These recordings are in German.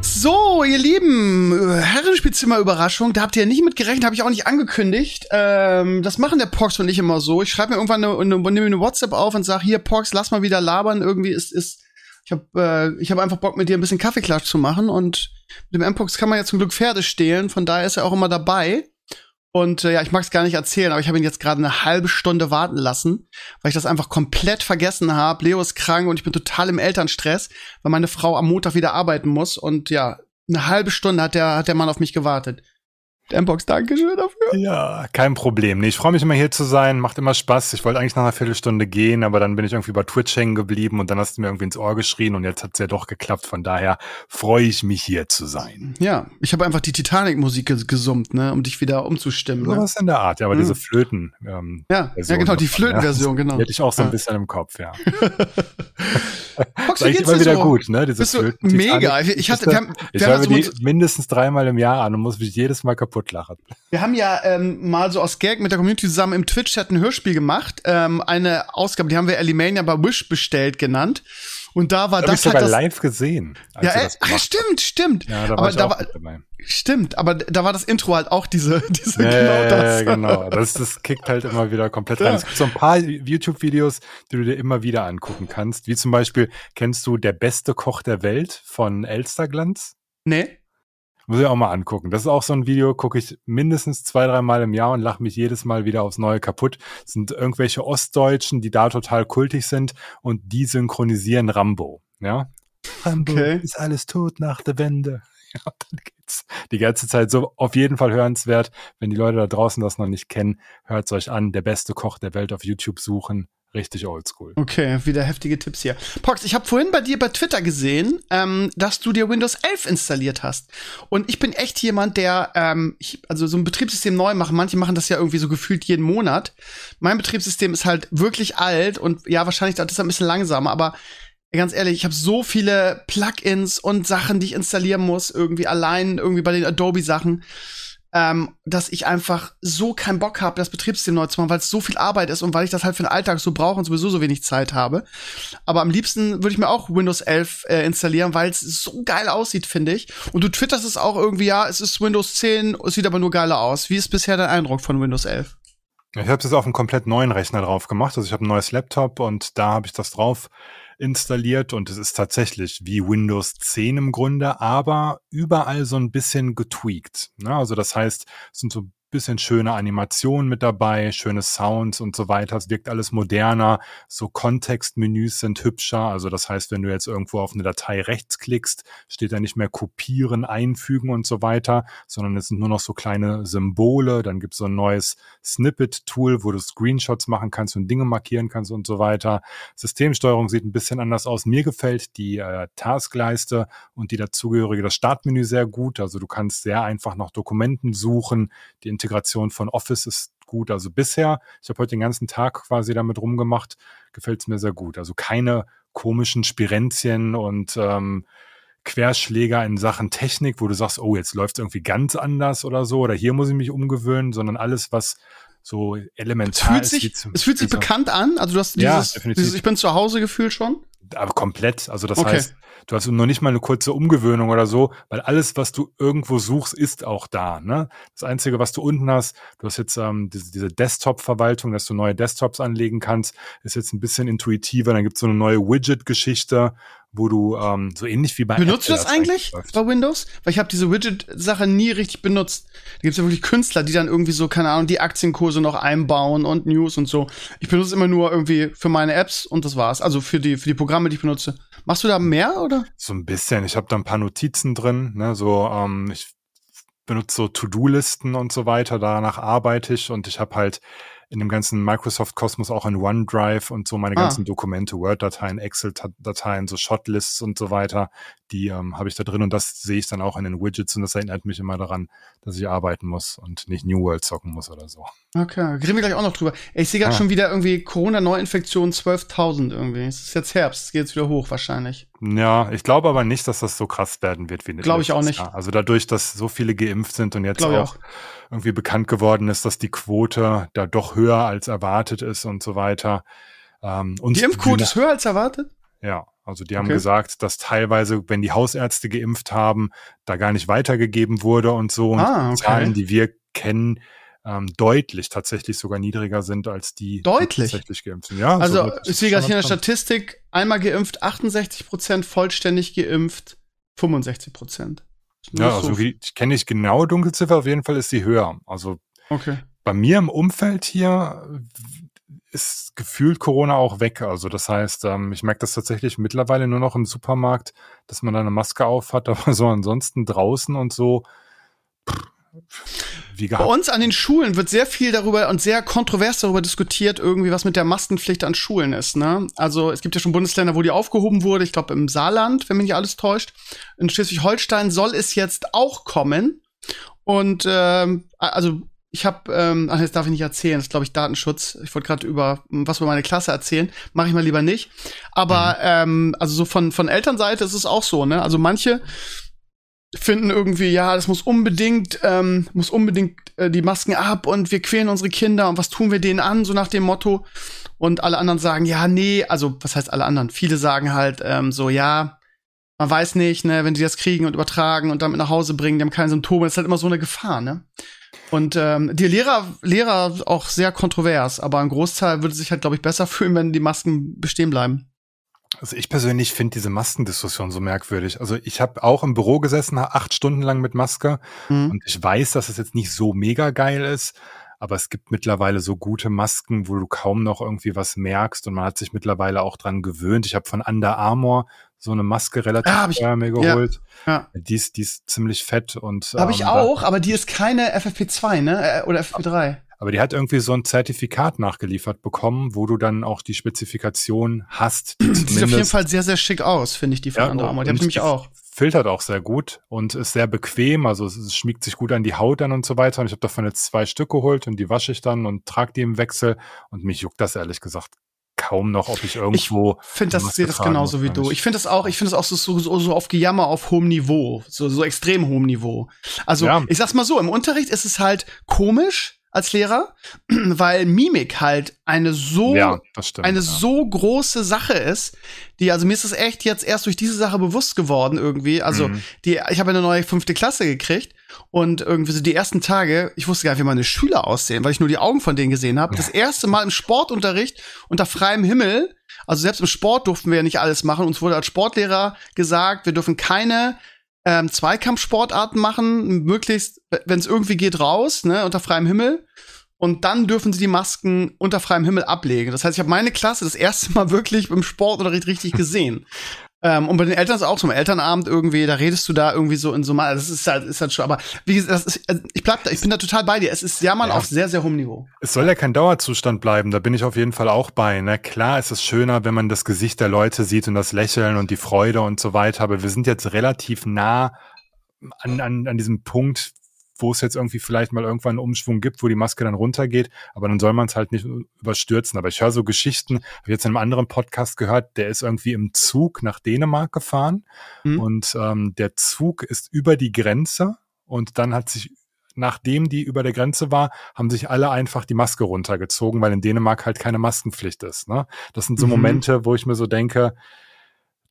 So, ihr Lieben, Herrenspielzimmer-Überraschung, da habt ihr ja nicht mit gerechnet, habe ich auch nicht angekündigt. Ähm, das machen der Pox und ich immer so. Ich schreibe mir irgendwann eine, eine, nehme eine WhatsApp auf und sage, hier, Pox, lass mal wieder labern. Irgendwie ist, ist ich habe äh, ich hab einfach Bock, mit dir ein bisschen Kaffeeklatsch zu machen. Und mit dem M-Pox kann man ja zum Glück Pferde stehlen, von daher ist er auch immer dabei. Und äh, ja, ich mag es gar nicht erzählen, aber ich habe ihn jetzt gerade eine halbe Stunde warten lassen, weil ich das einfach komplett vergessen habe. Leo ist krank und ich bin total im Elternstress, weil meine Frau am Montag wieder arbeiten muss. Und ja, eine halbe Stunde hat der, hat der Mann auf mich gewartet. Mbox, Dankeschön dafür. Ja, kein Problem. Nee, ich freue mich immer hier zu sein, macht immer Spaß. Ich wollte eigentlich nach einer Viertelstunde gehen, aber dann bin ich irgendwie bei Twitch hängen geblieben und dann hast du mir irgendwie ins Ohr geschrien und jetzt hat es ja doch geklappt. Von daher freue ich mich hier zu sein. Ja, ich habe einfach die Titanic-Musik gesummt, ne, um dich wieder umzustimmen. So ne? was in der Art, ja, aber mhm. diese Flöten. Ähm, ja, ja, genau, die Flötenversion, ja. genau. Die hätte ich auch so ein bisschen im Kopf, ja. Fox, das ist immer wieder so? gut, ne? Diese Bist Flöten. Mega. Ich hatte, wir haben, ich wir haben die mindestens dreimal im Jahr an und muss mich jedes Mal kaputt lachen. Wir haben ja ähm, mal so aus Gag mit der Community zusammen im Twitch-Chat ein Hörspiel gemacht. Ähm, eine Ausgabe, die haben wir Alimania bei Wish bestellt genannt. Und da war das, das ich halt sogar das, live gesehen. Ja, äh, ach, stimmt, stimmt. Ja, da war aber ich da war, dabei. Stimmt, aber da war das Intro halt auch diese, diese ja, genau das. Ja, genau. Das, das kickt halt immer wieder komplett rein. Es gibt so ein paar YouTube-Videos, die du dir immer wieder angucken kannst. Wie zum Beispiel, kennst du Der beste Koch der Welt von Elsterglanz? Nee. Muss ich auch mal angucken. Das ist auch so ein Video, gucke ich mindestens zwei, drei Mal im Jahr und lache mich jedes Mal wieder aufs Neue kaputt. Das sind irgendwelche Ostdeutschen, die da total kultig sind und die synchronisieren Rambo. Ja. Rambo okay. ist alles tot nach der Wende. Ja, dann geht's die ganze Zeit so auf jeden Fall hörenswert. Wenn die Leute da draußen das noch nicht kennen, hört's euch an. Der beste Koch der Welt auf YouTube suchen. Richtig oldschool. Okay, wieder heftige Tipps hier. Pox, ich habe vorhin bei dir bei Twitter gesehen, ähm, dass du dir Windows 11 installiert hast. Und ich bin echt jemand, der, ähm, ich, also so ein Betriebssystem neu machen. Manche machen das ja irgendwie so gefühlt jeden Monat. Mein Betriebssystem ist halt wirklich alt und ja, wahrscheinlich das ist ein bisschen langsamer, aber ganz ehrlich, ich habe so viele Plugins und Sachen, die ich installieren muss, irgendwie allein, irgendwie bei den Adobe-Sachen ähm, dass ich einfach so keinen Bock habe, das Betriebssystem neu zu machen, weil es so viel Arbeit ist und weil ich das halt für den Alltag so brauche und sowieso so wenig Zeit habe. Aber am liebsten würde ich mir auch Windows 11 äh, installieren, weil es so geil aussieht, finde ich. Und du twitterst es auch irgendwie, ja, es ist Windows 10, es sieht aber nur geiler aus. Wie ist bisher dein Eindruck von Windows 11? Ich habe es auf einem komplett neuen Rechner drauf gemacht. Also ich habe ein neues Laptop und da habe ich das drauf installiert und es ist tatsächlich wie Windows 10 im Grunde, aber überall so ein bisschen getweakt. Ne? Also das heißt, es sind so bisschen schöne Animationen mit dabei, schöne Sounds und so weiter. Es wirkt alles moderner. So Kontextmenüs sind hübscher. Also das heißt, wenn du jetzt irgendwo auf eine Datei rechts klickst, steht da nicht mehr kopieren, einfügen und so weiter, sondern es sind nur noch so kleine Symbole. Dann gibt es so ein neues Snippet-Tool, wo du Screenshots machen kannst und Dinge markieren kannst und so weiter. Systemsteuerung sieht ein bisschen anders aus. Mir gefällt die äh, Taskleiste und die dazugehörige das Startmenü sehr gut. Also du kannst sehr einfach nach Dokumenten suchen, die Integration von Office ist gut. Also bisher, ich habe heute den ganzen Tag quasi damit rumgemacht, gefällt es mir sehr gut. Also keine komischen Spirenzien und ähm, Querschläger in Sachen Technik, wo du sagst, oh, jetzt läuft es irgendwie ganz anders oder so, oder hier muss ich mich umgewöhnen, sondern alles, was so elementar es fühlt sich, ist. Es fühlt sich bekannt an, also du hast dieses, ja, dieses Ich bin zu Hause Gefühl schon aber komplett. Also das okay. heißt, du hast noch nicht mal eine kurze Umgewöhnung oder so, weil alles, was du irgendwo suchst, ist auch da. Ne? Das Einzige, was du unten hast, du hast jetzt ähm, diese, diese Desktop-Verwaltung, dass du neue Desktops anlegen kannst, ist jetzt ein bisschen intuitiver. Dann gibt es so eine neue Widget-Geschichte, wo du ähm, so ähnlich wie bei Benutzt du das, eigentlich bei Windows? Weil ich habe diese Widget-Sache nie richtig benutzt. Da gibt's ja wirklich Künstler, die dann irgendwie so, keine Ahnung, die Aktienkurse noch einbauen und News und so. Ich benutze immer nur irgendwie für meine Apps und das war's. Also für die, für die Programme, die ich benutze. Machst du da mehr oder? So ein bisschen. Ich habe da ein paar Notizen drin. Ne? So, ähm, ich benutze so To-Do-Listen und so weiter. Danach arbeite ich und ich habe halt in dem ganzen Microsoft-Kosmos auch in OneDrive und so meine Ah. ganzen Dokumente, Word-Dateien, Excel-Dateien, so Shotlists und so weiter, die ähm, habe ich da drin und das sehe ich dann auch in den Widgets und das erinnert mich immer daran, dass ich arbeiten muss und nicht New World zocken muss oder so. Okay, reden wir gleich auch noch drüber. Ich sehe gerade Ah. schon wieder irgendwie Corona-Neuinfektionen 12.000 irgendwie. Es ist jetzt Herbst, es geht jetzt wieder hoch wahrscheinlich. Ja, ich glaube aber nicht, dass das so krass werden wird wie Glaube ich auch nicht. Jahr. Also dadurch, dass so viele geimpft sind und jetzt ich auch, irgendwie bekannt geworden ist, dass die Quote da doch höher als erwartet ist und so weiter. Ähm, und Die Impfquote ist höher als erwartet? Ja, also die haben Okay. gesagt, dass teilweise, wenn die Hausärzte geimpft haben, da gar nicht weitergegeben wurde und so. Und Ah, okay. Zahlen, die wir kennen, ähm, deutlich tatsächlich sogar niedriger sind als die, Deutlich? die tatsächlich geimpft sind. Ja, Also, so ich sehe gerade hier in der Statistik, einmal geimpft 68 Prozent, vollständig geimpft 65 Prozent. Ja, also ich kenne nicht genau Dunkelziffer, auf jeden Fall ist sie höher. Also Okay. Bei mir im Umfeld hier ist gefühlt Corona auch weg. Also das heißt, ähm, ich merke das tatsächlich mittlerweile nur noch im Supermarkt, dass man da eine Maske auf hat, aber so ansonsten draußen und so pff, wie Bei gehabt. uns an den Schulen wird sehr viel darüber und sehr kontrovers darüber diskutiert, irgendwie, was mit der Maskenpflicht an Schulen ist. Ne? Also es gibt ja schon Bundesländer, wo die aufgehoben wurde. Ich glaube im Saarland, wenn mich nicht alles täuscht. In Schleswig-Holstein soll es jetzt auch kommen. Und ähm, also ich habe, ähm, ach, jetzt darf ich nicht erzählen, das ist glaube ich Datenschutz. Ich wollte gerade über m, was über meine Klasse erzählen, mache ich mal lieber nicht. Aber ähm, also so von von Elternseite ist es auch so, ne? Also manche finden irgendwie, ja, das muss unbedingt, ähm, muss unbedingt äh, die Masken ab und wir quälen unsere Kinder und was tun wir denen an, so nach dem Motto. Und alle anderen sagen, ja, nee, also was heißt alle anderen? Viele sagen halt ähm, so, ja, man weiß nicht, ne, wenn die das kriegen und übertragen und damit nach Hause bringen, die haben keine Symptome, das ist halt immer so eine Gefahr, ne? Und ähm, die Lehrer, Lehrer auch sehr kontrovers, aber ein Großteil würde sich halt, glaube ich, besser fühlen, wenn die Masken bestehen bleiben. Also ich persönlich finde diese Maskendiskussion so merkwürdig. Also ich habe auch im Büro gesessen, acht Stunden lang mit Maske Mhm. und ich weiß, dass es jetzt nicht so mega geil ist, aber es gibt mittlerweile so gute Masken, wo du kaum noch irgendwie was merkst und man hat sich mittlerweile auch dran gewöhnt. Ich habe von Under Armour so eine Maske relativ Ah, ich- mir ja. geholt. Ja. Die, ist, die ist ziemlich fett und Habe ich ähm, auch, aber die ist keine FFP2, ne? Äh, Oder FFP3. Aber die hat irgendwie so ein Zertifikat nachgeliefert bekommen, wo du dann auch die Spezifikation hast. Die Sieht auf jeden Fall sehr, sehr schick aus, finde ich, die von Ja, Under Armour. Die und hab ich nämlich auch. Filtert auch sehr gut und ist sehr bequem. Also es, es schmiegt sich gut an die Haut an und so weiter. Und ich habe davon jetzt zwei Stück geholt und die wasche ich dann und trage die im Wechsel. Und mich juckt das ehrlich gesagt kaum noch, ob ich irgendwo. Finde das, sehe das genauso wie du. Ich finde das auch, ich finde das auch so, so, so, auf Gejammer auf hohem Niveau. So, so extrem hohem Niveau. Also, Ja. ich sag's mal so, im Unterricht ist es halt komisch als Lehrer, weil Mimik halt eine so ja, stimmt. eine ja. so große Sache ist, die, also mir ist es echt jetzt erst durch diese Sache bewusst geworden irgendwie. Also, Mhm. die, ich habe eine neue fünfte Klasse gekriegt und irgendwie so die ersten Tage, ich wusste gar nicht, wie meine Schüler aussehen, weil ich nur die Augen von denen gesehen habe. Das erste Mal im Sportunterricht unter freiem Himmel, also selbst im Sport durften wir ja nicht alles machen. Uns wurde als Sportlehrer gesagt, wir dürfen keine ähm, Zweikampfsportarten machen, möglichst, wenn es irgendwie geht, raus, ne, unter freiem Himmel. Und dann dürfen sie die Masken unter freiem Himmel ablegen. Das heißt, ich habe meine Klasse das erste Mal wirklich im Sportunterricht richtig gesehen. Ähm, und bei den Eltern ist es auch so, im Elternabend irgendwie, da redest du da irgendwie so in so mal, das ist halt, ist halt schon, aber wie gesagt, ist, also ich bleib da, ich bin da total bei dir. Es ist Jammern Ja. auf sehr, sehr hohem Niveau. Es soll ja kein Dauerzustand bleiben, da bin ich auf jeden Fall auch bei. Na klar ist es schöner, wenn man das Gesicht der Leute sieht und das Lächeln und die Freude und so weiter, aber wir sind jetzt relativ nah an, an, an diesem Punkt, wo es jetzt irgendwie vielleicht mal irgendwann einen Umschwung gibt, wo die Maske dann runtergeht, aber dann soll man es halt nicht überstürzen. Aber ich höre so Geschichten, habe jetzt in einem anderen Podcast gehört, der ist irgendwie im Zug nach Dänemark gefahren Mhm. und ähm, der Zug ist über die Grenze und dann hat sich nachdem die über der Grenze war, haben sich alle einfach die Maske runtergezogen, weil in Dänemark halt keine Maskenpflicht ist. Ne? Das sind so Mhm. Momente, wo ich mir so denke,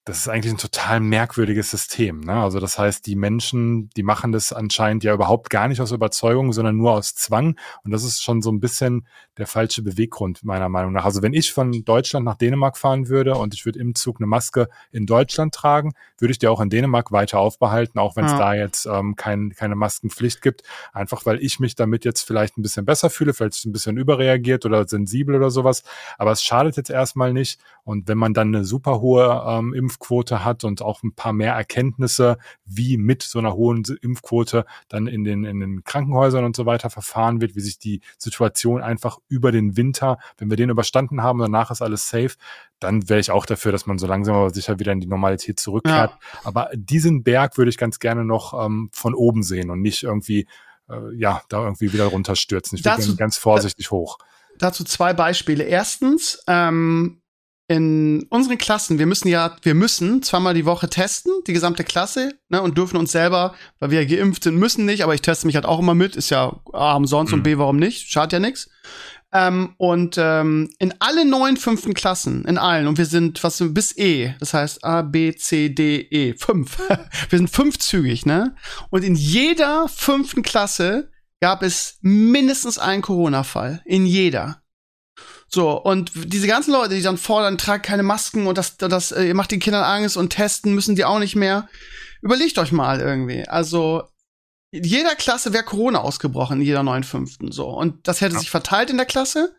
das ist eigentlich ein total merkwürdiges System. Ne? Also das heißt, die Menschen, die machen das anscheinend ja überhaupt gar nicht aus Überzeugung, sondern nur aus Zwang. Und das ist schon so ein bisschen der falsche Beweggrund meiner Meinung nach. Also wenn ich von Deutschland nach Dänemark fahren würde und ich würde im Zug eine Maske in Deutschland tragen, würde ich die auch in Dänemark weiter aufbehalten, auch wenn es Ja. da jetzt ähm, kein, keine Maskenpflicht gibt. Einfach weil ich mich damit jetzt vielleicht ein bisschen besser fühle, vielleicht ein bisschen überreagiert oder sensibel oder sowas. Aber es schadet jetzt erstmal nicht. Und wenn man dann eine super hohe ähm, Impfquote hat und auch ein paar mehr Erkenntnisse, wie mit so einer hohen Impfquote dann in den, in den Krankenhäusern und so weiter verfahren wird, wie sich die Situation einfach über den Winter, wenn wir den überstanden haben, danach ist alles safe, dann wäre ich auch dafür, dass man so langsam aber sicher wieder in die Normalität zurückkehrt. Ja. Aber diesen Berg würde ich ganz gerne noch ähm, von oben sehen und nicht irgendwie äh, ja, da irgendwie wieder runterstürzen. Ich würde ganz vorsichtig hoch. Dazu zwei Beispiele. Erstens, ähm, in unseren Klassen, wir müssen ja, wir müssen zweimal die Woche testen, die gesamte Klasse, ne, und dürfen uns selber, weil wir ja geimpft sind, müssen nicht, aber ich teste mich halt auch immer mit, ist ja A, umsonst mhm. und B, warum nicht? Schadet ja nichts. Ähm, und ähm, in alle neun fünften Klassen, in allen, und wir sind was bis E, das heißt A, B, C, D, E, fünf. wir sind fünfzügig, ne? Und in jeder fünften Klasse gab es mindestens einen Corona-Fall. In jeder. So, und diese ganzen Leute, die dann fordern, tragt keine Masken und das, das, äh, ihr macht den Kindern Angst und testen müssen die auch nicht mehr. Überlegt euch mal irgendwie. Also, jeder Klasse wäre Corona ausgebrochen, in jeder neuen Fünften. So. Und das hätte ja. sich verteilt in der Klasse.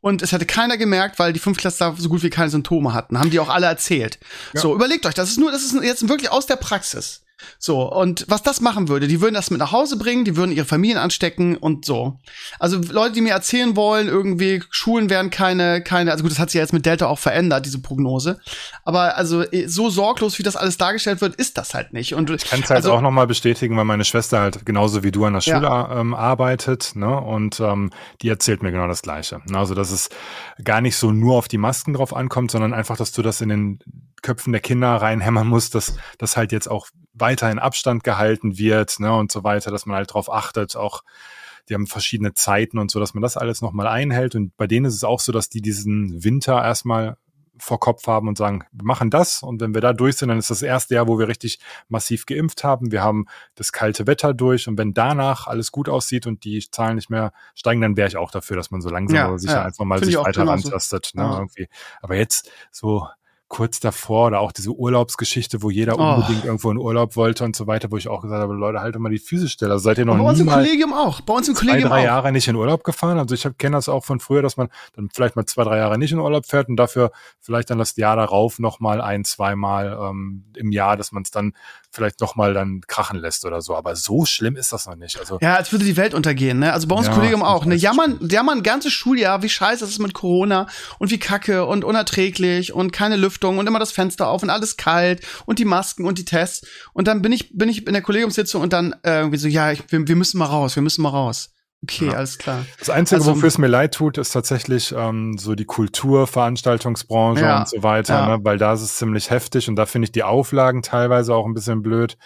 Und es hätte keiner gemerkt, weil die Fünftklässler so gut wie keine Symptome hatten. Haben die auch alle erzählt. Ja. So, überlegt euch, das ist nur, das ist jetzt wirklich aus der Praxis. So, und was das machen würde, die würden das mit nach Hause bringen, die würden ihre Familien anstecken und so. Also Leute, die mir erzählen wollen, irgendwie Schulen werden keine, keine, also gut, das hat sich ja jetzt mit Delta auch verändert, diese Prognose. Aber also so sorglos, wie das alles dargestellt wird, ist das halt nicht. Und ich kann es halt also, auch nochmal bestätigen, weil meine Schwester halt genauso wie du an der Schule ja. ähm, arbeitet, ne? Und ähm, die erzählt mir genau das Gleiche. Also, dass es gar nicht so nur auf die Masken drauf ankommt, sondern einfach, dass du das in den Köpfen der Kinder reinhämmern musst, dass das halt jetzt auch weiterhin Abstand gehalten wird ne, und so weiter, dass man halt drauf achtet, auch die haben verschiedene Zeiten und so, dass man das alles nochmal einhält. Und bei denen ist es auch so, dass die diesen Winter erstmal vor Kopf haben und sagen, wir machen das und wenn wir da durch sind, dann ist das erste Jahr, wo wir richtig massiv geimpft haben. Wir haben das kalte Wetter durch und wenn danach alles gut aussieht und die Zahlen nicht mehr steigen, dann wäre ich auch dafür, dass man so langsam ja, aber sicher ja. einfach mal sich weiter rantastet. Ne, ja. irgendwie. Aber jetzt so kurz davor oder auch diese Urlaubsgeschichte, wo jeder oh. unbedingt irgendwo in Urlaub wollte und so weiter, wo ich auch gesagt habe, Leute, haltet mal die Füße still. Also seid ihr noch bei uns im Kollegium auch. Bei uns im Kollegium zwei, drei auch. Jahre nicht in Urlaub gefahren. Also ich kenne das auch von früher, dass man dann vielleicht mal zwei, drei Jahre nicht in Urlaub fährt und dafür vielleicht dann das Jahr darauf noch mal ein, zweimal ähm, im Jahr, dass man es dann vielleicht noch mal dann krachen lässt oder so. Aber so schlimm ist das noch nicht. Also ja, als würde die Welt untergehen. Ne? Also bei uns ja, Kollegium auch. Ne? Jammern, jammern ein ganzes Schuljahr, wie scheiße es ist mit Corona und wie kacke und unerträglich und keine Lüftung und immer das Fenster Fenster auf und alles kalt und die Masken und die Tests. Und dann bin ich, bin ich in der Kollegiumssitzung und dann äh, irgendwie so, ja, ich, wir, wir müssen mal raus, wir müssen mal raus. Okay, ja. alles klar. Das Einzige, also, wofür es mir leid tut, ist tatsächlich ähm, so die Kultur, Veranstaltungsbranche ja, und so weiter, ja. ne? weil da ist es ziemlich heftig und da finde ich die Auflagen teilweise auch ein bisschen blöd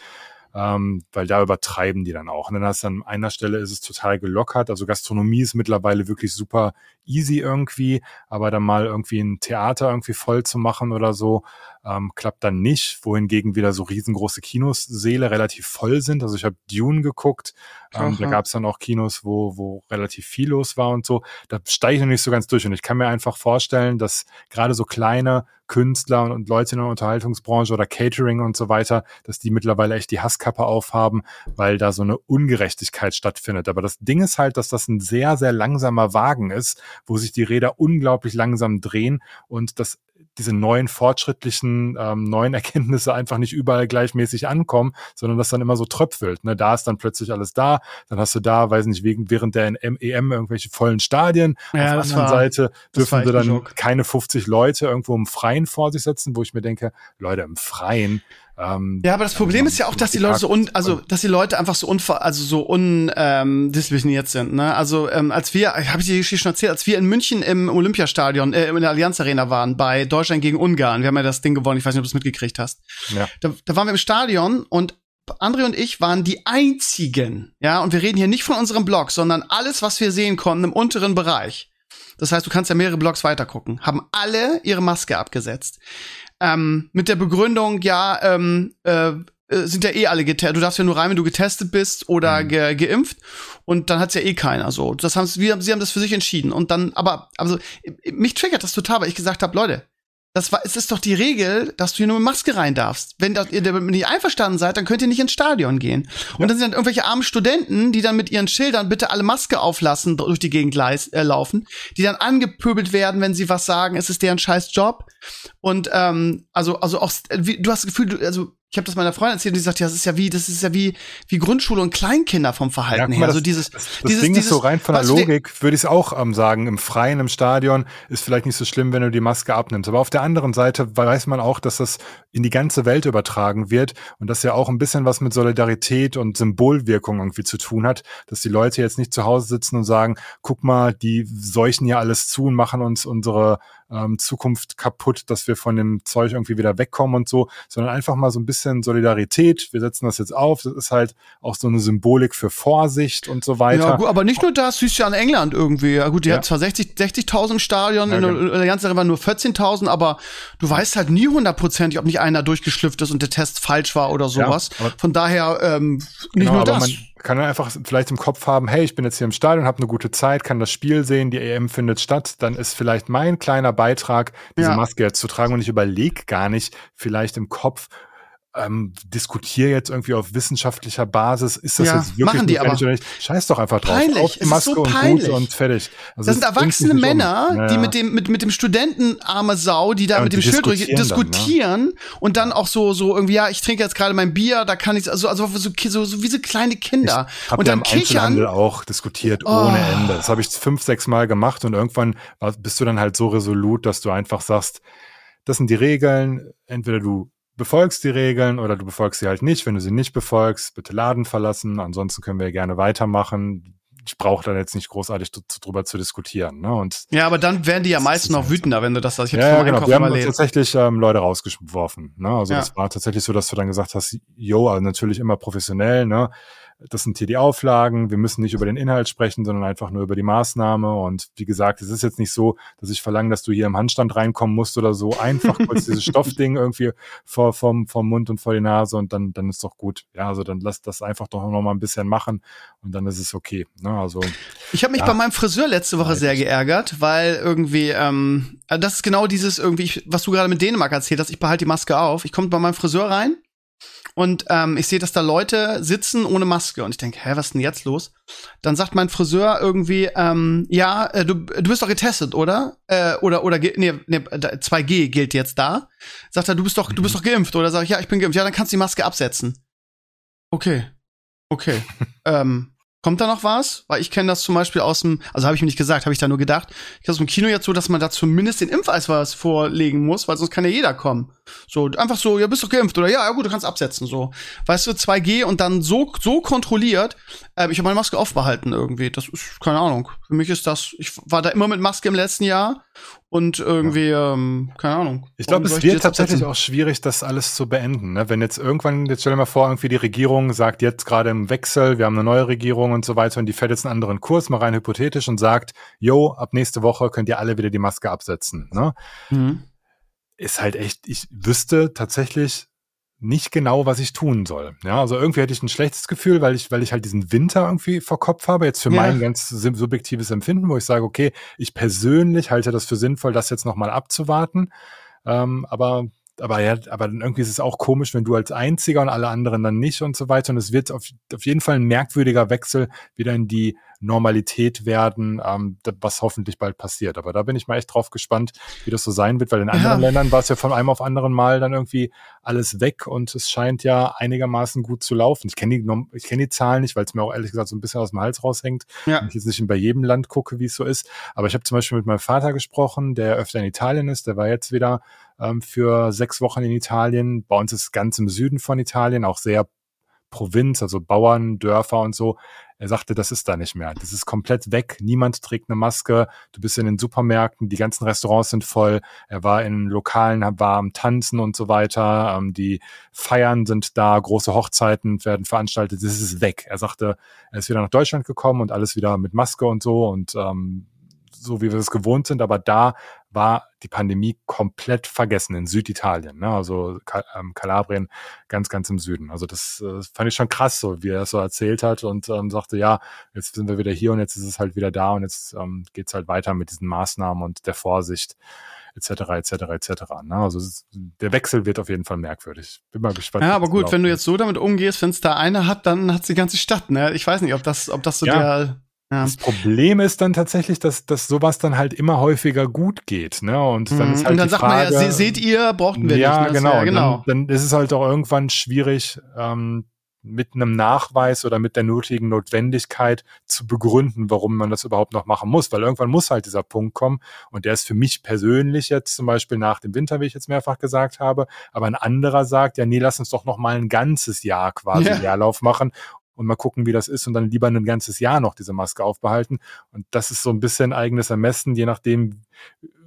ähm, weil da übertreiben die dann auch. Und dann hast du an einer Stelle ist es total gelockert. Also Gastronomie ist mittlerweile wirklich super easy irgendwie, aber dann mal irgendwie ein Theater irgendwie voll zu machen oder so, ähm, klappt dann nicht, wohingegen wieder so riesengroße Kinossäle relativ voll sind. Also ich habe Dune geguckt, ähm, da gab es dann auch Kinos, wo, wo relativ viel los war und so. Da steige ich noch nicht so ganz durch und ich kann mir einfach vorstellen, dass gerade so kleine Künstler und Leute in der Unterhaltungsbranche oder Catering und so weiter, dass die mittlerweile echt die Hasskappe aufhaben, weil da so eine Ungerechtigkeit stattfindet. Aber das Ding ist halt, dass das ein sehr, sehr langsamer Wagen ist, wo sich die Räder unglaublich langsam drehen und das diese neuen fortschrittlichen ähm, neuen Erkenntnisse einfach nicht überall gleichmäßig ankommen, sondern das dann immer so tröpfelt. Ne? Da ist dann plötzlich alles da, dann hast du da, weiß nicht, wegen während der EM irgendwelche vollen Stadien. Ja, Auf der anderen war, Seite dürfen sie dann keine 50 Leute irgendwo im Freien vor sich setzen, wo ich mir denke, Leute, im Freien, ähm, ja, aber das Problem ist ja auch, dass die Leute so un, also dass die Leute einfach so unver, also so undiszipliniert ähm, sind. Ne? Also ähm, als wir, habe ich dir schon erzählt, als wir in München im Olympiastadion, äh, in der Allianz Arena waren bei Deutschland gegen Ungarn, wir haben ja das Ding gewonnen, ich weiß nicht, ob du es mitgekriegt hast. Ja. Da, da waren wir im Stadion und André und ich waren die einzigen, ja, und wir reden hier nicht von unserem Blog, sondern alles, was wir sehen konnten im unteren Bereich. Das heißt, du kannst ja mehrere Blogs weitergucken. Haben alle ihre Maske abgesetzt. Ähm, mit der Begründung, ja, ähm, äh, äh, sind ja eh alle getestet. Du darfst ja nur rein, wenn du getestet bist oder mhm. ge geimpft. Und dann hat's ja eh keiner so. Das haben sie haben das für sich entschieden. Und dann, aber, also, mich triggert das total, weil ich gesagt habe, Leute, das war, es ist doch die Regel, dass du hier nur mit Maske rein darfst. Wenn das, ihr damit nicht einverstanden seid, dann könnt ihr nicht ins Stadion gehen. Und dann sind dann irgendwelche armen Studenten, die dann mit ihren Schildern bitte alle Maske auflassen, durch die Gegend äh, laufen, die dann angepöbelt werden, wenn sie was sagen, es ist deren scheiß Job. Und ähm, also, also auch, wie, du hast das Gefühl, du, also ich habe das meiner Freundin erzählt und die sagt, ja, das ist ja wie, das ist ja wie, wie Grundschule und Kleinkinder vom Verhalten ja, her. also dieses, das, das dieses, Ding dieses, ist so rein von der Logik, würde ich es auch ähm, sagen, im Freien, im Stadion ist vielleicht nicht so schlimm, wenn du die Maske abnimmst. Aber auf der anderen Seite weiß man auch, dass das in die ganze Welt übertragen wird und das ja auch ein bisschen was mit Solidarität und Symbolwirkung irgendwie zu tun hat, dass die Leute jetzt nicht zu Hause sitzen und sagen, guck mal, die seuchen ja alles zu und machen uns unsere ähm, Zukunft kaputt, dass wir von dem Zeug irgendwie wieder wegkommen und so, sondern einfach mal so ein bisschen Solidarität. Wir setzen das jetzt auf. Das ist halt auch so eine Symbolik für Vorsicht und so weiter. Ja, gut, aber nicht nur das, du ja in England irgendwie. Ja, gut, die ja. hat zwar 60, 60.000 im Stadion, ja, in, der, genau. in der ganzen Serie waren nur 14.000, aber du weißt halt nie hundertprozentig, ob nicht einer durchgeschlüpft ist und der Test falsch war oder sowas. Ja, Von daher ähm, nicht genau, nur das kann dann einfach vielleicht im Kopf haben, hey, ich bin jetzt hier im Stadion, habe eine gute Zeit, kann das Spiel sehen, die EM findet statt, dann ist vielleicht mein kleiner Beitrag, diese ja. Maske jetzt zu tragen und ich überlege gar nicht vielleicht im Kopf, ähm, diskutiere jetzt irgendwie auf wissenschaftlicher Basis, ist das ja, jetzt wirklich machen die aber oder nicht? Scheiß doch einfach drauf. Peinlich. Auf die Maske so und gut und fertig. Also das sind erwachsene Männer, um. ja, die mit dem mit mit dem Studenten arme Sau, die da ja, mit dem Schild diskutieren, diskutieren dann, ne? und dann auch so so irgendwie ja, ich trinke jetzt gerade mein Bier, da kann ich also also so, so, so wie so kleine Kinder ich und dann ja im kichern auch diskutiert oh. ohne Ende. Das habe ich fünf, sechs Mal gemacht und irgendwann bist du dann halt so resolut, dass du einfach sagst, das sind die Regeln, entweder du befolgst die Regeln oder du befolgst sie halt nicht. Wenn du sie nicht befolgst, bitte Laden verlassen. Ansonsten können wir gerne weitermachen. Ich brauche da jetzt nicht großartig drüber zu diskutieren. Ne? Und ja, aber dann werden die ja meistens noch wütender, wenn du das sagst. Ich ja, ja genau. Wir haben tatsächlich ähm, Leute rausgeworfen. Ne? Also ja. das war tatsächlich so, dass du dann gesagt hast, yo, also natürlich immer professionell, ne? Das sind hier die Auflagen, wir müssen nicht über den Inhalt sprechen, sondern einfach nur über die Maßnahme. Und wie gesagt, es ist jetzt nicht so, dass ich verlange, dass du hier im Handstand reinkommen musst oder so. Einfach kurz dieses Stoffding irgendwie vor, vom, vom Mund und vor die Nase und dann, dann ist doch gut. Ja, also dann lass das einfach doch noch mal ein bisschen machen und dann ist es okay. Ne? Also, ich habe mich ja. bei meinem Friseur letzte Woche sehr geärgert, weil irgendwie, ähm, das ist genau dieses irgendwie, was du gerade mit Dänemark erzählt hast, ich behalte die Maske auf. Ich komme bei meinem Friseur rein und ähm, ich sehe, dass da Leute sitzen ohne Maske. Und ich denke, hä, was ist denn jetzt los? Dann sagt mein Friseur irgendwie, ähm, ja, äh, du, du bist doch getestet, oder? Äh, oder, oder, nee, nee, 2G gilt jetzt da. Sagt er, du bist doch, du bist doch geimpft, oder? Sag ich, ja, ich bin geimpft. Ja, dann kannst du die Maske absetzen. Okay. Okay. ähm, Kommt da noch was? Weil ich kenne das zum Beispiel aus dem, also habe ich mir nicht gesagt, habe ich da nur gedacht. Ich das im Kino jetzt so, dass man da zumindest den Impfausweis vorlegen muss, weil sonst kann ja jeder kommen. So, einfach so, ja, bist du geimpft oder ja, ja gut, du kannst absetzen, so. Weißt du, 2G und dann so, so kontrolliert. Äh, ich habe meine Maske aufbehalten irgendwie. Das ist, keine Ahnung. Für mich ist das, ich war da immer mit Maske im letzten Jahr und irgendwie, ja. ähm, keine Ahnung. Ich glaube, es wird tatsächlich auch schwierig, das alles zu beenden. Ne? Wenn jetzt irgendwann, jetzt stell dir mal vor, irgendwie die Regierung sagt jetzt gerade im Wechsel, wir haben eine neue Regierung und so weiter und die fährt jetzt einen anderen Kurs, mal rein hypothetisch und sagt, yo, ab nächste Woche könnt ihr alle wieder die Maske absetzen. Ne? Mhm ist halt echt, ich wüsste tatsächlich nicht genau, was ich tun soll. Ja, also irgendwie hätte ich ein schlechtes Gefühl, weil ich, weil ich halt diesen Winter irgendwie vor Kopf habe, jetzt für ja. mein ganz subjektives Empfinden, wo ich sage, okay, ich persönlich halte das für sinnvoll, das jetzt nochmal abzuwarten. Ähm, aber aber ja, aber irgendwie ist es auch komisch, wenn du als Einziger und alle anderen dann nicht und so weiter. Und es wird auf, auf jeden Fall ein merkwürdiger Wechsel wieder in die Normalität werden, ähm, was hoffentlich bald passiert. Aber da bin ich mal echt drauf gespannt, wie das so sein wird, weil in anderen ja. Ländern war es ja von einem auf anderen Mal dann irgendwie alles weg und es scheint ja einigermaßen gut zu laufen. Ich kenne die, ich kenne die Zahlen nicht, weil es mir auch ehrlich gesagt so ein bisschen aus dem Hals raushängt. Ja. Wenn ich jetzt nicht bei jedem Land gucke, wie es so ist. Aber ich habe zum Beispiel mit meinem Vater gesprochen, der öfter in Italien ist, der war jetzt wieder ähm, für sechs Wochen in Italien. Bei uns ist ganz im Süden von Italien, auch sehr Provinz, also Bauern, Dörfer und so. Er sagte, das ist da nicht mehr. Das ist komplett weg. Niemand trägt eine Maske. Du bist in den Supermärkten, die ganzen Restaurants sind voll. Er war in Lokalen, war am Tanzen und so weiter. Ähm, die Feiern sind da, große Hochzeiten werden veranstaltet. Das ist weg. Er sagte, er ist wieder nach Deutschland gekommen und alles wieder mit Maske und so und ähm, so wie wir es gewohnt sind, aber da war die Pandemie komplett vergessen in Süditalien, ne? also ähm, Kalabrien ganz, ganz im Süden. Also das äh, fand ich schon krass, so wie er es so erzählt hat und ähm, sagte, ja, jetzt sind wir wieder hier und jetzt ist es halt wieder da und jetzt ähm, geht es halt weiter mit diesen Maßnahmen und der Vorsicht. etc. etc. etc. Ne? Also ist, der Wechsel wird auf jeden Fall merkwürdig. Bin mal gespannt. Ja, aber gut, wenn du jetzt so damit umgehst, wenn es da eine hat, dann hat die ganze Stadt. Ne? Ich weiß nicht, ob das, ob das so ja. der ja. Das Problem ist dann tatsächlich, dass, dass sowas dann halt immer häufiger gut geht. Ne? Und dann mhm. ist halt Und dann sagt Frage, man ja, seht ihr, brauchten wir ja, nicht. Ne? Genau, ja, genau. Dann, dann ist es halt auch irgendwann schwierig, ähm, mit einem Nachweis oder mit der nötigen Notwendigkeit zu begründen, warum man das überhaupt noch machen muss. Weil irgendwann muss halt dieser Punkt kommen. Und der ist für mich persönlich jetzt zum Beispiel nach dem Winter, wie ich jetzt mehrfach gesagt habe. Aber ein anderer sagt, ja, nee, lass uns doch noch mal ein ganzes Jahr quasi ja. Leerlauf machen und mal gucken, wie das ist und dann lieber ein ganzes Jahr noch diese Maske aufbehalten. Und das ist so ein bisschen eigenes Ermessen, je nachdem,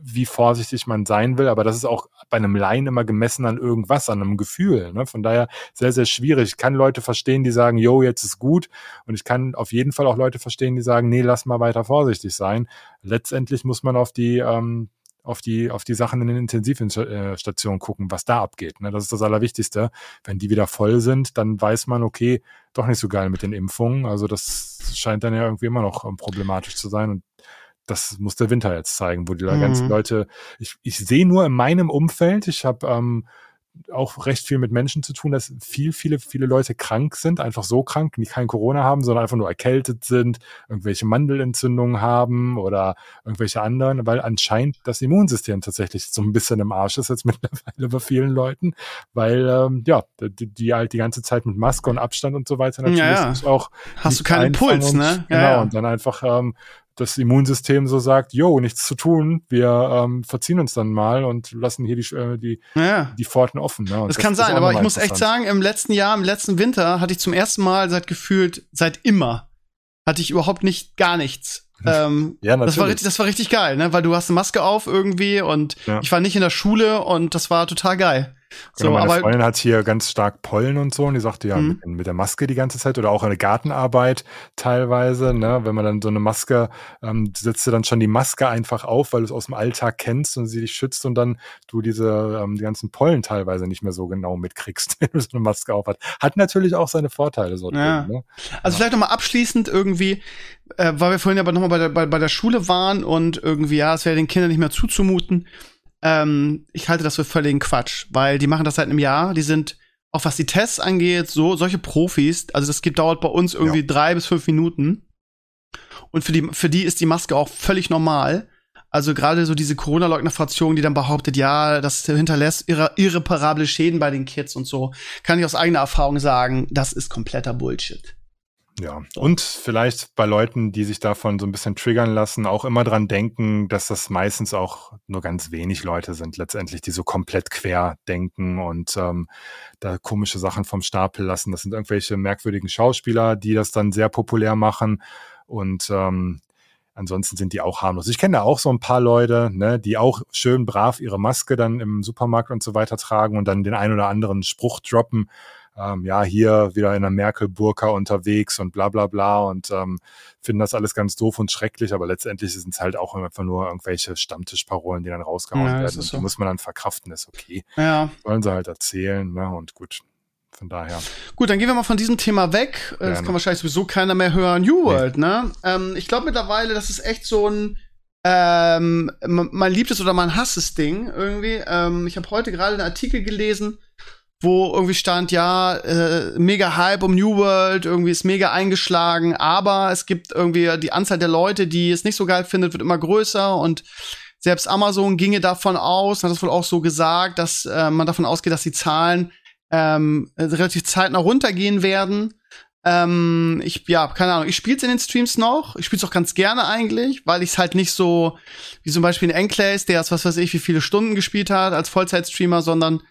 wie vorsichtig man sein will. Aber das ist auch bei einem Laien immer gemessen an irgendwas, an einem Gefühl. Ne? Von daher sehr, sehr schwierig. Ich kann Leute verstehen, die sagen, yo, jetzt ist gut. Und ich kann auf jeden Fall auch Leute verstehen, die sagen, nee, lass mal weiter vorsichtig sein. Letztendlich muss man auf die ähm, auf die, auf die Sachen in den Intensivstationen gucken, was da abgeht. Ne? Das ist das Allerwichtigste. Wenn die wieder voll sind, dann weiß man, okay, doch nicht so geil mit den Impfungen. Also das scheint dann ja irgendwie immer noch ähm, problematisch zu sein und das muss der Winter jetzt zeigen, wo die mhm. ganzen Leute, ich, ich sehe nur in meinem Umfeld, ich habe ähm, auch recht viel mit Menschen zu tun, dass viel, viele, viele Leute krank sind, einfach so krank, die kein Corona haben, sondern einfach nur erkältet sind, irgendwelche Mandelentzündungen haben oder irgendwelche anderen, weil anscheinend das Immunsystem tatsächlich so ein bisschen im Arsch ist jetzt mittlerweile bei vielen Leuten, weil ähm, ja, die, die halt die ganze Zeit mit Maske und Abstand und so weiter natürlich ja, ja. auch hast du keinen Puls, ne? Ja, genau, ja. und dann einfach ähm, das Immunsystem so sagt, jo, nichts zu tun, wir ähm, verziehen uns dann mal und lassen hier die, äh, die, ja. die Pforten offen. Ne? Das, das kann sein, aber ich muss echt sagen, im letzten Jahr, im letzten Winter hatte ich zum ersten Mal seit gefühlt, seit immer, hatte ich überhaupt nicht gar nichts. Ähm, ja, natürlich. Das war, richtig, das war richtig geil, ne? Weil du hast eine Maske auf irgendwie und ja. ich war nicht in der Schule und das war total geil. So, meine aber, Freundin hat hier ganz stark Pollen und so und die sagte ja mhm. mit, mit, der Maske die ganze Zeit oder auch eine Gartenarbeit teilweise, ne, wenn man dann so eine Maske, ähm, setzt du dann schon die Maske einfach auf, weil du es aus dem Alltag kennst und sie dich schützt und dann du diese ähm, die ganzen Pollen teilweise nicht mehr so genau mitkriegst, wenn du so eine Maske auf hast. Hat natürlich auch seine Vorteile so ja. drin, ne? Also ja. vielleicht nochmal abschließend irgendwie, äh, weil wir vorhin aber nochmal bei der, bei, bei der Schule waren und irgendwie, ja, es wäre den Kindern nicht mehr zuzumuten. Ähm, ich halte das für völligen Quatsch, weil die machen das seit einem Jahr. Die sind, auch was die Tests angeht, so solche Profis. Also das geht, dauert bei uns irgendwie ja. drei bis fünf Minuten. Und für die, für die ist die Maske auch völlig normal. Also gerade so diese Corona-Leugner-Fraktion, die dann behauptet, ja, das hinterlässt irre irreparable Schäden bei den Kids und so, kann ich aus eigener Erfahrung sagen, das ist kompletter Bullshit. Ja, und vielleicht bei Leuten, die sich davon so ein bisschen triggern lassen, auch immer dran denken, dass das meistens auch nur ganz wenig Leute sind, letztendlich, die so komplett quer denken und ähm, da komische Sachen vom Stapel lassen. Das sind irgendwelche merkwürdigen Schauspieler, die das dann sehr populär machen und ähm, ansonsten sind die auch harmlos. Ich kenne da auch so ein paar Leute, ne, die auch schön brav ihre Maske dann im Supermarkt und so weiter tragen und dann den ein oder anderen Spruch droppen ähm, ja, hier wieder in der Merkel-Burka unterwegs und bla bla bla und ähm, finden das alles ganz doof und schrecklich, aber letztendlich sind es halt auch einfach nur irgendwelche Stammtischparolen, die dann rausgehauen ja, werden. Und so. die muss man dann verkraften, ist okay. Ja. Sollen sie halt erzählen, ne? Und gut. Von daher. Gut, dann gehen wir mal von diesem Thema weg. Gerne. Das kann wahrscheinlich sowieso keiner mehr hören. New World, nee. ne? Ähm, ich glaube mittlerweile, das ist echt so ein ähm, man liebt es oder man hasst es Ding irgendwie. Ähm, ich habe heute gerade einen Artikel gelesen, wo irgendwie stand, ja, äh, mega Hype um New World, irgendwie ist mega eingeschlagen, aber es gibt irgendwie die Anzahl der Leute, die es nicht so geil findet, wird immer größer und selbst Amazon ginge davon aus, hat das wohl auch so gesagt, dass äh, man davon ausgeht, dass die Zahlen ähm, relativ zeitnah runtergehen werden. Ähm, ich, ja, keine Ahnung, ich spiel's in den Streams noch. Ich spiel's auch ganz gerne eigentlich, weil ich es halt nicht so, wie zum Beispiel in Enclaves, der es was weiß ich, wie viele Stunden gespielt hat als Vollzeitstreamer, sondern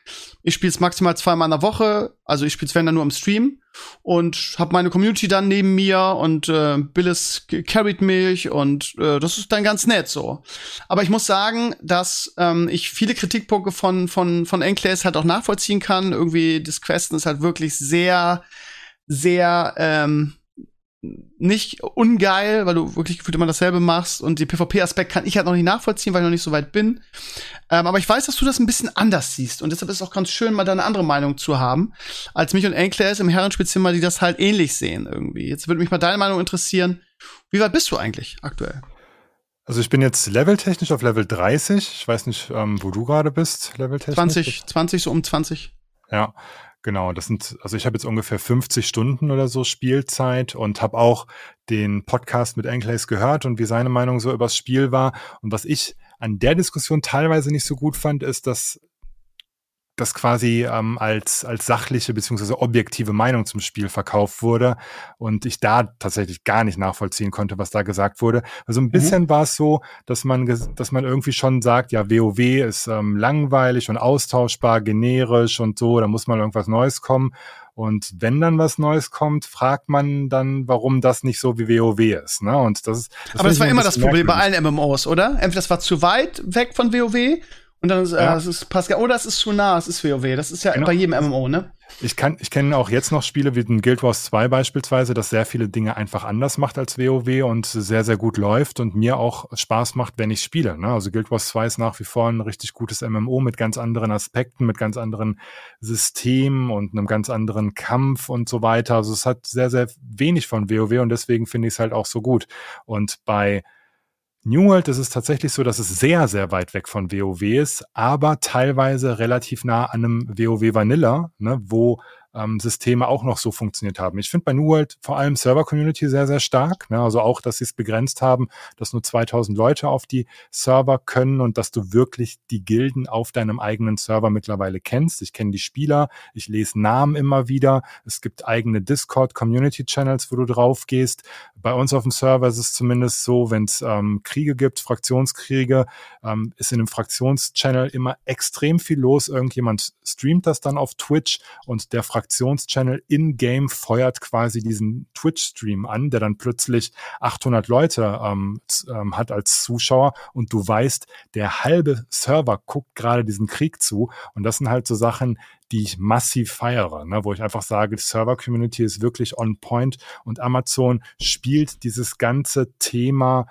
ich spiel's maximal zweimal in der Woche. Also ich spiel's wenn dann nur im Stream und hab meine Community dann neben mir und äh, Billis carried mich und äh, das ist dann ganz nett so. Aber ich muss sagen, dass ähm, ich viele Kritikpunkte von von von Enclaves halt auch nachvollziehen kann. Irgendwie das Questen ist halt wirklich sehr sehr ähm, nicht ungeil, weil du wirklich gefühlt immer dasselbe machst und den PvP-Aspekt kann ich halt noch nicht nachvollziehen, weil ich noch nicht so weit bin. Ähm, aber ich weiß, dass du das ein bisschen anders siehst und deshalb ist es auch ganz schön, mal da eine andere Meinung zu haben, als mich und Enclares im Herrenspielzimmer, die das halt ähnlich sehen irgendwie. Jetzt würde mich mal deine Meinung interessieren. Wie weit bist du eigentlich aktuell? Also ich bin jetzt leveltechnisch auf Level 30. Ich weiß nicht, ähm, wo du gerade bist, leveltechnisch. 20, 20, so um 20. Ja, genau. Das sind, also ich habe jetzt ungefähr 50 Stunden oder so Spielzeit und habe auch den Podcast mit Enclays gehört und wie seine Meinung so übers Spiel war. Und was ich an der Diskussion teilweise nicht so gut fand, ist, dass das quasi ähm, als, als sachliche beziehungsweise objektive Meinung zum Spiel verkauft wurde und ich da tatsächlich gar nicht nachvollziehen konnte, was da gesagt wurde. Also ein mhm. bisschen mhm. war es so, dass man, dass man irgendwie schon sagt, ja, WoW ist ähm, langweilig und austauschbar, generisch und so, da muss mal irgendwas Neues kommen. Und wenn dann was Neues kommt, fragt man dann, warum das nicht so wie WoW ist. Ne? Und das ist das Aber das war immer das Problem bei allen MMOs, oder? Entweder das war zu weit weg von WoW und dann ist, ja. äh, es ist Pascal, oder oh, es ist zu nah, es ist WoW. Das ist ja genau. bei jedem MMO, ne? Ich kann, ich kenne auch jetzt noch Spiele wie den Guild Wars 2 beispielsweise, das sehr viele Dinge einfach anders macht als WoW und sehr, sehr gut läuft und mir auch Spaß macht, wenn ich spiele. Ne? Also Guild Wars 2 ist nach wie vor ein richtig gutes MMO mit ganz anderen Aspekten, mit ganz anderen Systemen und einem ganz anderen Kampf und so weiter. Also es hat sehr, sehr wenig von WoW und deswegen finde ich es halt auch so gut. Und bei New World ist es tatsächlich so, dass es sehr, sehr weit weg von WoW ist, aber teilweise relativ nah an einem WoW Vanilla, ne, wo ähm, Systeme auch noch so funktioniert haben. Ich finde bei New World vor allem Server-Community sehr, sehr stark. Ne? Also auch, dass sie es begrenzt haben, dass nur 2000 Leute auf die Server können und dass du wirklich die Gilden auf deinem eigenen Server mittlerweile kennst. Ich kenne die Spieler, ich lese Namen immer wieder. Es gibt eigene Discord-Community-Channels, wo du drauf gehst. Bei uns auf dem Server ist es zumindest so, wenn es ähm, Kriege gibt, Fraktionskriege, ähm, ist in einem Fraktionschannel immer extrem viel los. Irgendjemand streamt das dann auf Twitch und der Fraktion Fraktionschannel in-game feuert quasi diesen Twitch-Stream an, der dann plötzlich 800 Leute ähm, ähm, hat als Zuschauer. Und du weißt, der halbe Server guckt gerade diesen Krieg zu. Und das sind halt so Sachen, die ich massiv feiere, ne, wo ich einfach sage, die Server-Community ist wirklich on point. Und Amazon spielt dieses ganze Thema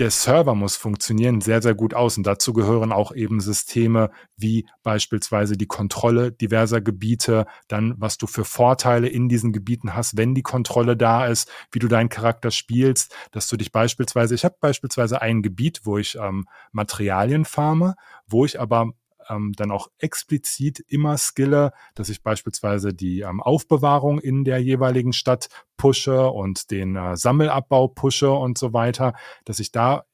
der Server muss funktionieren, sehr, sehr gut aus. Und dazu gehören auch eben Systeme wie beispielsweise die Kontrolle diverser Gebiete, dann was du für Vorteile in diesen Gebieten hast, wenn die Kontrolle da ist, wie du deinen Charakter spielst, dass du dich beispielsweise, ich habe beispielsweise ein Gebiet, wo ich ähm, Materialien farme, wo ich aber ähm, dann auch explizit immer skille, dass ich beispielsweise die ähm, Aufbewahrung in der jeweiligen Stadt pushe und den äh, Sammelabbau pushe und so weiter, dass ich da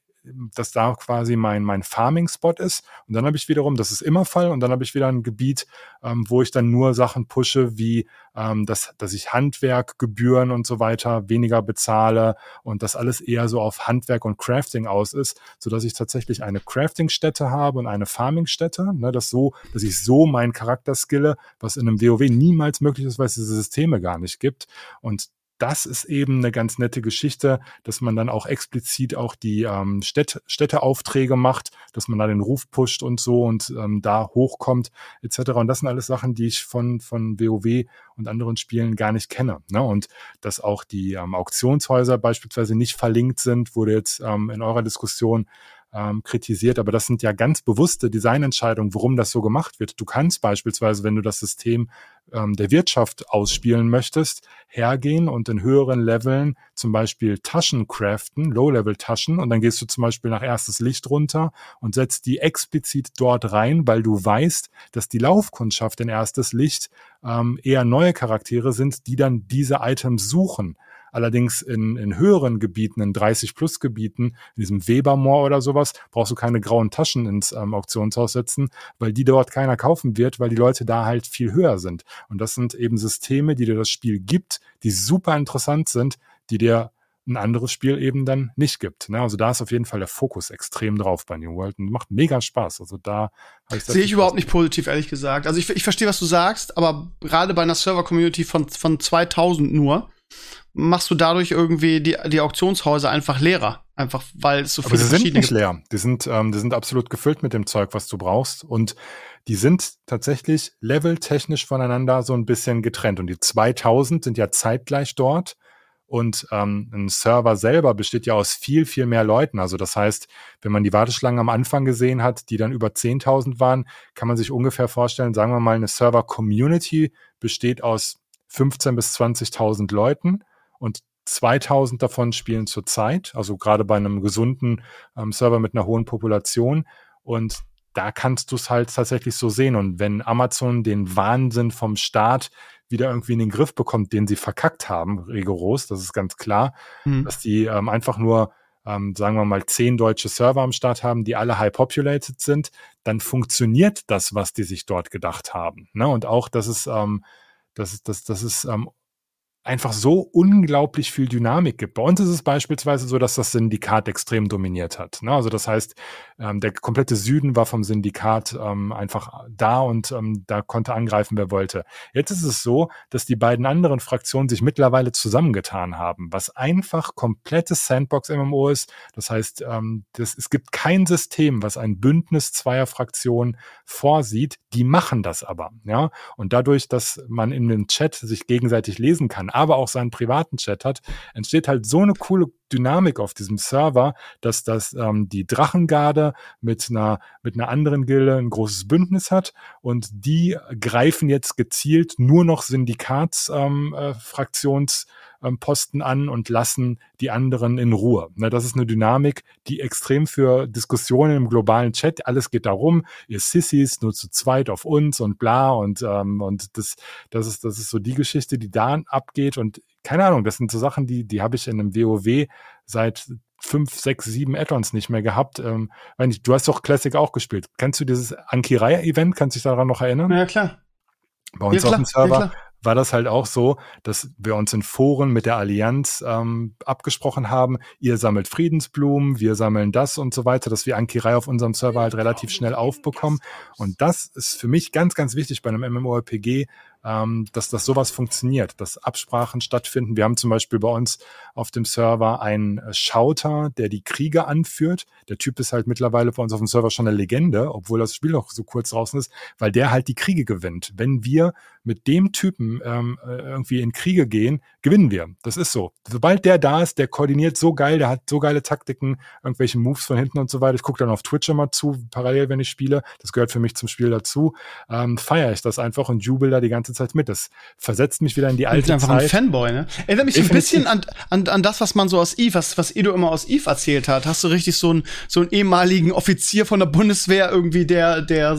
dass da quasi mein, mein Farming-Spot ist. Und dann habe ich wiederum, das ist immer Fall, und dann habe ich wieder ein Gebiet, ähm, wo ich dann nur Sachen pushe, wie ähm, dass, dass ich Handwerk, Gebühren und so weiter weniger bezahle und das alles eher so auf Handwerk und Crafting aus ist, so dass ich tatsächlich eine Crafting-Stätte habe und eine Farming-Stätte, ne, das so, dass ich so meinen Charakter skille, was in einem WoW niemals möglich ist, weil es diese Systeme gar nicht gibt. Und das ist eben eine ganz nette Geschichte, dass man dann auch explizit auch die ähm, Städt Städteaufträge macht, dass man da den Ruf pusht und so und ähm, da hochkommt etc. Und das sind alles Sachen, die ich von, von WoW und anderen Spielen gar nicht kenne. Ne? Und dass auch die ähm, Auktionshäuser beispielsweise nicht verlinkt sind, wurde jetzt ähm, in eurer Diskussion ähm, kritisiert, aber das sind ja ganz bewusste Designentscheidungen, warum das so gemacht wird. Du kannst beispielsweise, wenn du das System ähm, der Wirtschaft ausspielen möchtest, hergehen und in höheren Leveln zum Beispiel Taschen craften, Low-Level-Taschen, und dann gehst du zum Beispiel nach erstes Licht runter und setzt die explizit dort rein, weil du weißt, dass die Laufkundschaft in erstes Licht ähm, eher neue Charaktere sind, die dann diese Items suchen. Allerdings in, in höheren Gebieten, in 30-Plus-Gebieten, in diesem Webermoor oder sowas, brauchst du keine grauen Taschen ins ähm, Auktionshaus setzen, weil die dort keiner kaufen wird, weil die Leute da halt viel höher sind. Und das sind eben Systeme, die dir das Spiel gibt, die super interessant sind, die dir ein anderes Spiel eben dann nicht gibt. Ne? Also da ist auf jeden Fall der Fokus extrem drauf bei New World und macht mega Spaß. Also da ich sehe ich überhaupt nicht positiv, ehrlich gesagt. Also ich, ich verstehe, was du sagst, aber gerade bei einer Server-Community von, von 2000 nur, machst du dadurch irgendwie die, die Auktionshäuser einfach leerer. Einfach weil es so viele Aber sie sind nicht leer. Die sind, ähm, die sind absolut gefüllt mit dem Zeug, was du brauchst. Und die sind tatsächlich leveltechnisch voneinander so ein bisschen getrennt. Und die 2000 sind ja zeitgleich dort. Und ähm, ein Server selber besteht ja aus viel, viel mehr Leuten. Also das heißt, wenn man die Warteschlangen am Anfang gesehen hat, die dann über 10.000 waren, kann man sich ungefähr vorstellen, sagen wir mal, eine Server-Community besteht aus 15.000 bis 20.000 Leuten und 2000 davon spielen zurzeit, also gerade bei einem gesunden ähm, Server mit einer hohen Population. Und da kannst du es halt tatsächlich so sehen. Und wenn Amazon den Wahnsinn vom Staat wieder irgendwie in den Griff bekommt, den sie verkackt haben, rigoros, das ist ganz klar, mhm. dass die ähm, einfach nur, ähm, sagen wir mal, zehn deutsche Server am Start haben, die alle high populated sind, dann funktioniert das, was die sich dort gedacht haben. Ne? Und auch, dass es, ähm, dass, dass, dass es ähm, einfach so unglaublich viel Dynamik gibt. Bei uns ist es beispielsweise so, dass das Syndikat extrem dominiert hat. Ne? Also das heißt, ähm, der komplette Süden war vom Syndikat ähm, einfach da und ähm, da konnte angreifen, wer wollte. Jetzt ist es so, dass die beiden anderen Fraktionen sich mittlerweile zusammengetan haben, was einfach komplettes Sandbox-MMO ist. Das heißt, ähm, das, es gibt kein System, was ein Bündnis zweier Fraktionen vorsieht. Die machen das aber. Ja? Und dadurch, dass man in dem Chat sich gegenseitig lesen kann, aber auch seinen privaten Chat hat, entsteht halt so eine coole Dynamik auf diesem Server, dass das ähm, die Drachengarde mit einer mit einer anderen Gilde ein großes Bündnis hat und die greifen jetzt gezielt nur noch Syndikatsfraktions ähm, äh, ähm, Posten an und lassen die anderen in Ruhe. Ne, das ist eine Dynamik, die extrem für Diskussionen im globalen Chat, alles geht darum, ihr Sissys nur zu zweit auf uns und bla und ähm, und das das ist das ist so die Geschichte, die da abgeht und keine Ahnung, das sind so Sachen, die, die habe ich in einem WoW seit fünf, sechs, sieben Add-ons nicht mehr gehabt. Ähm, du hast doch Classic auch gespielt. Kennst du dieses Ankiraya-Event? Kannst du dich daran noch erinnern? Ja, klar. Bei uns ja, auf dem Server ja, war das halt auch so, dass wir uns in Foren mit der Allianz ähm, abgesprochen haben, ihr sammelt Friedensblumen, wir sammeln das und so weiter, dass wir Ankirei auf unserem Server halt relativ schnell aufbekommen. Und das ist für mich ganz, ganz wichtig bei einem MMORPG, ähm, dass das sowas funktioniert, dass Absprachen stattfinden. Wir haben zum Beispiel bei uns auf dem Server einen Schauter, der die Kriege anführt. Der Typ ist halt mittlerweile bei uns auf dem Server schon eine Legende, obwohl das Spiel noch so kurz draußen ist, weil der halt die Kriege gewinnt. Wenn wir mit dem Typen ähm, äh, irgendwie in Kriege gehen, gewinnen wir. Das ist so. Sobald der da ist, der koordiniert so geil, der hat so geile Taktiken, irgendwelche Moves von hinten und so weiter. Ich gucke dann auf Twitch immer zu, parallel, wenn ich spiele. Das gehört für mich zum Spiel dazu. Ähm, Feiere ich das einfach und jubel da die ganze Zeit mit. Das versetzt mich wieder in die alte Zeit. einfach ein Fanboy, ne? Erinnert mich so ein bisschen an, an, an das, was man so aus Eve, was, was Edo immer aus Eve erzählt hat. Hast du richtig so einen, so einen ehemaligen Offizier von der Bundeswehr irgendwie, der, der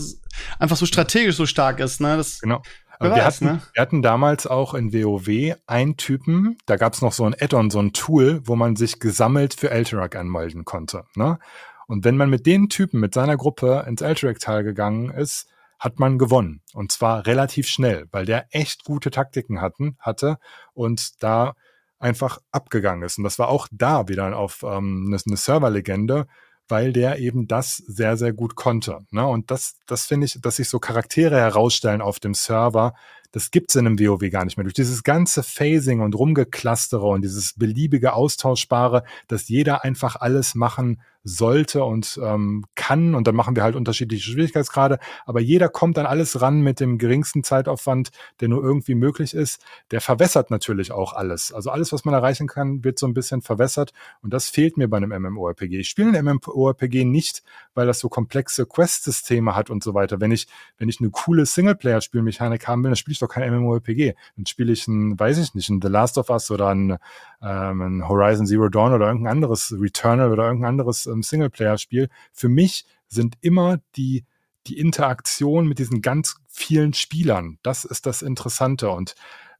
einfach so strategisch so stark ist, ne? Das, genau. wir, weiß, hatten, ne? wir hatten damals auch in WoW einen Typen, da gab es noch so ein Add-on, so ein Tool, wo man sich gesammelt für Elterak anmelden konnte. Ne? Und wenn man mit den Typen, mit seiner Gruppe ins Elterak-Tal gegangen ist, hat man gewonnen. Und zwar relativ schnell, weil der echt gute Taktiken hatten, hatte und da einfach abgegangen ist. Und das war auch da wieder auf ähm, eine, Serverlegende, weil der eben das sehr, sehr gut konnte. Ne? Und das, das finde ich, dass sich so Charaktere herausstellen auf dem Server, das gibt's in einem WoW gar nicht mehr. Durch dieses ganze Phasing und Rumgeklastere und dieses beliebige Austauschbare, dass jeder einfach alles machen sollte und ähm, kann. Und dann machen wir halt unterschiedliche Schwierigkeitsgrade. Aber jeder kommt an alles ran mit dem geringsten Zeitaufwand, der nur irgendwie möglich ist. Der verwässert natürlich auch alles. Also alles, was man erreichen kann, wird so ein bisschen verwässert. Und das fehlt mir bei einem MMORPG. Ich spiele ein MMORPG nicht, weil das so komplexe Quest-Systeme hat und so weiter. Wenn ich, wenn ich eine coole Singleplayer-Spielmechanik haben will, dann spiele ich doch kein MMORPG. Dann spiele ich ein, weiß ich nicht, ein The Last of Us oder ein, ähm, ein Horizon Zero Dawn oder irgendein anderes Returnal oder irgendein anderes ähm, Singleplayer-Spiel. Für mich sind immer die, die Interaktion mit diesen ganz vielen Spielern. Das ist das Interessante. Und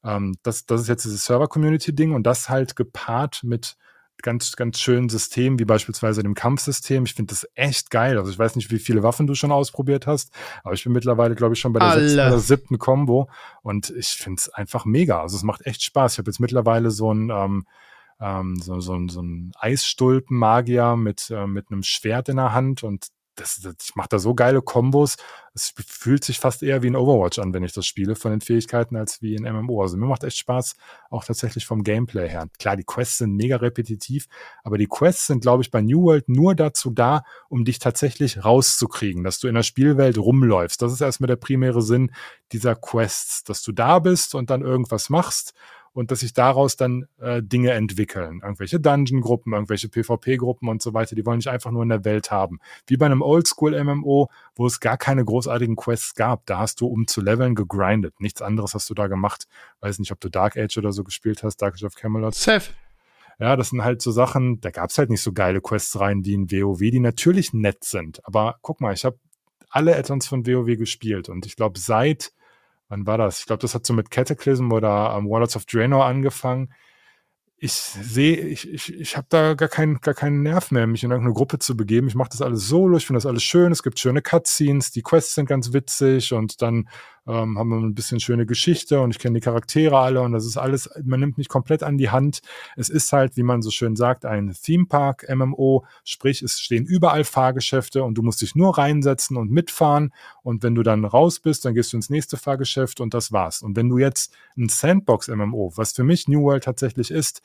ähm, das, das ist jetzt dieses Server-Community-Ding und das halt gepaart mit ganz, ganz schönen Systemen, wie beispielsweise dem Kampfsystem. Ich finde das echt geil. Also ich weiß nicht, wie viele Waffen du schon ausprobiert hast, aber ich bin mittlerweile, glaube ich, schon bei der Alle. sechsten oder siebten Combo und ich finde es einfach mega. Also es macht echt Spaß. Ich habe jetzt mittlerweile so ein ähm, ähm, so, so, so ein Eisstulpen-Magier mit, äh, mit einem Schwert in der Hand und das, das, ich mache da so geile Kombos. Es fühlt sich fast eher wie ein Overwatch an, wenn ich das spiele, von den Fähigkeiten, als wie ein MMO. Also mir macht echt Spaß, auch tatsächlich vom Gameplay her. Klar, die Quests sind mega repetitiv, aber die Quests sind, glaube ich, bei New World nur dazu da, um dich tatsächlich rauszukriegen, dass du in der Spielwelt rumläufst. Das ist erstmal der primäre Sinn dieser Quests, dass du da bist und dann irgendwas machst und dass sich daraus dann äh, Dinge entwickeln. Irgendwelche Dungeon-Gruppen, irgendwelche PvP-Gruppen und so weiter, die wollen nicht einfach nur in der Welt haben. Wie bei einem Oldschool-MMO, wo es gar keine großartigen Quests gab. Da hast du, um zu leveln, gegrindet. Nichts anderes hast du da gemacht. Weiß nicht, ob du Dark Age oder so gespielt hast, Dark Age of Camelot. Safe. Ja, das sind halt so Sachen, da gab's halt nicht so geile Quests rein wie in WoW, die natürlich nett sind. Aber guck mal, ich habe alle Addons von WoW gespielt und ich glaube seit, wann war das? Ich glaube, das hat so mit Cataclysm oder um, Warlords of Draenor angefangen ich sehe, ich, ich, ich habe da gar keinen, gar keinen Nerv mehr, mich in irgendeine Gruppe zu begeben. Ich mache das alles solo, ich finde das alles schön, es gibt schöne Cutscenes, die Quests sind ganz witzig und dann ähm, haben wir ein bisschen schöne Geschichte und ich kenne die Charaktere alle und das ist alles, man nimmt mich komplett an die Hand. Es ist halt, wie man so schön sagt, ein Theme Park MMO, sprich es stehen überall Fahrgeschäfte und du musst dich nur reinsetzen und mitfahren und wenn du dann raus bist, dann gehst du ins nächste Fahrgeschäft und das war's. Und wenn du jetzt ein Sandbox MMO, was für mich New World tatsächlich ist,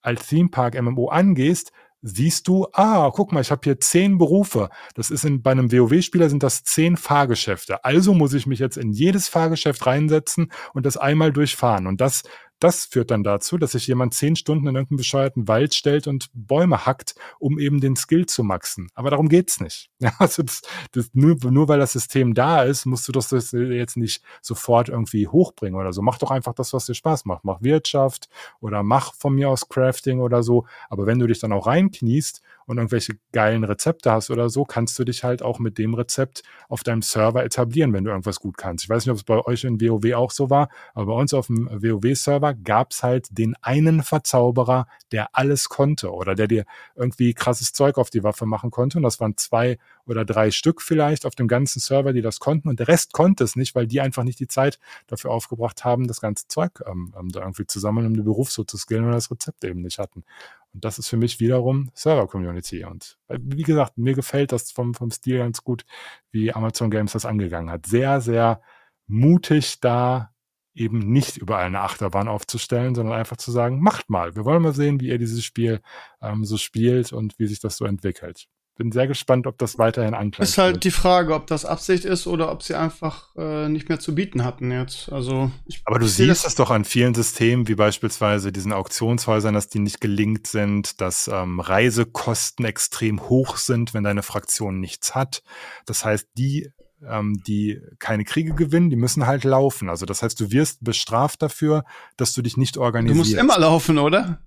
als Theme Park MMO angehst, siehst du, ah, guck mal, ich habe hier zehn Berufe. Das ist in, bei einem WoW-Spieler sind das zehn Fahrgeschäfte. Also muss ich mich jetzt in jedes Fahrgeschäft reinsetzen und das einmal durchfahren. Und das das führt dann dazu, dass sich jemand zehn Stunden in irgendeinen bescheuerten Wald stellt und Bäume hackt, um eben den Skill zu maxen. Aber darum geht's nicht. Ja, also das, das, nur, nur weil das System da ist, musst du das jetzt nicht sofort irgendwie hochbringen oder so. Mach doch einfach das, was dir Spaß macht. Mach Wirtschaft oder mach von mir aus Crafting oder so. Aber wenn du dich dann auch reinkniest und irgendwelche geilen Rezepte hast oder so, kannst du dich halt auch mit dem Rezept auf deinem Server etablieren, wenn du irgendwas gut kannst. Ich weiß nicht, ob es bei euch in WoW auch so war, aber bei uns auf dem WoW-Server gab es halt den einen Verzauberer, der alles konnte oder der dir irgendwie krasses Zeug auf die Waffe machen konnte. Und das waren zwei oder drei Stück vielleicht auf dem ganzen Server, die das konnten. Und der Rest konnte es nicht, weil die einfach nicht die Zeit dafür aufgebracht haben, das ganze Zeug ähm, ähm da irgendwie zu sammeln, um den Beruf so zu skillen oder das Rezept eben nicht hatten. Und das ist für mich wiederum Server-Community. Und äh, wie gesagt, mir gefällt das vom, vom Stil ganz gut, wie Amazon Games das angegangen hat. Sehr, sehr mutig da eben nicht überall eine Achterbahn aufzustellen, sondern einfach zu sagen, macht mal. Wir wollen mal sehen, wie ihr dieses Spiel ähm, so spielt und wie sich das so entwickelt bin sehr gespannt, ob das weiterhin anklang. Ist halt wird. die Frage, ob das Absicht ist oder ob sie einfach äh, nicht mehr zu bieten hatten jetzt. Also ich, Aber du siehst das doch an vielen Systemen, wie beispielsweise diesen Auktionshäusern, dass die nicht gelingt sind, dass ähm, Reisekosten extrem hoch sind, wenn deine Fraktion nichts hat. Das heißt, die ähm, die keine Kriege gewinnen, die müssen halt laufen. Also das heißt, du wirst bestraft dafür, dass du dich nicht organisierst. Du musst immer laufen, oder?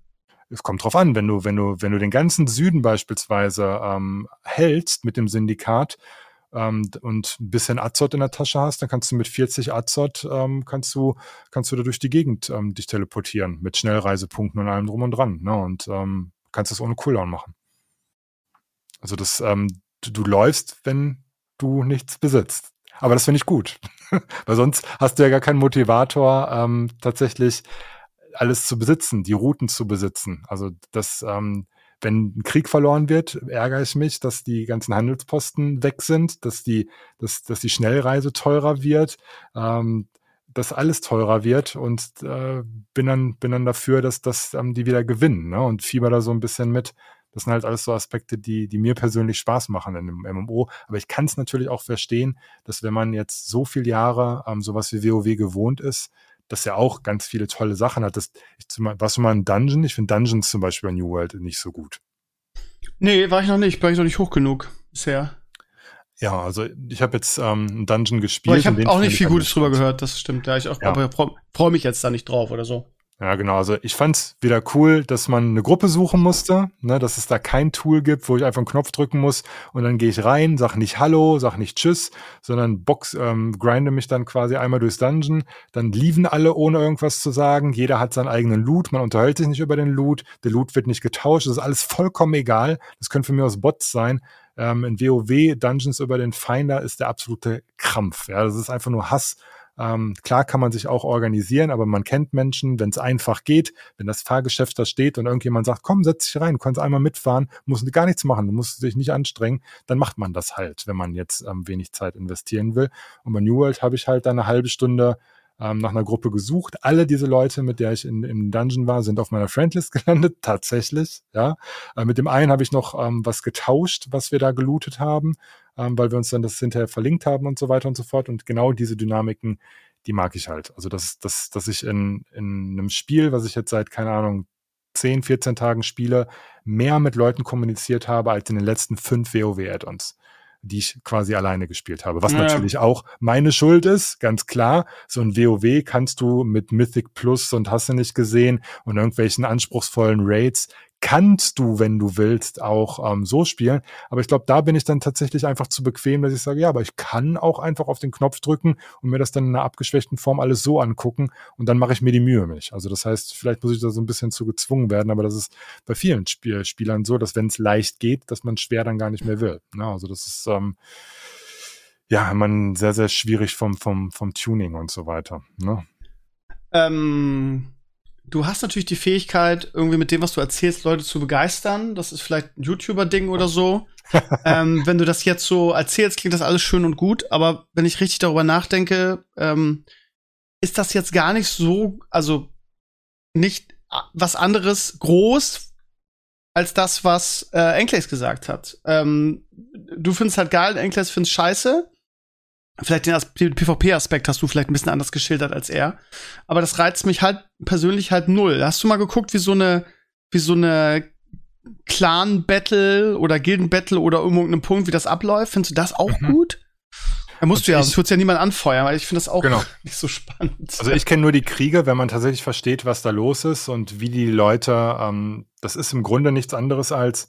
Es kommt drauf an, wenn du, wenn du, wenn du den ganzen Süden beispielsweise ähm, hältst mit dem Syndikat ähm, und ein bisschen Azot in der Tasche hast, dann kannst du mit 40 Azot ähm, kannst du, kannst du da durch die Gegend ähm, dich teleportieren mit Schnellreisepunkten und allem drum und dran. Ne? Und ähm, kannst das ohne Cooldown machen. Also das, ähm, du, du läufst, wenn du nichts besitzt. Aber das finde ich gut. Weil sonst hast du ja gar keinen Motivator, ähm, tatsächlich alles zu besitzen, die Routen zu besitzen. Also das, ähm, wenn ein Krieg verloren wird, ärgere ich mich, dass die ganzen Handelsposten weg sind, dass die, dass, dass die Schnellreise teurer wird, ähm, dass alles teurer wird und äh, bin dann bin dann dafür, dass dass ähm, die wieder gewinnen ne? und fieber da so ein bisschen mit. Das sind halt alles so Aspekte, die die mir persönlich Spaß machen in dem MMO. Aber ich kann es natürlich auch verstehen, dass wenn man jetzt so viele Jahre ähm, sowas wie WoW gewohnt ist, das ja auch ganz viele tolle Sachen hat. Das, ich, warst du mal ein Dungeon? Ich finde Dungeons zum Beispiel bei New World nicht so gut. Nee, war ich noch nicht. War ich noch nicht hoch genug bisher. Ja, also ich habe jetzt ähm, einen Dungeon gespielt. Aber ich habe auch nicht viel Gutes drüber gehört, das stimmt. Ja, ich auch, ja. aber freue freu mich jetzt da nicht drauf oder so. Ja, genau. Also ich fand's wieder cool, dass man eine Gruppe suchen musste, ne, dass es da kein Tool gibt, wo ich einfach einen Knopf drücken muss und dann gehe ich rein, sag nicht Hallo, sag nicht Tschüss, sondern Box ähm, grinde mich dann quasi einmal durchs Dungeon. Dann liefen alle ohne irgendwas zu sagen. Jeder hat seinen eigenen Loot, man unterhält sich nicht über den Loot, der Loot wird nicht getauscht, das ist alles vollkommen egal. Das können für mich aus Bots sein. Ähm, in WoW Dungeons über den Finder ist der absolute Krampf. Ja, das ist einfach nur Hass ähm, klar kann man sich auch organisieren, aber man kennt Menschen, wenn es einfach geht, wenn das Fahrgeschäft da steht und irgendjemand sagt, komm, setz dich rein, kannst einmal mitfahren, musst gar nichts machen, du musst dich nicht anstrengen, dann macht man das halt, wenn man jetzt ähm, wenig Zeit investieren will. Und bei New World habe ich halt eine halbe Stunde ähm, nach einer Gruppe gesucht. Alle diese Leute, mit der ich in, im Dungeon war, sind auf meiner Friendlist gelandet, tatsächlich. Ja, äh, mit dem einen habe ich noch ähm, was getauscht, was wir da gelootet haben, ähm, weil wir uns dann das hinterher verlinkt haben und so weiter und so fort. Und genau diese Dynamiken, die mag ich halt. Also dass, dass, dass ich in, in einem Spiel, was ich jetzt seit keine Ahnung 10, 14 Tagen spiele, mehr mit Leuten kommuniziert habe als in den letzten fünf WoW-Add-ons. Die ich quasi alleine gespielt habe. Was ja. natürlich auch meine Schuld ist, ganz klar. So ein WoW kannst du mit Mythic Plus und hast du nicht gesehen und irgendwelchen anspruchsvollen Raids kannst du, wenn du willst, auch ähm, so spielen. Aber ich glaube, da bin ich dann tatsächlich einfach zu bequem, dass ich sage, ja, aber ich kann auch einfach auf den Knopf drücken und mir das dann in einer abgeschwächten Form alles so angucken und dann mache ich mir die Mühe nicht. Also das heißt, vielleicht muss ich da so ein bisschen zu gezwungen werden, aber das ist bei vielen Spiel Spielern so, dass wenn es leicht geht, dass man schwer dann gar nicht mehr will. Ne? Also das ist ähm, ja man sehr, sehr schwierig vom, vom, vom Tuning und so weiter. Ne? Ähm du hast natürlich die Fähigkeit, irgendwie mit dem, was du erzählst, Leute zu begeistern. Das ist vielleicht ein YouTuber-Ding oder so. ähm, wenn du das jetzt so erzählst, klingt das alles schön und gut, aber wenn ich richtig darüber nachdenke, ähm, ist das jetzt gar nicht so, also nicht was anderes groß als das, was äh, Enkles gesagt hat. Ähm, du findest halt geil, Enkles findest scheiße. Vielleicht den, PvP-Aspekt hast du vielleicht ein bisschen anders geschildert als er. Aber das reizt mich halt persönlich halt null. Hast du mal geguckt, wie so eine, wie so eine Clan-Battle oder Gilden-Battle oder irgendeinem Punkt, wie das abläuft? Findest du das auch mhm. gut? Da musst du ja, sonst wird ja niemand anfeuern, weil ich finde das auch genau. nicht so spannend. Also ich kenne nur die Kriege, wenn man tatsächlich versteht, was da los ist und wie die Leute, ähm, das ist im Grunde nichts anderes als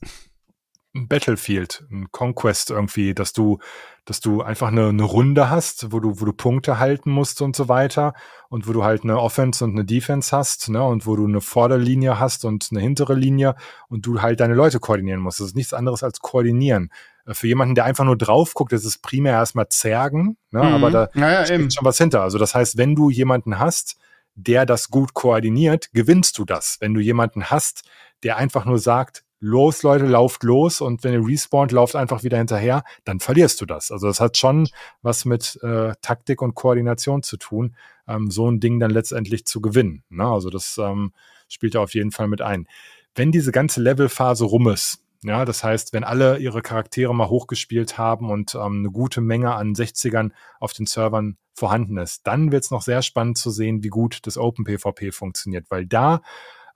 ein Battlefield, ein Conquest irgendwie, dass du, dass du einfach eine, eine Runde hast, wo du, wo du Punkte halten musst und so weiter und wo du halt eine Offense und eine Defense hast, ne, und wo du eine Vorderlinie hast und eine hintere Linie und du halt deine Leute koordinieren musst. Das ist nichts anderes als koordinieren. Äh, für jemanden, der einfach nur drauf guckt, das ist primär erstmal Zergen, ne, mhm. aber da naja, steht schon was hinter. Also das heißt, wenn du jemanden hast, der das gut koordiniert, gewinnst du das. Wenn du jemanden hast, der einfach nur sagt, los, Leute, lauft los und wenn ihr respawnt, lauft einfach wieder hinterher, dann verlierst du das. Also das hat schon was mit äh, Taktik und Koordination zu tun, ähm, so ein Ding dann letztendlich zu gewinnen. Ne? Also das ähm, spielt da auf jeden Fall mit ein. Wenn diese ganze Levelphase rum ist, ja, das heißt, wenn alle ihre Charaktere mal hochgespielt haben und ähm, eine gute Menge an 60ern auf den Servern vorhanden ist, dann wird es noch sehr spannend zu sehen, wie gut das Open PvP funktioniert, weil da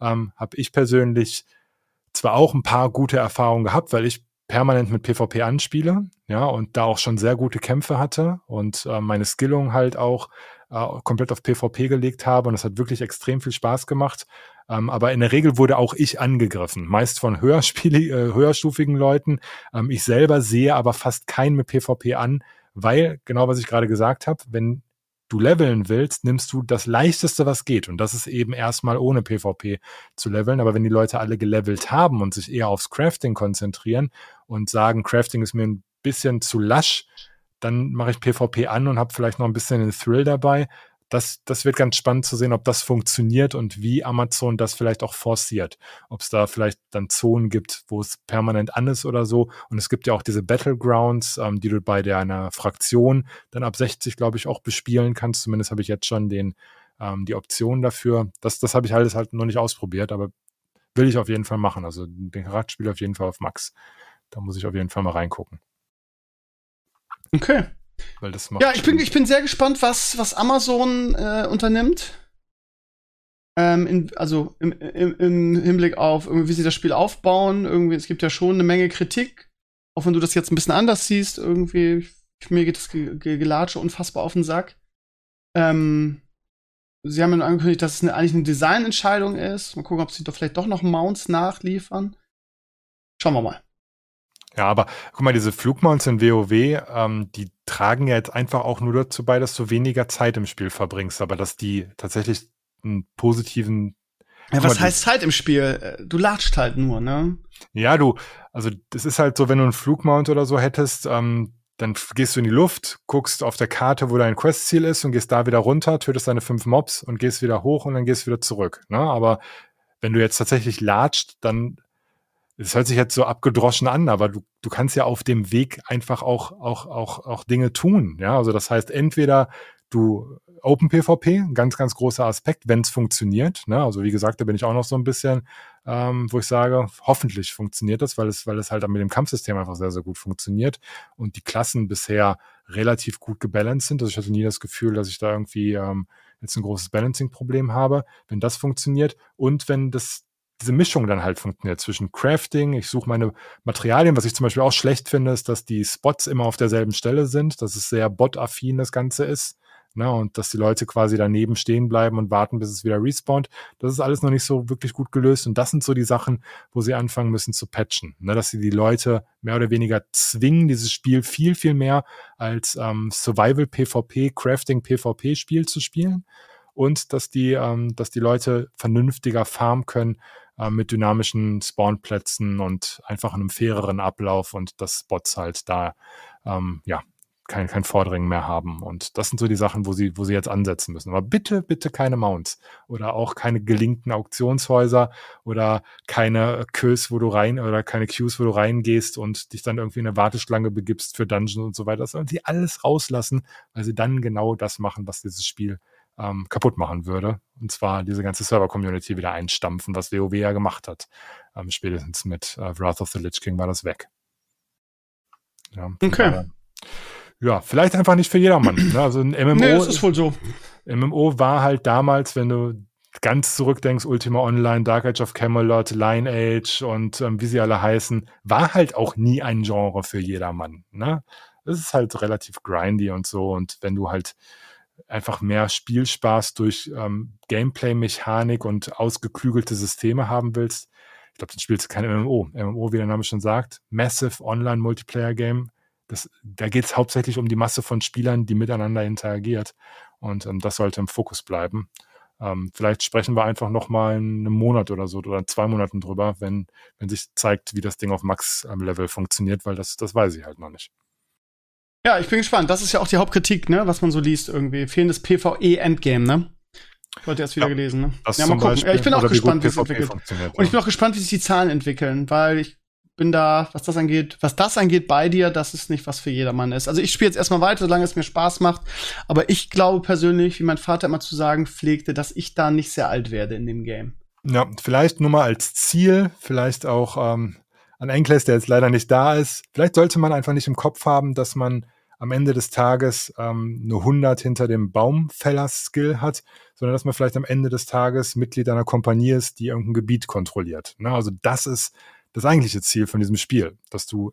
ähm, habe ich persönlich zwar auch ein paar gute Erfahrungen gehabt, weil ich permanent mit PvP anspiele, ja, und da auch schon sehr gute Kämpfe hatte und äh, meine Skillung halt auch äh, komplett auf PvP gelegt habe und es hat wirklich extrem viel Spaß gemacht. Ähm, aber in der Regel wurde auch ich angegriffen, meist von Hörspiel, äh, höherstufigen Leuten. Ähm, ich selber sehe aber fast keinen mit PvP an, weil, genau was ich gerade gesagt habe, wenn du leveln willst, nimmst du das leichteste, was geht. Und das ist eben erstmal ohne PvP zu leveln. Aber wenn die Leute alle gelevelt haben und sich eher aufs Crafting konzentrieren und sagen, Crafting ist mir ein bisschen zu lasch, dann mache ich PvP an und habe vielleicht noch ein bisschen den Thrill dabei das, das wird ganz spannend zu sehen, ob das funktioniert und wie Amazon das vielleicht auch forciert. Ob es da vielleicht dann Zonen gibt, wo es permanent an ist oder so. Und es gibt ja auch diese Battlegrounds, ähm, die du bei der einer Fraktion dann ab 60, glaube ich, auch bespielen kannst. Zumindest habe ich jetzt schon den, ähm, die Option dafür. Das, das habe ich alles halt noch nicht ausprobiert, aber will ich auf jeden Fall machen. Also den Charakterspiel auf jeden Fall auf Max. Da muss ich auf jeden Fall mal reingucken. Okay. Weil das macht ja, ich bin, ich bin sehr gespannt, was, was Amazon äh, unternimmt. Ähm, in, also im, im, im Hinblick auf, wie sie das Spiel aufbauen. Irgendwie, es gibt ja schon eine Menge Kritik, auch wenn du das jetzt ein bisschen anders siehst. Irgendwie, mir geht das Gelatsche unfassbar auf den Sack. Ähm, sie haben ja nur angekündigt, dass es eine, eigentlich eine Designentscheidung ist. Mal gucken, ob sie doch vielleicht doch noch Mounts nachliefern. Schauen wir mal. Ja, aber guck mal, diese Flugmounts in WoW, ähm, die tragen ja jetzt einfach auch nur dazu bei, dass du weniger Zeit im Spiel verbringst, aber dass die tatsächlich einen positiven ja, was heißt Zeit im Spiel? Du latscht halt nur, ne? Ja, du, also das ist halt so, wenn du einen Flugmount oder so hättest, ähm, dann gehst du in die Luft, guckst auf der Karte, wo dein Questziel ist und gehst da wieder runter, tötest deine fünf Mobs und gehst wieder hoch und dann gehst wieder zurück. Ne? Aber wenn du jetzt tatsächlich latscht, dann es hört sich jetzt so abgedroschen an, aber du, du kannst ja auf dem Weg einfach auch, auch, auch, auch Dinge tun. Ja, also das heißt, entweder du Open PvP, ganz, ganz großer Aspekt, wenn es funktioniert. Ne? Also wie gesagt, da bin ich auch noch so ein bisschen, ähm, wo ich sage, hoffentlich funktioniert das, weil es, weil es halt mit dem Kampfsystem einfach sehr, sehr gut funktioniert und die Klassen bisher relativ gut gebalanced sind. Also ich hatte nie das Gefühl, dass ich da irgendwie ähm, jetzt ein großes Balancing-Problem habe. Wenn das funktioniert und wenn das diese Mischung dann halt funktioniert zwischen Crafting, ich suche meine Materialien, was ich zum Beispiel auch schlecht finde, ist, dass die Spots immer auf derselben Stelle sind, dass es sehr bot-affin das Ganze ist. Ne, und dass die Leute quasi daneben stehen bleiben und warten, bis es wieder respawnt. Das ist alles noch nicht so wirklich gut gelöst. Und das sind so die Sachen, wo sie anfangen müssen zu patchen. Ne, dass sie die Leute mehr oder weniger zwingen, dieses Spiel viel, viel mehr als ähm, Survival-PvP, Crafting-PvP-Spiel zu spielen. Und dass die, ähm, dass die Leute vernünftiger farmen können äh, mit dynamischen Spawnplätzen und einfach einem faireren Ablauf und dass Bots halt da ähm, ja kein, kein Vordringen mehr haben. Und das sind so die Sachen, wo sie, wo sie jetzt ansetzen müssen. Aber bitte, bitte keine Mounts oder auch keine gelinkten Auktionshäuser oder keine Queues, wo du rein oder keine Queues, wo du reingehst und dich dann irgendwie in eine Warteschlange begibst für Dungeons und so weiter. Das sollen sie alles rauslassen, weil sie dann genau das machen, was dieses Spiel ähm, kaputt machen würde. Und zwar diese ganze Server-Community wieder einstampfen, was WoW ja gemacht hat. Ähm, spätestens mit äh, Wrath of the Lich King war das weg. Ja, okay. Daher, ja, vielleicht einfach nicht für jedermann. Ne? Also ein MMO. nee, das ist wohl so. MMO war halt damals, wenn du ganz zurückdenkst, Ultima Online, Dark Age of Camelot, Lineage und ähm, wie sie alle heißen, war halt auch nie ein Genre für jedermann. Ne? Es ist halt relativ grindy und so. Und wenn du halt einfach mehr Spielspaß durch ähm, Gameplay-Mechanik und ausgeklügelte Systeme haben willst, ich glaube, dann spielst du kein MMO. MMO, wie der Name schon sagt, Massive Online Multiplayer Game das, da geht es hauptsächlich um die Masse von Spielern, die miteinander interagiert. Und ähm, das sollte im Fokus bleiben. Ähm, vielleicht sprechen wir einfach noch mal einen Monat oder so oder zwei Monaten drüber, wenn, wenn sich zeigt, wie das Ding auf Max-Level funktioniert, weil das, das weiß ich halt noch nicht. Ja, ich bin gespannt. Das ist ja auch die Hauptkritik, ne, was man so liest irgendwie. Fehlendes PvE-Endgame, ne? Heute erst wieder ja, gelesen, ne? Ja, mal gucken. Beispiel, ja, ich bin auch gespannt, wie es entwickelt. Und ich bin auch gespannt, wie sich die Zahlen entwickeln, weil ich bin da, was das angeht, was das angeht, bei dir, dass es nicht was für jedermann ist. Also ich spiele jetzt erstmal weiter, solange es mir Spaß macht. Aber ich glaube persönlich, wie mein Vater immer zu sagen pflegte, dass ich da nicht sehr alt werde in dem Game. Ja, vielleicht nur mal als Ziel, vielleicht auch ähm, an Enkles, der jetzt leider nicht da ist. Vielleicht sollte man einfach nicht im Kopf haben, dass man am Ende des Tages ähm, eine 100 hinter dem Baumfäller-Skill hat, sondern dass man vielleicht am Ende des Tages Mitglied einer Kompanie ist, die irgendein Gebiet kontrolliert. Ne? Also das ist das eigentliche Ziel von diesem Spiel, dass du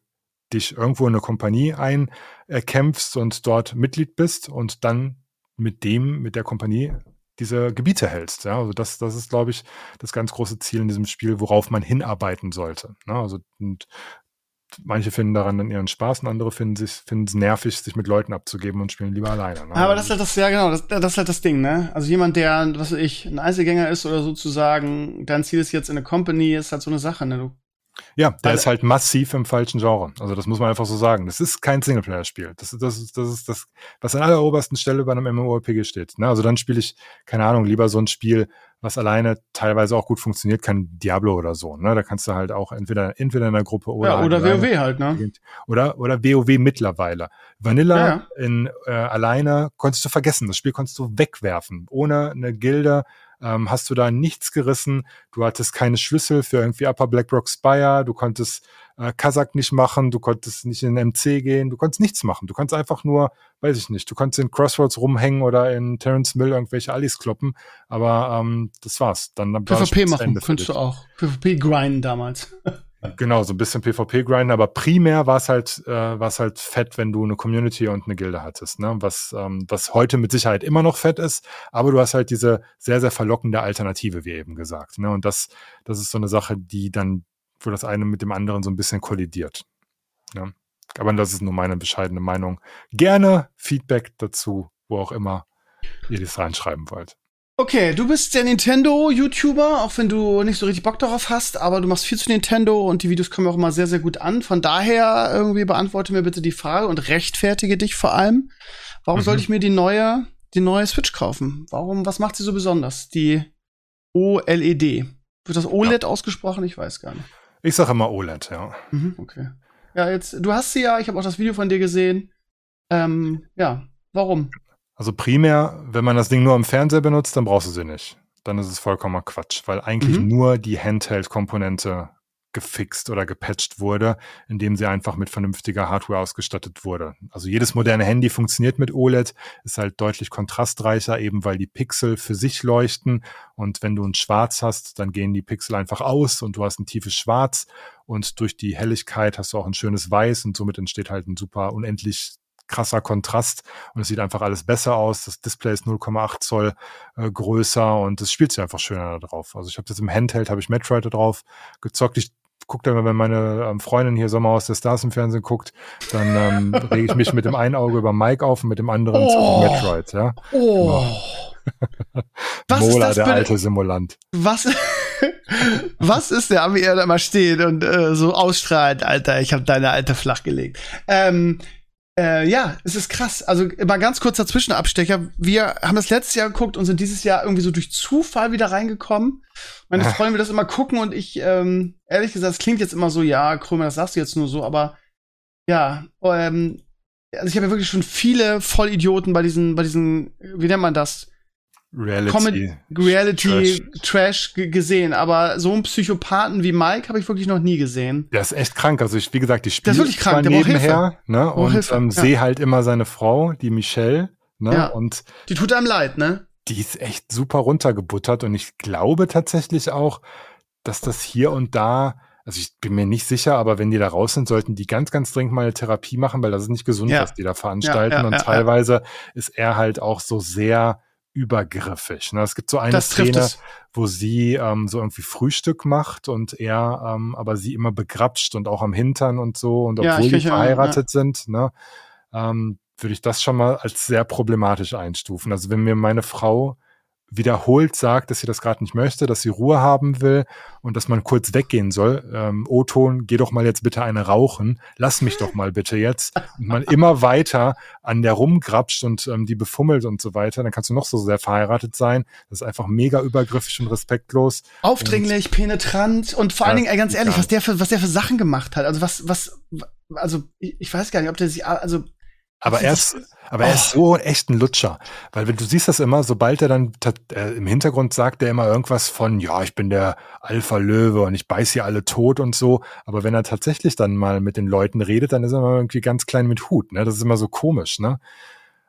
dich irgendwo in eine Kompanie einkämpfst und dort Mitglied bist und dann mit dem, mit der Kompanie diese Gebiete hältst. Ja, also das, das ist, glaube ich, das ganz große Ziel in diesem Spiel, worauf man hinarbeiten sollte. Ja, also und manche finden daran dann ihren Spaß und andere finden es finden nervig, sich mit Leuten abzugeben und spielen lieber alleine. Ne? Aber das ist halt das, ja genau, das, das ist halt das Ding, ne? Also jemand, der, was weiß ich, ein Einzelgänger ist oder sozusagen, dein Ziel ist jetzt in eine Company, ist halt so eine Sache, ne? Du ja, der Weil, ist halt massiv im falschen Genre. Also das muss man einfach so sagen. Das ist kein Singleplayer-Spiel. Das, ist das, ist, das ist das, was an aller obersten Stelle bei einem MMORPG steht. Ne? Also dann spiele ich, keine Ahnung, lieber so ein Spiel, was alleine teilweise auch gut funktioniert, kein Diablo oder so. Ne? Da kannst du halt auch entweder, entweder in einer Gruppe oder. Ja, oder halt WoW halt, ne? Oder, oder WoW mittlerweile. Vanilla ja, ja. in äh, alleine konntest du vergessen. Das Spiel konntest du wegwerfen. Ohne eine Gilde ähm, hast du da nichts gerissen. Du hattest keine Schlüssel für irgendwie Upper Blackrock Spire, du konntest äh, Kazak nicht machen, du konntest nicht in den MC gehen, du konntest nichts machen. Du konntest einfach nur, weiß ich nicht, du konntest in Crossroads rumhängen oder in Terence Mill irgendwelche Allis kloppen, aber ähm, das war's. Dann, dann PvP machen, könntest du auch. PvP grinden damals. Genau, so ein bisschen PvP-Grinden, aber primär war es halt, äh, war es halt fett, wenn du eine Community und eine Gilde hattest, ne? Was, ähm, was heute mit Sicherheit immer noch fett ist, aber du hast halt diese sehr, sehr verlockende Alternative, wie eben gesagt. Ne? Und das, das ist so eine Sache, die dann, wo das eine mit dem anderen so ein bisschen kollidiert. Ne? Aber das ist nur meine bescheidene Meinung. Gerne Feedback dazu, wo auch immer ihr das reinschreiben wollt. Okay, du bist der Nintendo-YouTuber, auch wenn du nicht so richtig Bock darauf hast, aber du machst viel zu Nintendo und die Videos kommen auch immer sehr, sehr gut an. Von daher irgendwie beantworte mir bitte die Frage und rechtfertige dich vor allem. Warum mhm. sollte ich mir die neue, die neue Switch kaufen? Warum, was macht sie so besonders? Die OLED. Wird das OLED ja. ausgesprochen? Ich weiß gar nicht. Ich sage immer OLED, ja. Mhm, okay. Ja, jetzt, du hast sie ja, ich habe auch das Video von dir gesehen. Ähm, ja, warum? Also primär, wenn man das Ding nur am Fernseher benutzt, dann brauchst du sie nicht. Dann ist es vollkommener Quatsch, weil eigentlich mhm. nur die Handheld-Komponente gefixt oder gepatcht wurde, indem sie einfach mit vernünftiger Hardware ausgestattet wurde. Also jedes moderne Handy funktioniert mit OLED, ist halt deutlich kontrastreicher, eben weil die Pixel für sich leuchten und wenn du ein Schwarz hast, dann gehen die Pixel einfach aus und du hast ein tiefes Schwarz und durch die Helligkeit hast du auch ein schönes Weiß und somit entsteht halt ein super unendlich krasser Kontrast und es sieht einfach alles besser aus. Das Display ist 0,8 Zoll äh, größer und es spielt sich einfach schöner da drauf. Also ich habe jetzt im Handheld, habe ich Metroid da drauf gezockt. Ich gucke immer, wenn meine ähm, Freundin hier Sommerhaus der Stars im Fernsehen guckt, dann ähm, rege ich mich mit dem einen Auge über Mike auf und mit dem anderen oh. zu Metroid. Ja? Oh. Genau. Was Mola, der alte Simulant. Was, was ist der, wie er da mal steht und äh, so ausstrahlt, Alter, ich habe deine alte flach gelegt. Ähm, äh, ja, es ist krass. Also mal ganz kurzer Zwischenabstecher. Wir haben das letztes Jahr geguckt und sind dieses Jahr irgendwie so durch Zufall wieder reingekommen. Meine Freundin will das immer gucken und ich, ähm, ehrlich gesagt, es klingt jetzt immer so, ja, Krömer, das sagst du jetzt nur so, aber ja, ähm, also ich habe ja wirklich schon viele Vollidioten bei diesen, bei diesen, wie nennt man das? Reality, Comedy, Reality Trash, Trash gesehen, aber so einen Psychopathen wie Mike habe ich wirklich noch nie gesehen. Der ist echt krank. Also ich, wie gesagt, ich spiele zwar nebenher ne, und ähm, ja. sehe halt immer seine Frau, die Michelle. Ne, ja. und die tut einem leid, ne? Die ist echt super runtergebuttert und ich glaube tatsächlich auch, dass das hier und da also ich bin mir nicht sicher, aber wenn die da raus sind, sollten die ganz, ganz dringend mal eine Therapie machen, weil das ist nicht gesund, ja. was die da veranstalten. Und teilweise ist er halt auch so sehr übergriffig. Ne? Es gibt so eine das Szene, wo sie ähm, so irgendwie Frühstück macht und er ähm, aber sie immer begrapscht und auch am Hintern und so und obwohl die verheiratet ja. sind, ne, ähm, würde ich das schon mal als sehr problematisch einstufen. Also wenn mir meine Frau wiederholt sagt, dass sie das gerade nicht möchte, dass sie Ruhe haben will und dass man kurz weggehen soll. Ähm, O-Ton, geh doch mal jetzt bitte eine rauchen, lass mich doch mal bitte jetzt. Und man immer weiter an der rumgrapscht und ähm, die befummelt und so weiter, dann kannst du noch so sehr verheiratet sein. Das ist einfach mega übergriffig und respektlos. Aufdringlich, und, penetrant und vor allen Dingen, ganz ehrlich, was der für, was der für Sachen gemacht hat. Also was, was, also ich, ich weiß gar nicht, ob der sich, also aber er ist, aber oh. er ist so echt ein Lutscher. Weil wenn du siehst das immer, sobald er dann äh, im Hintergrund sagt er immer irgendwas von, ja, ich bin der Alpha-Löwe und ich beiß hier alle tot und so. Aber wenn er tatsächlich dann mal mit den Leuten redet, dann ist er immer irgendwie ganz klein mit Hut. Ne? Das ist immer so komisch, ne?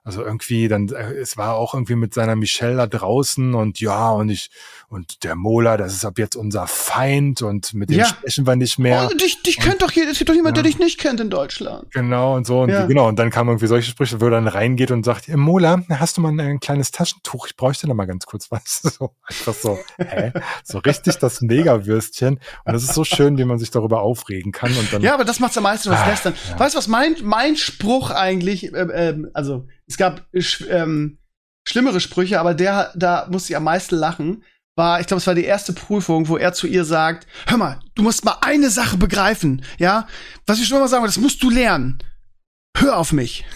Also irgendwie, dann, äh, es war auch irgendwie mit seiner Michelle da draußen und ja, und ich, und der Mola, das ist ab jetzt unser Feind und mit dem ja. sprechen wir nicht mehr. Oh, dich, dich und, kennt doch jeder, es gibt doch niemand, ja. der dich nicht kennt in Deutschland. Genau, und so, und ja. genau, und dann kam irgendwie solche Sprüche, wo er dann reingeht und sagt, Mola, hast du mal ein, kleines Taschentuch? Ich bräuchte noch mal ganz kurz was. So, einfach so, hä? So richtig das Megawürstchen. Und das ist so schön, wie man sich darüber aufregen kann. Und dann, ja, aber das macht's am meisten was ah, lästern. Weißt du, was mein, mein Spruch eigentlich, äh, äh, also, es gab ähm, schlimmere Sprüche, aber der, da musste ich am meisten lachen. War, ich glaube, es war die erste Prüfung, wo er zu ihr sagt: Hör mal, du musst mal eine Sache begreifen, ja? Was ich schon mal sagen will, das musst du lernen. Hör auf mich.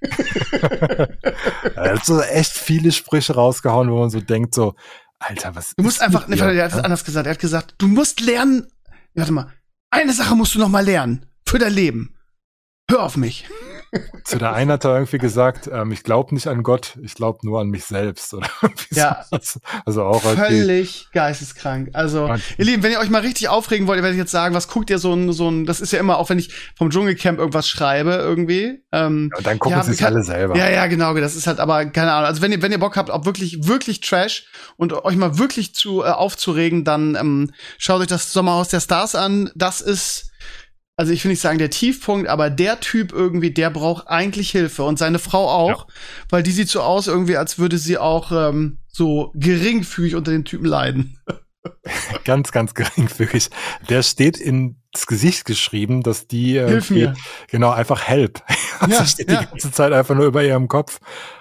er hat so echt viele Sprüche rausgehauen, wo man so denkt, so, Alter, was. Du musst einfach, ne, er hat es anders gesagt. Er hat gesagt, du musst lernen. Warte mal, eine Sache musst du noch mal lernen für dein Leben. Hör auf mich. Zu der einen hat er irgendwie gesagt, ähm, ich glaube nicht an Gott, ich glaube nur an mich selbst. Oder ja, also auch okay. völlig geisteskrank. Also, Mann. ihr Lieben, wenn ihr euch mal richtig aufregen wollt, werde ich jetzt sagen, was guckt ihr so ein, so ein, das ist ja immer, auch wenn ich vom Dschungelcamp irgendwas schreibe irgendwie. Ähm, ja, dann gucken ja, sie es alle selber. Ja, ja, genau, das ist halt aber, keine Ahnung. Also wenn ihr, wenn ihr Bock habt, auch wirklich, wirklich Trash und euch mal wirklich zu äh, aufzuregen, dann ähm, schaut euch das Sommerhaus der Stars an. Das ist also ich will nicht sagen der Tiefpunkt, aber der Typ irgendwie, der braucht eigentlich Hilfe und seine Frau auch, ja. weil die sieht so aus irgendwie, als würde sie auch ähm, so geringfügig unter den Typen leiden. ganz, ganz geringfügig. Der steht ins Gesicht geschrieben, dass die äh, Hilf mir. genau einfach help. Also ja, steht ja. die ganze Zeit einfach nur über ihrem Kopf.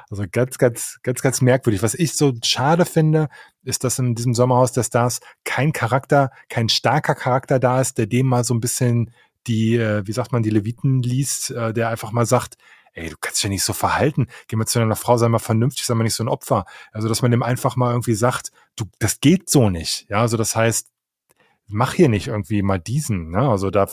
Also ganz, ganz, ganz, ganz merkwürdig. Was ich so schade finde, ist, dass in diesem Sommerhaus der Stars kein Charakter, kein starker Charakter da ist, der dem mal so ein bisschen die, äh, wie sagt man, die Leviten liest, äh, der einfach mal sagt, ey, du kannst dich ja nicht so verhalten. Geh mal zu deiner Frau, sei mal vernünftig, sei mal nicht so ein Opfer. Also, dass man dem einfach mal irgendwie sagt, du, das geht so nicht. Ja, also das heißt, mach hier nicht irgendwie mal diesen. Ne? Also da,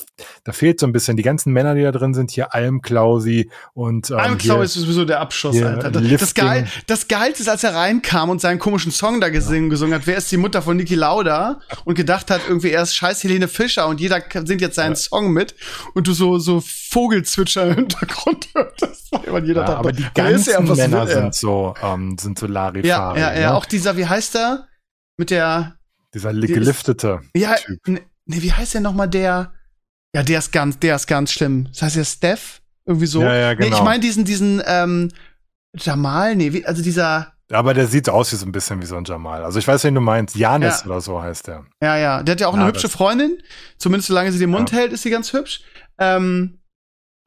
da fehlt so ein bisschen. Die ganzen Männer, die da drin sind, hier Almklausi und ähm, Almklau ist sowieso der Abschuss, Alter. Das, das, Geil, das Geilste ist, als er reinkam und seinen komischen Song da gesungen, ja. gesungen hat, wer ist die Mutter von Niki Lauda und gedacht hat, irgendwie er ist scheiß Helene Fischer und jeder singt jetzt seinen ja. Song mit und du so, so Vogelzwitscher im Hintergrund hörtest. Weil jeder ja, dachte, aber die ganzen ja, Männer sind so, ähm, sind so Larifari. Ja, ja, ja, ne? auch dieser, wie heißt der? Mit der, dieser geliftete. Ja, typ. nee, wie heißt der nochmal der? Ja, der ist ganz, der ist ganz schlimm. Das heißt ja Steph? Irgendwie so. Ja, ja, genau. Nee, ich meine diesen, diesen, ähm, Jamal, nee, wie, also dieser. Aber der sieht aus wie so ein bisschen wie so ein Jamal. Also ich weiß, wen du meinst. Janis ja. oder so heißt der. Ja, ja. Der hat ja auch ja, eine hübsche Freundin. Zumindest solange sie den Mund hält, ist sie ganz hübsch. Ähm,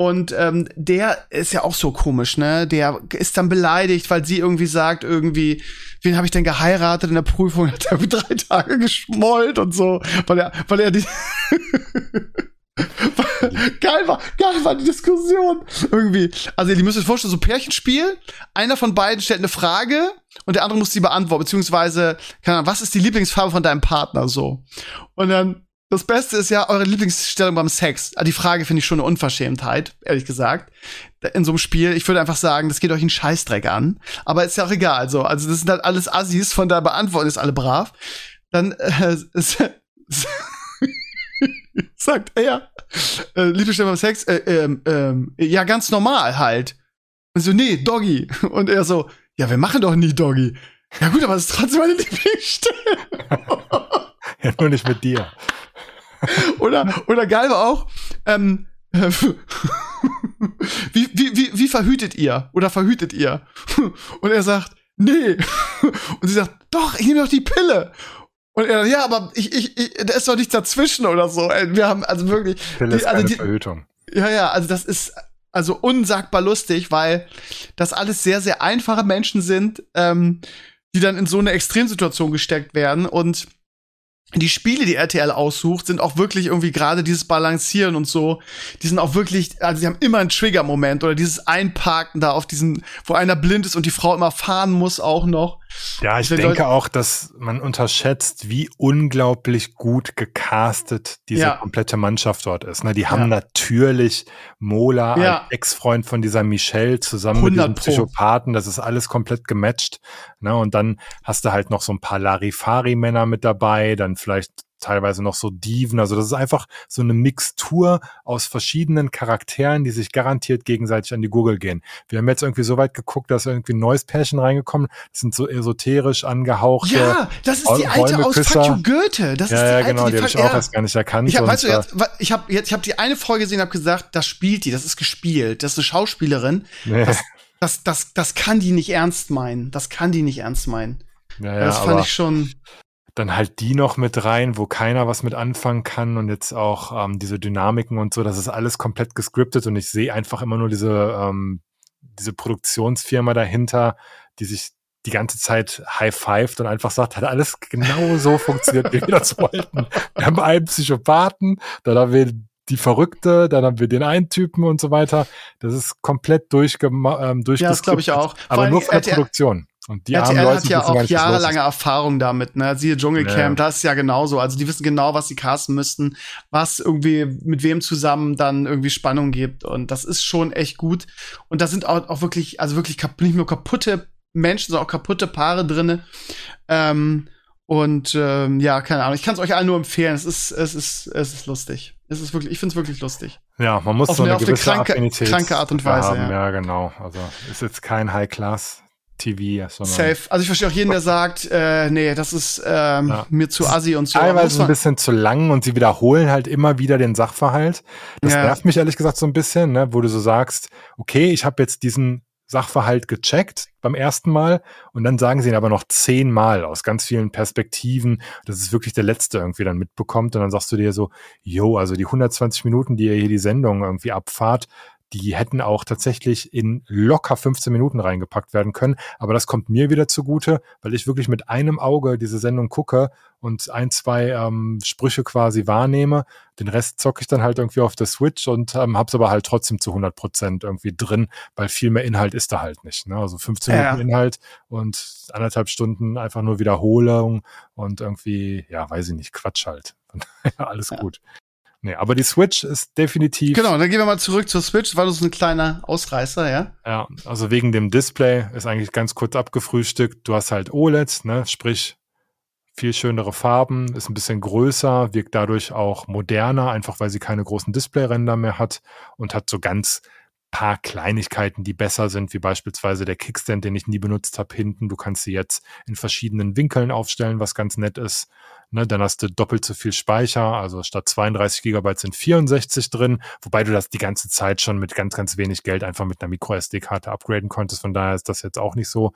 und ähm, der ist ja auch so komisch, ne? Der ist dann beleidigt, weil sie irgendwie sagt, irgendwie, wen habe ich denn geheiratet in der Prüfung? Hat er drei Tage geschmollt und so, weil er, weil er die geil war, geil war die Diskussion. Irgendwie. Also, ihr müsst euch vorstellen, so Pärchenspiel. Einer von beiden stellt eine Frage und der andere muss sie beantworten, beziehungsweise, keine Ahnung, was ist die Lieblingsfarbe von deinem Partner, so. Und dann, das Beste ist ja eure Lieblingsstellung beim Sex. Ah, die Frage finde ich schon eine Unverschämtheit, ehrlich gesagt. In so einem Spiel, ich würde einfach sagen, das geht euch einen Scheißdreck an. Aber ist ja auch egal. So. Also, das sind halt alles Assis, von der Beantwortung ist alle brav. Dann, äh, sagt er, äh, Liebestellung beim Sex, äh, ähm, ähm, ja, ganz normal halt. Und so, nee, Doggy. Und er so, ja, wir machen doch nie Doggy. Ja gut, aber es ist trotzdem meine Lieblingsstelle. ja, nur nicht mit dir. oder, oder geil war auch, ähm, wie, wie, wie, wie verhütet ihr? Oder verhütet ihr? Und er sagt, nee. Und sie sagt, doch, ich nehme doch die Pille. Und er, ja, aber ich, ich, ich, da ist doch nichts dazwischen oder so. Wir haben also wirklich. Pille ist die, also die, Verhütung. Ja, ja, also das ist also unsagbar lustig, weil das alles sehr, sehr einfache Menschen sind, ähm, die dann in so eine Extremsituation gesteckt werden und die Spiele, die RTL aussucht, sind auch wirklich irgendwie gerade dieses Balancieren und so. Die sind auch wirklich, also sie haben immer einen Trigger-Moment oder dieses Einparken da auf diesen, wo einer blind ist und die Frau immer fahren muss auch noch. Ja, ich denke Leute auch, dass man unterschätzt, wie unglaublich gut gecastet diese ja. komplette Mannschaft dort ist. Ne, die haben ja. natürlich Mola ja. als Ex-Freund von dieser Michelle zusammen mit diesem Psychopathen. Das ist alles komplett gematcht. Ne, und dann hast du halt noch so ein paar Larifari-Männer mit dabei, dann vielleicht teilweise noch so Diven. Also das ist einfach so eine Mixtur aus verschiedenen Charakteren, die sich garantiert gegenseitig an die Gurgel gehen. Wir haben jetzt irgendwie so weit geguckt, dass irgendwie ein neues Pärchen reingekommen. Das sind so esoterisch angehauchte. Ja, das ist die alte aus Fuck you Goethe. Das ja, ist die ja, alte, genau, die, die habe ich auch erst gar nicht erkannt. Ich habe weißt du, jetzt, ich hab, jetzt, ich hab die eine Folge gesehen, habe gesagt, das spielt die, das ist gespielt, das ist eine Schauspielerin. Nee. Das, das, das, das kann die nicht ernst meinen. Das kann die nicht ernst meinen. Ja, ja, das fand ich schon dann halt die noch mit rein, wo keiner was mit anfangen kann und jetzt auch ähm, diese Dynamiken und so, das ist alles komplett gescriptet und ich sehe einfach immer nur diese, ähm, diese Produktionsfirma dahinter, die sich die ganze Zeit high-fived und einfach sagt, hat alles genau so funktioniert, wie wir das wollten. Wir haben einen Psychopathen, dann haben wir die Verrückte, dann haben wir den einen Typen und so weiter. Das ist komplett durchge ähm, Ja, das glaube ich auch. Aber nur von der Produktion. Und die RTL Leute hat ja auch jahrelange Erfahrung damit, ne? Siehe Dschungelcamp, ja. das ist ja genauso. Also die wissen genau, was sie casten müssten, was irgendwie mit wem zusammen dann irgendwie Spannung gibt. Und das ist schon echt gut. Und da sind auch, auch wirklich, also wirklich nicht nur kaputte Menschen, sondern auch kaputte Paare drinne. Ähm, und ähm, ja, keine Ahnung. Ich kann es euch allen nur empfehlen. Es ist, es ist, es ist lustig. Es ist wirklich, ich finde es wirklich lustig. Ja, man muss auf so eine, eine gewisse kranke, Affinität kranke Art und Weise. Haben. Ja. ja, genau. Also ist jetzt kein High Class TV. Safe. Also ich verstehe auch jeden, der sagt, äh, nee, das ist ähm, ja. mir zu assi und so. Teilweise ein bisschen zu lang und sie wiederholen halt immer wieder den Sachverhalt. Das ja. nervt mich ehrlich gesagt so ein bisschen, ne, wo du so sagst, okay, ich habe jetzt diesen Sachverhalt gecheckt beim ersten Mal und dann sagen sie ihn aber noch zehnmal aus ganz vielen Perspektiven. Das ist wirklich der letzte irgendwie dann mitbekommt und dann sagst du dir so, yo, also die 120 Minuten, die ihr hier die Sendung irgendwie abfahrt, die hätten auch tatsächlich in locker 15 Minuten reingepackt werden können. Aber das kommt mir wieder zugute, weil ich wirklich mit einem Auge diese Sendung gucke und ein, zwei ähm, Sprüche quasi wahrnehme. Den Rest zocke ich dann halt irgendwie auf der Switch und ähm, habe es aber halt trotzdem zu 100 Prozent irgendwie drin, weil viel mehr Inhalt ist da halt nicht. Ne? Also 15 ja. Minuten Inhalt und anderthalb Stunden einfach nur Wiederholung und irgendwie, ja, weiß ich nicht, Quatsch halt. Alles ja. gut. Nee, aber die Switch ist definitiv. Genau, dann gehen wir mal zurück zur Switch, weil das ist ein kleiner Ausreißer, ja? Ja, also wegen dem Display ist eigentlich ganz kurz abgefrühstückt. Du hast halt OLED, ne, sprich viel schönere Farben, ist ein bisschen größer, wirkt dadurch auch moderner, einfach weil sie keine großen Displayränder mehr hat und hat so ganz paar Kleinigkeiten, die besser sind, wie beispielsweise der Kickstand, den ich nie benutzt habe, hinten. Du kannst sie jetzt in verschiedenen Winkeln aufstellen, was ganz nett ist. Ne, dann hast du doppelt so viel Speicher, also statt 32 Gigabyte sind 64 drin, wobei du das die ganze Zeit schon mit ganz, ganz wenig Geld einfach mit einer Micro SD-Karte upgraden konntest. Von daher ist das jetzt auch nicht so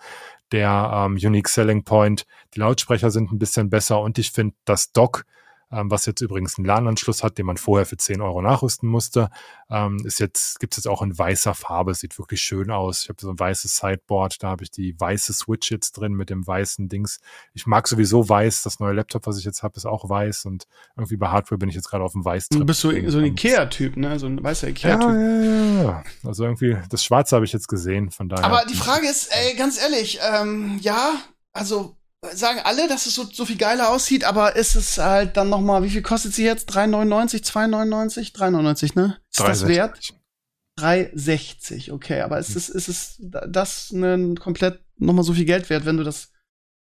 der ähm, Unique Selling Point. Die Lautsprecher sind ein bisschen besser und ich finde das Dock ähm, was jetzt übrigens einen LAN-Anschluss hat, den man vorher für 10 Euro nachrüsten musste. Ähm, ist jetzt, gibt es jetzt auch in weißer Farbe, sieht wirklich schön aus. Ich habe so ein weißes Sideboard, da habe ich die weiße Switch jetzt drin mit dem weißen Dings. Ich mag sowieso weiß, das neue Laptop, was ich jetzt habe, ist auch weiß und irgendwie bei Hardware bin ich jetzt gerade auf dem weiß. Du bist so, so ein Ikea-Typ, ne? So ein weißer Ikea-Typ. Ja, ja, ja. Also irgendwie, das Schwarze habe ich jetzt gesehen, von daher. Aber die Frage ist, ey, ganz ehrlich, ähm, ja, also sagen alle, dass es so, so viel geiler aussieht, aber ist es halt dann noch mal, wie viel kostet sie jetzt? 3,99, 2,99? 3,99, ne? Ist 360. das wert? 3,60, okay. Aber ist es, ist es das ein komplett noch mal so viel Geld wert, wenn du das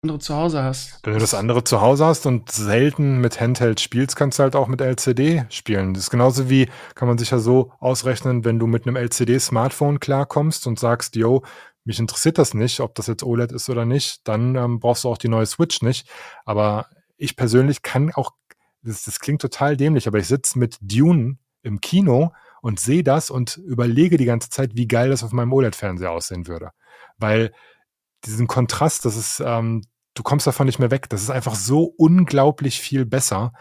andere zu Hause hast? Wenn du das andere zu Hause hast und selten mit Handheld spielst, kannst du halt auch mit LCD spielen. Das ist genauso wie, kann man sich ja so ausrechnen, wenn du mit einem LCD-Smartphone klarkommst und sagst, yo, mich interessiert das nicht, ob das jetzt OLED ist oder nicht, dann ähm, brauchst du auch die neue Switch nicht. Aber ich persönlich kann auch, das, das klingt total dämlich, aber ich sitze mit Dune im Kino und sehe das und überlege die ganze Zeit, wie geil das auf meinem OLED-Fernseher aussehen würde. Weil diesen Kontrast, das ist, ähm, du kommst davon nicht mehr weg. Das ist einfach so unglaublich viel besser,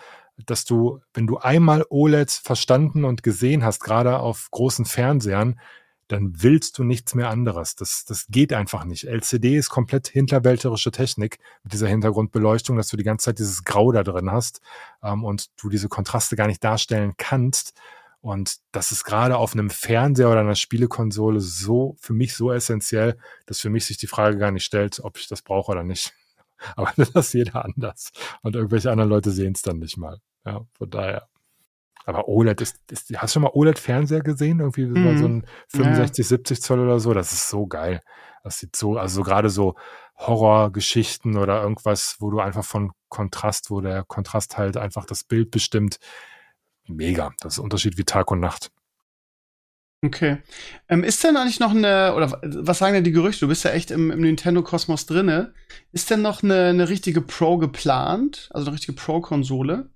dass du, wenn du einmal OLED verstanden und gesehen hast, gerade auf großen Fernsehern, dann willst du nichts mehr anderes. Das, das geht einfach nicht. LCD ist komplett hinterwälterische Technik mit dieser Hintergrundbeleuchtung, dass du die ganze Zeit dieses Grau da drin hast ähm, und du diese Kontraste gar nicht darstellen kannst. Und das ist gerade auf einem Fernseher oder einer Spielekonsole so für mich so essentiell, dass für mich sich die Frage gar nicht stellt, ob ich das brauche oder nicht. Aber das ist jeder anders. Und irgendwelche anderen Leute sehen es dann nicht mal. Ja, von daher. Aber OLED ist, ist hast du schon mal OLED-Fernseher gesehen? Irgendwie mm. so ein 65, ja. 70 Zoll oder so? Das ist so geil. Das sieht so, also so gerade so Horrorgeschichten oder irgendwas, wo du einfach von Kontrast, wo der Kontrast halt einfach das Bild bestimmt. Mega. Das ist ein Unterschied wie Tag und Nacht. Okay. Ähm, ist denn eigentlich noch eine, oder was sagen denn die Gerüchte? Du bist ja echt im, im Nintendo-Kosmos drinne. Ist denn noch eine, eine richtige Pro geplant? Also eine richtige Pro-Konsole?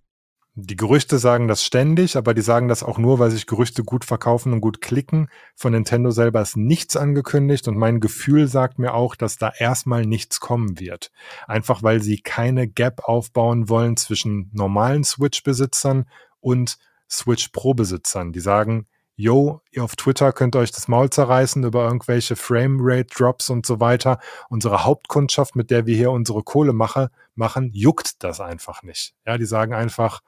Die Gerüchte sagen das ständig, aber die sagen das auch nur, weil sich Gerüchte gut verkaufen und gut klicken. Von Nintendo selber ist nichts angekündigt und mein Gefühl sagt mir auch, dass da erstmal nichts kommen wird. Einfach weil sie keine Gap aufbauen wollen zwischen normalen Switch-Besitzern und Switch Pro-Besitzern. Die sagen, yo, ihr auf Twitter könnt euch das Maul zerreißen über irgendwelche Framerate-Drops und so weiter. Unsere Hauptkundschaft, mit der wir hier unsere Kohle mache, machen, juckt das einfach nicht. Ja, die sagen einfach,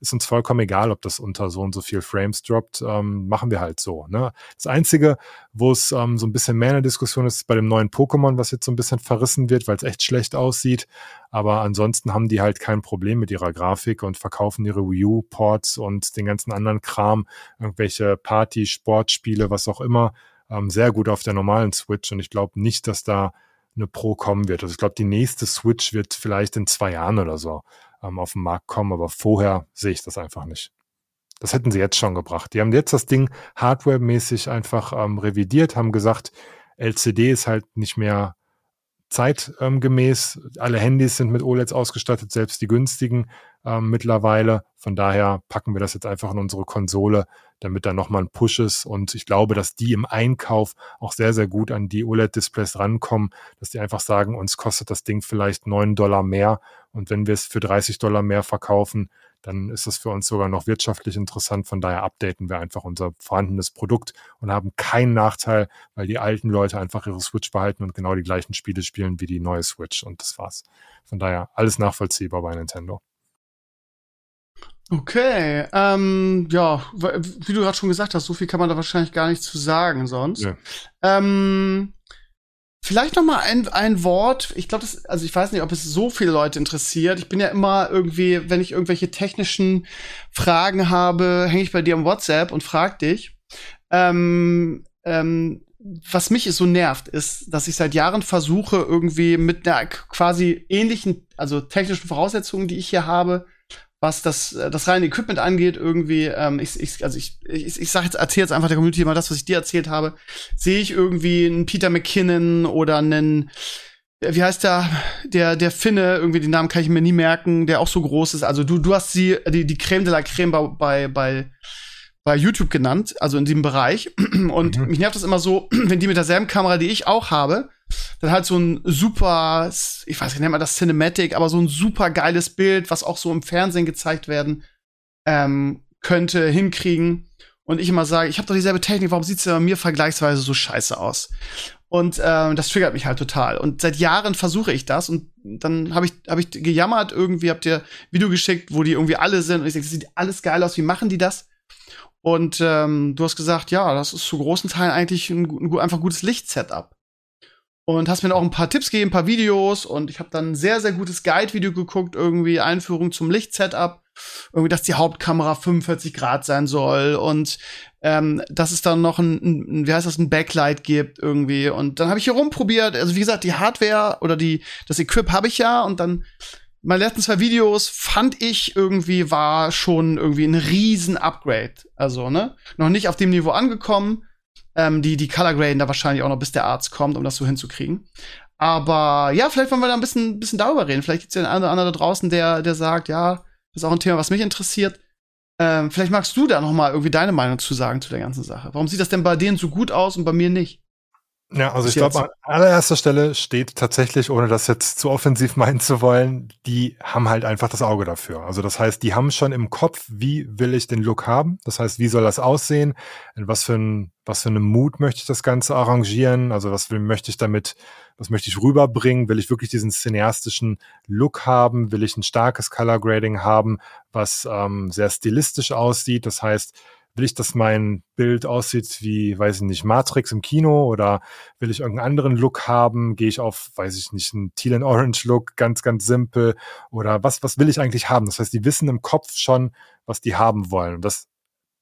ist uns vollkommen egal, ob das unter so und so viel Frames droppt, ähm, machen wir halt so. Ne? Das Einzige, wo es ähm, so ein bisschen mehr eine Diskussion ist, ist bei dem neuen Pokémon, was jetzt so ein bisschen verrissen wird, weil es echt schlecht aussieht. Aber ansonsten haben die halt kein Problem mit ihrer Grafik und verkaufen ihre Wii U-Ports und den ganzen anderen Kram, irgendwelche Party, Sportspiele, was auch immer, ähm, sehr gut auf der normalen Switch. Und ich glaube nicht, dass da eine Pro kommen wird. Also ich glaube, die nächste Switch wird vielleicht in zwei Jahren oder so ähm, auf den Markt kommen, aber vorher sehe ich das einfach nicht. Das hätten sie jetzt schon gebracht. Die haben jetzt das Ding hardwaremäßig einfach ähm, revidiert, haben gesagt, LCD ist halt nicht mehr zeitgemäß. Alle Handys sind mit OLEDs ausgestattet, selbst die günstigen ähm, mittlerweile. Von daher packen wir das jetzt einfach in unsere Konsole, damit da nochmal ein Push ist. Und ich glaube, dass die im Einkauf auch sehr, sehr gut an die OLED-Displays rankommen, dass die einfach sagen, uns kostet das Ding vielleicht neun Dollar mehr. Und wenn wir es für 30 Dollar mehr verkaufen, dann ist das für uns sogar noch wirtschaftlich interessant. Von daher updaten wir einfach unser vorhandenes Produkt und haben keinen Nachteil, weil die alten Leute einfach ihre Switch behalten und genau die gleichen Spiele spielen wie die neue Switch und das war's. Von daher alles nachvollziehbar bei Nintendo. Okay, ähm, ja, wie du gerade schon gesagt hast, so viel kann man da wahrscheinlich gar nicht zu sagen sonst. Ja. Ähm, vielleicht noch mal ein, ein Wort. Ich glaube, das, also ich weiß nicht, ob es so viele Leute interessiert. Ich bin ja immer irgendwie, wenn ich irgendwelche technischen Fragen habe, hänge ich bei dir am WhatsApp und frag dich. Ähm, ähm, was mich so nervt, ist, dass ich seit Jahren versuche, irgendwie mit einer quasi ähnlichen, also technischen Voraussetzungen, die ich hier habe, was das, äh, das reine Equipment angeht, irgendwie, ähm, ich, ich, also ich, ich, ich sag jetzt, erzähl jetzt einfach der Community mal das, was ich dir erzählt habe, sehe ich irgendwie einen Peter McKinnon oder einen, äh, wie heißt der, der, der Finne, irgendwie den Namen kann ich mir nie merken, der auch so groß ist. Also du, du hast sie, die, die Creme de la Creme bei, bei, bei YouTube genannt, also in diesem Bereich. Und mhm. mich nervt das immer so, wenn die mit derselben Kamera, die ich auch habe, dann halt so ein super, ich weiß nicht, nennt man das Cinematic, aber so ein super geiles Bild, was auch so im Fernsehen gezeigt werden ähm, könnte, hinkriegen. Und ich immer sage, ich habe doch dieselbe Technik, warum sieht's denn bei mir vergleichsweise so scheiße aus? Und ähm, das triggert mich halt total. Und seit Jahren versuche ich das und dann habe ich, hab ich gejammert, irgendwie habt ihr Video geschickt, wo die irgendwie alle sind und ich sage, das sieht alles geil aus, wie machen die das? Und ähm, du hast gesagt, ja, das ist zu großen Teilen eigentlich ein, ein einfach gutes Licht-Setup. Und hast mir auch ein paar Tipps gegeben, ein paar Videos. Und ich habe dann ein sehr, sehr gutes Guide-Video geguckt, irgendwie Einführung zum Lichtsetup, irgendwie, dass die Hauptkamera 45 Grad sein soll. Und ähm, dass es dann noch ein, ein, wie heißt das, ein Backlight gibt irgendwie. Und dann habe ich hier rumprobiert, also wie gesagt, die Hardware oder die, das Equip habe ich ja. Und dann meine letzten zwei Videos fand ich irgendwie war schon irgendwie ein riesen Upgrade, also ne, noch nicht auf dem Niveau angekommen, ähm, die, die Color Graden da wahrscheinlich auch noch, bis der Arzt kommt, um das so hinzukriegen. Aber ja, vielleicht wollen wir da ein bisschen, bisschen darüber reden. Vielleicht gibt es ja einen oder anderen da draußen, der, der sagt, ja, das ist auch ein Thema, was mich interessiert. Ähm, vielleicht magst du da noch mal irgendwie deine Meinung zu sagen zu der ganzen Sache. Warum sieht das denn bei denen so gut aus und bei mir nicht? Ja, also ich glaube, an allererster Stelle steht tatsächlich, ohne das jetzt zu offensiv meinen zu wollen, die haben halt einfach das Auge dafür. Also das heißt, die haben schon im Kopf, wie will ich den Look haben? Das heißt, wie soll das aussehen? In was für ein, was für einen Mut möchte ich das Ganze arrangieren? Also was will, möchte ich damit, was möchte ich rüberbringen? Will ich wirklich diesen cineastischen Look haben? Will ich ein starkes Color Grading haben, was ähm, sehr stilistisch aussieht? Das heißt, Will ich, dass mein Bild aussieht wie, weiß ich nicht, Matrix im Kino oder will ich irgendeinen anderen Look haben? Gehe ich auf, weiß ich nicht, einen Teal and Orange Look, ganz, ganz simpel oder was, was will ich eigentlich haben? Das heißt, die wissen im Kopf schon, was die haben wollen. Und das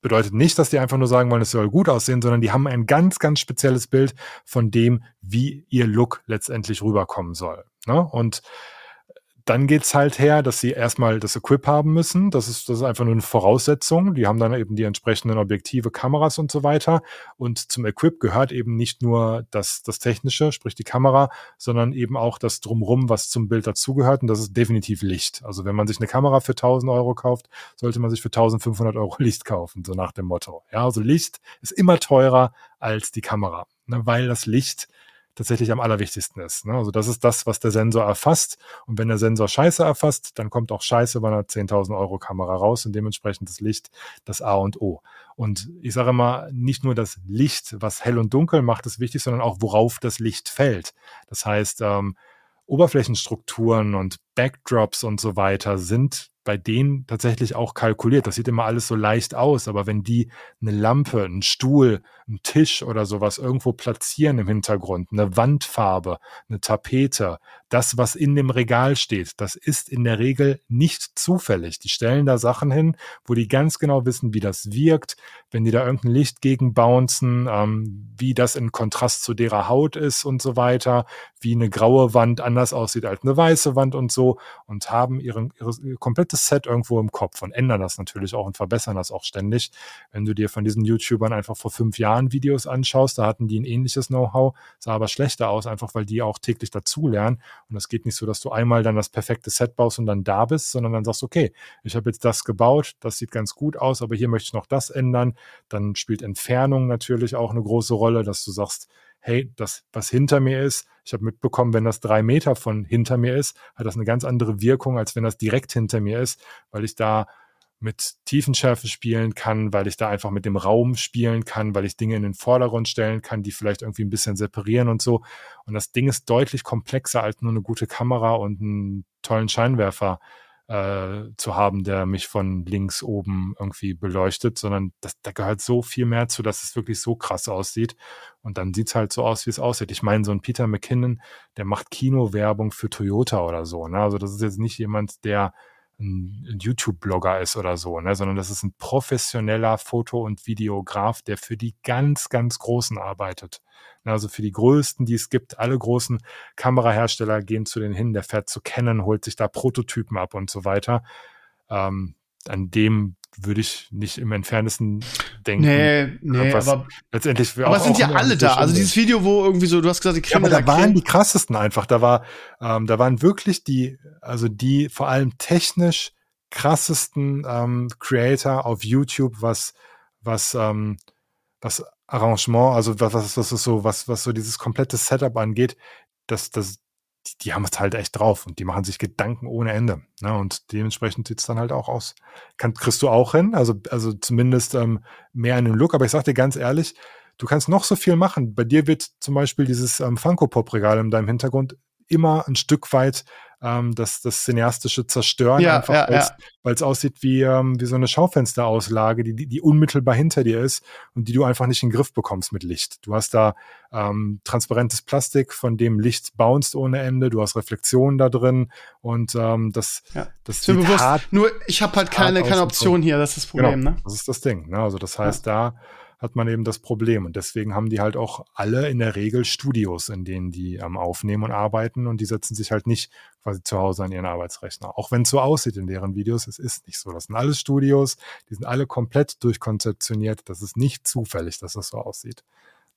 bedeutet nicht, dass die einfach nur sagen wollen, es soll gut aussehen, sondern die haben ein ganz, ganz spezielles Bild von dem, wie ihr Look letztendlich rüberkommen soll. Ne? Und dann geht's halt her, dass sie erstmal das Equip haben müssen. Das ist, das ist einfach nur eine Voraussetzung. Die haben dann eben die entsprechenden Objektive, Kameras und so weiter. Und zum Equip gehört eben nicht nur das, das Technische, sprich die Kamera, sondern eben auch das Drumrum, was zum Bild dazugehört. Und das ist definitiv Licht. Also wenn man sich eine Kamera für 1000 Euro kauft, sollte man sich für 1500 Euro Licht kaufen, so nach dem Motto. Ja, also Licht ist immer teurer als die Kamera, ne, weil das Licht tatsächlich am allerwichtigsten ist. Ne? Also das ist das, was der Sensor erfasst. Und wenn der Sensor Scheiße erfasst, dann kommt auch Scheiße bei einer 10.000 Euro Kamera raus und dementsprechend das Licht das A und O. Und ich sage immer, nicht nur das Licht, was hell und dunkel macht, ist wichtig, sondern auch worauf das Licht fällt. Das heißt, ähm, Oberflächenstrukturen und Backdrops und so weiter sind bei denen tatsächlich auch kalkuliert. Das sieht immer alles so leicht aus, aber wenn die eine Lampe, einen Stuhl, einen Tisch oder sowas irgendwo platzieren im Hintergrund, eine Wandfarbe, eine Tapete, das, was in dem Regal steht, das ist in der Regel nicht zufällig. Die stellen da Sachen hin, wo die ganz genau wissen, wie das wirkt, wenn die da irgendein Licht gegen bouncen, ähm, wie das in Kontrast zu derer Haut ist und so weiter, wie eine graue Wand anders aussieht als eine weiße Wand und so und haben ihren, ihre, ihr komplettes Set irgendwo im Kopf und ändern das natürlich auch und verbessern das auch ständig. Wenn du dir von diesen YouTubern einfach vor fünf Jahren Videos anschaust, da hatten die ein ähnliches Know-how, sah aber schlechter aus, einfach weil die auch täglich dazulernen und es geht nicht so, dass du einmal dann das perfekte Set baust und dann da bist, sondern dann sagst, okay, ich habe jetzt das gebaut, das sieht ganz gut aus, aber hier möchte ich noch das ändern. Dann spielt Entfernung natürlich auch eine große Rolle, dass du sagst, hey, das, was hinter mir ist, ich habe mitbekommen, wenn das drei Meter von hinter mir ist, hat das eine ganz andere Wirkung, als wenn das direkt hinter mir ist, weil ich da mit Tiefenschärfe spielen kann, weil ich da einfach mit dem Raum spielen kann, weil ich Dinge in den Vordergrund stellen kann, die vielleicht irgendwie ein bisschen separieren und so. Und das Ding ist deutlich komplexer als nur eine gute Kamera und einen tollen Scheinwerfer äh, zu haben, der mich von links oben irgendwie beleuchtet, sondern das, da gehört so viel mehr zu, dass es wirklich so krass aussieht. Und dann sieht's halt so aus, wie es aussieht. Ich meine, so ein Peter McKinnon, der macht Kinowerbung für Toyota oder so. Ne? Also das ist jetzt nicht jemand, der ein, YouTube-Blogger ist oder so, ne? sondern das ist ein professioneller Foto- und Videograf, der für die ganz, ganz Großen arbeitet. Ne? Also für die Größten, die es gibt, alle großen Kamerahersteller gehen zu denen hin, der fährt zu Canon, holt sich da Prototypen ab und so weiter. Ähm, an dem würde ich nicht im entferntesten denken. Nee, nee, aber letztendlich aber auch, sind ja alle da. Also dieses Video, wo irgendwie so, du hast gesagt, die Kinder. Ja, aber da waren die krassesten einfach. Da war, ähm, da waren wirklich die, also die vor allem technisch krassesten ähm, Creator auf YouTube, was, was, ähm, was Arrangement, also was, was, was so, was, was so dieses komplette Setup angeht, das, das, die, die haben es halt echt drauf und die machen sich Gedanken ohne Ende. Ne? Und dementsprechend sieht es dann halt auch aus. Kann, kriegst du auch hin, also, also zumindest ähm, mehr in den Look, aber ich sag dir ganz ehrlich, du kannst noch so viel machen. Bei dir wird zum Beispiel dieses ähm, Funko-Pop-Regal in deinem Hintergrund immer ein Stück weit ähm, das, das cineastische Zerstören, ja, einfach ja, weil es ja. aussieht wie, ähm, wie so eine Schaufensterauslage, die, die, unmittelbar hinter dir ist und die du einfach nicht in den Griff bekommst mit Licht. Du hast da ähm, transparentes Plastik, von dem Licht bounced ohne Ende, du hast Reflexionen da drin und ähm, das, ja. das ist mir bewusst. Hart, Nur ich habe halt keine, keine Option hier, das ist das Problem, genau, ne? Das ist das Ding. Ne? Also das heißt, da hat man eben das Problem. Und deswegen haben die halt auch alle in der Regel Studios, in denen die ähm, aufnehmen und arbeiten und die setzen sich halt nicht quasi zu Hause an ihren Arbeitsrechner. Auch wenn es so aussieht in deren Videos, es ist nicht so. Das sind alles Studios, die sind alle komplett durchkonzeptioniert. Das ist nicht zufällig, dass das so aussieht.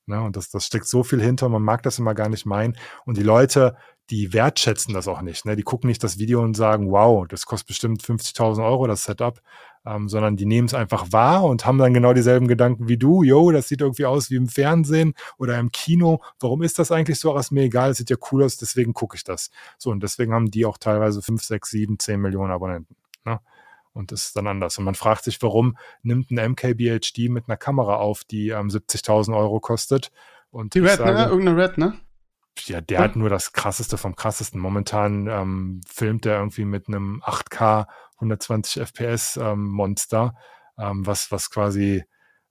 Ne? Und das, das steckt so viel hinter, man mag das immer gar nicht meinen. Und die Leute, die wertschätzen das auch nicht. Ne? Die gucken nicht das Video und sagen, wow, das kostet bestimmt 50.000 Euro, das Setup, ähm, sondern die nehmen es einfach wahr und haben dann genau dieselben Gedanken wie du. Yo, das sieht irgendwie aus wie im Fernsehen oder im Kino. Warum ist das eigentlich so? Ach, ist mir egal, es sieht ja cool aus, deswegen gucke ich das. So, und deswegen haben die auch teilweise 5, 6, 7, 10 Millionen Abonnenten. Ne? Und das ist dann anders. Und man fragt sich, warum nimmt ein MKBHD mit einer Kamera auf, die ähm, 70.000 Euro kostet? Und die Red, ne? sage, ne? Irgendeine Red, ne? Ja, der hat nur das krasseste vom krassesten. Momentan ähm, filmt er irgendwie mit einem 8K 120 FPS ähm, Monster, ähm, was, was quasi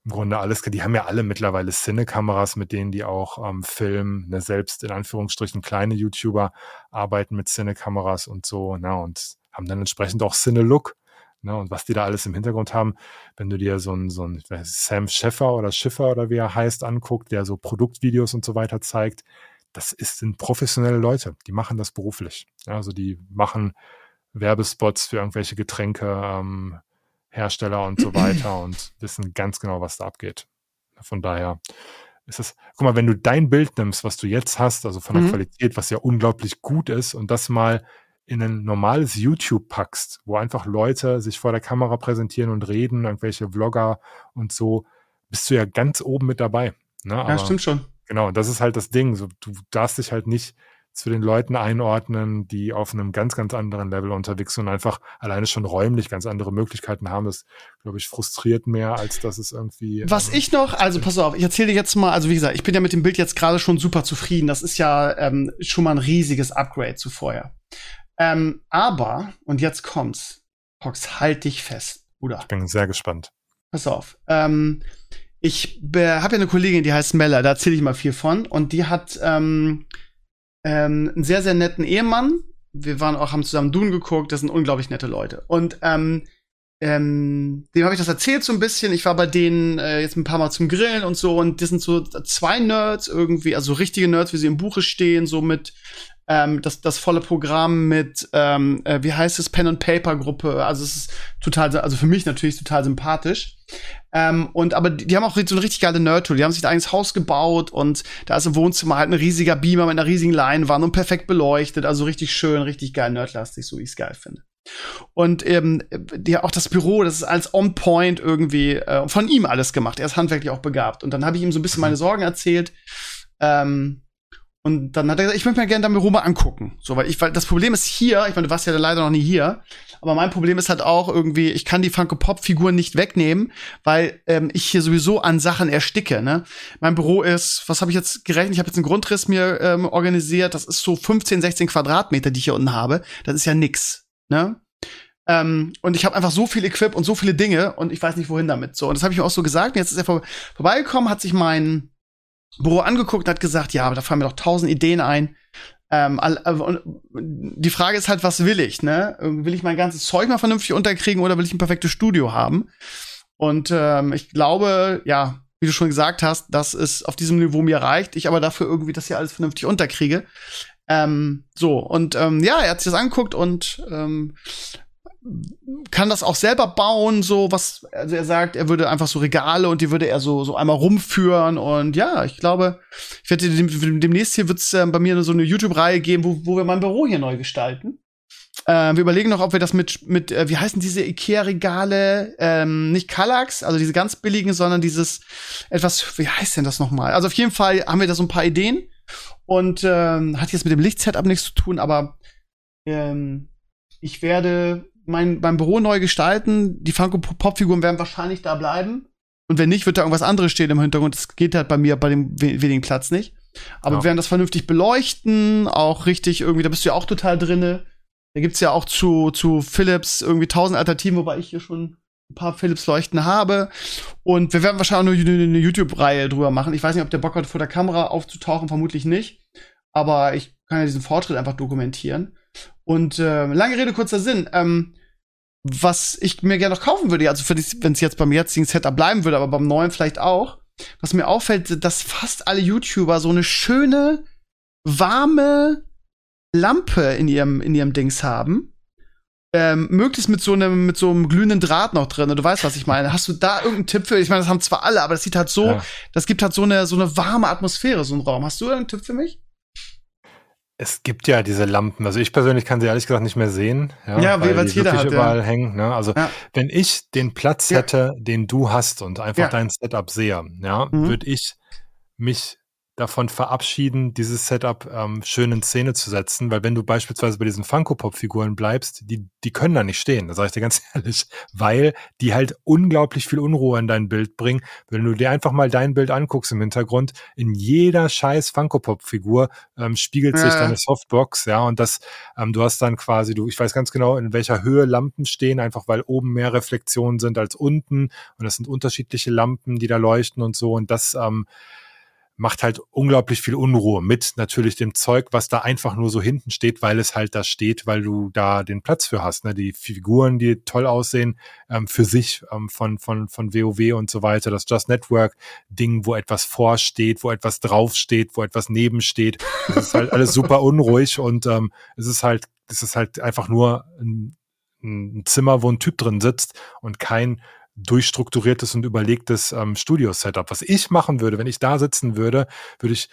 im Grunde alles, die haben ja alle mittlerweile Cine-Kameras, mit denen die auch ähm, filmen, ne, selbst in Anführungsstrichen kleine YouTuber arbeiten mit Cine-Kameras und so, ne, und haben dann entsprechend auch Cine-Look, ne, und was die da alles im Hintergrund haben, wenn du dir so ein, so ein Sam Scheffer oder Schiffer oder wie er heißt, anguckt, der so Produktvideos und so weiter zeigt, das ist, sind professionelle Leute, die machen das beruflich. Also die machen Werbespots für irgendwelche Getränke, ähm, Hersteller und so weiter und wissen ganz genau, was da abgeht. Von daher ist es, guck mal, wenn du dein Bild nimmst, was du jetzt hast, also von der mhm. Qualität, was ja unglaublich gut ist, und das mal in ein normales YouTube packst, wo einfach Leute sich vor der Kamera präsentieren und reden, irgendwelche Vlogger und so, bist du ja ganz oben mit dabei. Ne? ja, stimmt schon. Genau, das ist halt das Ding. So, du darfst dich halt nicht zu den Leuten einordnen, die auf einem ganz, ganz anderen Level unterwegs sind und einfach alleine schon räumlich ganz andere Möglichkeiten haben. Das, glaube ich, frustriert mehr, als dass es irgendwie. Was ähm, ich noch, also pass auf, ich erzähle dir jetzt mal, also wie gesagt, ich bin ja mit dem Bild jetzt gerade schon super zufrieden. Das ist ja ähm, schon mal ein riesiges Upgrade zu vorher. Ähm, aber, und jetzt kommt's, Hox, halt dich fest, Bruder. Ich bin sehr gespannt. Pass auf. Ähm, ich habe ja eine Kollegin, die heißt Mella, da erzähle ich mal viel von. Und die hat ähm, ähm, einen sehr, sehr netten Ehemann. Wir waren auch, haben zusammen Dune geguckt, das sind unglaublich nette Leute. Und ähm, ähm, dem habe ich das erzählt so ein bisschen. Ich war bei denen äh, jetzt ein paar Mal zum Grillen und so und das sind so zwei Nerds irgendwie, also richtige Nerds, wie sie im Buche stehen, so mit ähm, das, das volle Programm mit, ähm, äh, wie heißt es, Pen and Paper Gruppe. Also es ist total, also für mich natürlich total sympathisch. Ähm, und aber die, die, haben auch so eine richtig geile Nerd-Tool. Die haben sich ein eigenes Haus gebaut und da ist im Wohnzimmer halt ein riesiger Beamer mit einer riesigen Leinwand und perfekt beleuchtet. Also richtig schön, richtig geil nerdlastig, so wie ich es geil finde. Und ähm, die, auch das Büro, das ist alles on point irgendwie äh, von ihm alles gemacht. Er ist handwerklich auch begabt. Und dann habe ich ihm so ein bisschen meine Sorgen erzählt. Ähm, Und dann hat er gesagt, ich möchte mir gerne mal angucken. So, weil ich, weil das Problem ist hier, ich meine, du warst ja leider noch nie hier, aber mein Problem ist halt auch irgendwie, ich kann die Funko Pop Figuren nicht wegnehmen, weil ähm, ich hier sowieso an Sachen ersticke. Ne? Mein Büro ist, was habe ich jetzt gerechnet? Ich habe jetzt einen Grundriss mir ähm, organisiert. Das ist so 15, 16 Quadratmeter, die ich hier unten habe. Das ist ja nix. Ne? Ähm, und ich habe einfach so viel Equip und so viele Dinge und ich weiß nicht wohin damit. So und das habe ich mir auch so gesagt. Und jetzt ist er vor vorbeigekommen, hat sich mein Büro angeguckt und hat gesagt, ja, aber da fallen mir doch tausend Ideen ein. Ähm, äh, die Frage ist halt, was will ich, ne? Will ich mein ganzes Zeug mal vernünftig unterkriegen oder will ich ein perfektes Studio haben? Und ähm, ich glaube, ja, wie du schon gesagt hast, dass es auf diesem Niveau mir reicht, ich aber dafür irgendwie das hier alles vernünftig unterkriege. Ähm, so, und ähm, ja, er hat sich das angeguckt und ähm, kann das auch selber bauen, so was, also er sagt, er würde einfach so Regale und die würde er so, so einmal rumführen und ja, ich glaube, ich werde dem, demnächst hier wird's äh, bei mir so eine YouTube-Reihe geben, wo, wo wir mein Büro hier neu gestalten. Äh, wir überlegen noch, ob wir das mit, mit äh, wie heißen diese Ikea-Regale, ähm, nicht Kallax, also diese ganz billigen, sondern dieses etwas, wie heißt denn das nochmal? Also auf jeden Fall haben wir da so ein paar Ideen und ähm, hat jetzt mit dem Lichtsetup nichts zu tun, aber ähm, ich werde mein, mein Büro neu gestalten. Die Funko-Pop-Figuren werden wahrscheinlich da bleiben. Und wenn nicht, wird da irgendwas anderes stehen im Hintergrund. Das geht halt bei mir bei dem wenigen Platz nicht. Aber ja. wir werden das vernünftig beleuchten, auch richtig irgendwie, da bist du ja auch total drinne. Da gibt's ja auch zu, zu Philips irgendwie tausend Alternativen, wobei ich hier schon ein paar Philips-Leuchten habe. Und wir werden wahrscheinlich nur eine YouTube-Reihe drüber machen. Ich weiß nicht, ob der Bock hat, vor der Kamera aufzutauchen, vermutlich nicht. Aber ich kann ja diesen Fortschritt einfach dokumentieren. Und äh, lange Rede, kurzer Sinn. Ähm, was ich mir gerne noch kaufen würde, also wenn es jetzt beim jetzigen Setup bleiben würde, aber beim neuen vielleicht auch, was mir auffällt, dass fast alle YouTuber so eine schöne, warme Lampe in ihrem, in ihrem Dings haben. Ähm, möglichst mit so einem mit so einem glühenden Draht noch drin. Du weißt, was ich meine. Hast du da irgendeinen Tipp für? Ich meine, das haben zwar alle, aber das sieht halt so, ja. das gibt halt so eine so eine warme Atmosphäre, so ein Raum. Hast du einen Tipp für mich? Es gibt ja diese Lampen. Also ich persönlich kann sie ehrlich gesagt nicht mehr sehen. Ja, ja weil die jeder hat, überall ja. hängen. Ne? Also ja. wenn ich den Platz hätte, den du hast und einfach dein Setup sehe, ja, mhm. würde ich mich davon verabschieden, dieses Setup ähm, schön in Szene zu setzen, weil wenn du beispielsweise bei diesen Funko-Pop-Figuren bleibst, die, die können da nicht stehen, das sage ich dir ganz ehrlich, weil die halt unglaublich viel Unruhe in dein Bild bringen. Wenn du dir einfach mal dein Bild anguckst im Hintergrund, in jeder scheiß Funko-Pop-Figur ähm, spiegelt sich deine Softbox, ja, und das, ähm, du hast dann quasi, du, ich weiß ganz genau, in welcher Höhe Lampen stehen, einfach weil oben mehr Reflexionen sind als unten und das sind unterschiedliche Lampen, die da leuchten und so und das, ähm, macht halt unglaublich viel Unruhe mit natürlich dem Zeug, was da einfach nur so hinten steht, weil es halt da steht, weil du da den Platz für hast. Ne? Die Figuren, die toll aussehen, ähm, für sich ähm, von, von, von WoW und so weiter, das Just Network Ding, wo etwas vorsteht, wo etwas draufsteht, wo etwas nebensteht. Das ist halt alles super unruhig und ähm, es ist halt, es ist halt einfach nur ein, ein Zimmer, wo ein Typ drin sitzt und kein durchstrukturiertes und überlegtes ähm, Studio-Setup. Was ich machen würde, wenn ich da sitzen würde, würde ich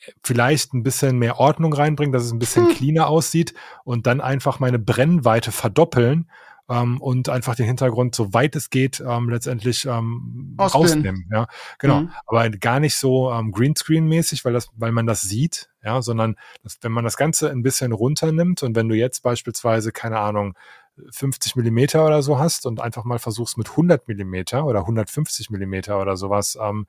äh, vielleicht ein bisschen mehr Ordnung reinbringen, dass es ein bisschen hm. cleaner aussieht und dann einfach meine Brennweite verdoppeln ähm, und einfach den Hintergrund, so weit es geht, ähm, letztendlich ähm, rausnehmen. Ja, genau. Mhm. Aber gar nicht so ähm, Greenscreen-mäßig, weil das, weil man das sieht, ja, sondern dass, wenn man das Ganze ein bisschen runternimmt und wenn du jetzt beispielsweise, keine Ahnung, 50 Millimeter oder so hast und einfach mal versuchst mit 100 Millimeter oder 150 Millimeter oder sowas ähm,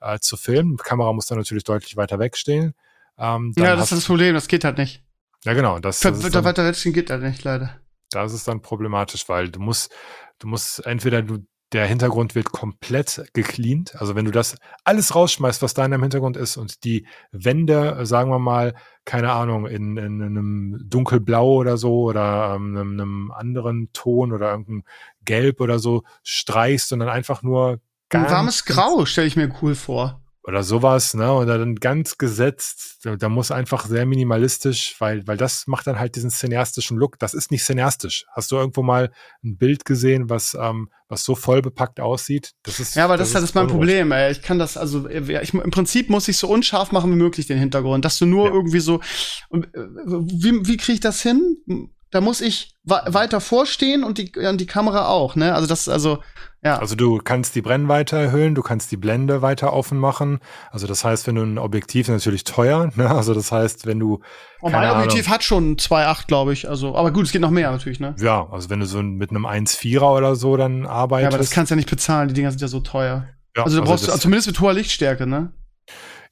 äh, zu filmen. Die Kamera muss dann natürlich deutlich weiter wegstehen. Ähm, ja, das ist das Problem, das geht halt nicht. Ja, genau. Das, das dann, weiter wegstehen geht halt nicht, leider. Das ist dann problematisch, weil du musst, du musst entweder du der Hintergrund wird komplett gecleant. Also wenn du das alles rausschmeißt, was da in deinem Hintergrund ist und die Wände, sagen wir mal, keine Ahnung, in, in, einem dunkelblau oder so oder ähm, einem, einem anderen Ton oder irgendein Gelb oder so streichst und dann einfach nur Ein warmes Grau stelle ich mir cool vor oder sowas, ne? Oder dann ganz gesetzt, da, da, muss einfach sehr minimalistisch, weil, weil das macht dann halt diesen cineastischen Look. Das ist nicht cineastisch. Hast du irgendwo mal ein Bild gesehen, was, ähm, was so voll bepackt aussieht? Das ist, ja, aber das, das ist halt mein Problem, ey. Ich kann das, also ich, im Prinzip muss ich so unscharf machen wie möglich den Hintergrund, dass du nur ja. irgendwie so. Äh, wie, wie kriege ich das hin? Da muss ich weiter vorstehen und die, und die Kamera auch, ne? Also das, also, ja. Also du kannst die Brennweite erhöhen, du kannst die Blende weiter offen machen. Also das heißt, wenn du ein Objektiv natürlich teuer, ne? Also das heißt, wenn du. Und mein Objektiv hat schon 2,8, glaube ich. Also, aber gut, es geht noch mehr natürlich, ne? Ja, also wenn du so mit einem 1,4er oder so dann arbeitest. Ja, aber das kannst du ja nicht bezahlen, die Dinger sind ja so teuer. Ja, also du also brauchst also zumindest mit hoher Lichtstärke, ne?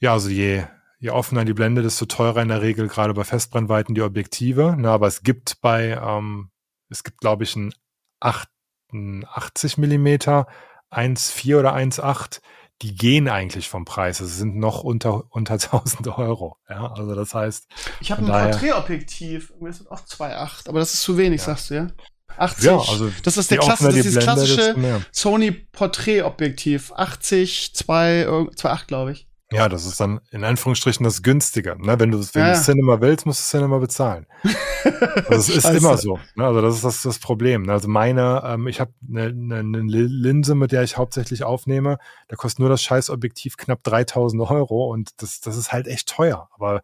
Ja, also je, je offener die Blende, desto teurer in der Regel, gerade bei Festbrennweiten, die Objektive. Na, aber es gibt bei, ähm, es gibt, glaube ich, ein 88 Millimeter, 1,4 oder 1,8, die gehen eigentlich vom Preis. Es sind noch unter, unter 1000 Euro. Ja, also das heißt. Ich habe ein Porträtobjektiv, das sind auch 2,8, aber das ist zu wenig, ja. sagst du, ja? 80. Ja, also das ist der Klasse, das ist das klassische Sony Porträtobjektiv. 80, 2, 2,8, glaube ich. Ja, das ist dann in Anführungsstrichen das Günstige. Ne? Wenn du wenn ja. Cinema willst, musst du Cinema bezahlen. das ist immer so. Ne? Also das ist das, das Problem. Ne? Also meine, ähm, ich habe eine, eine, eine Linse, mit der ich hauptsächlich aufnehme. Da kostet nur das Scheißobjektiv knapp 3000 Euro und das, das ist halt echt teuer. Aber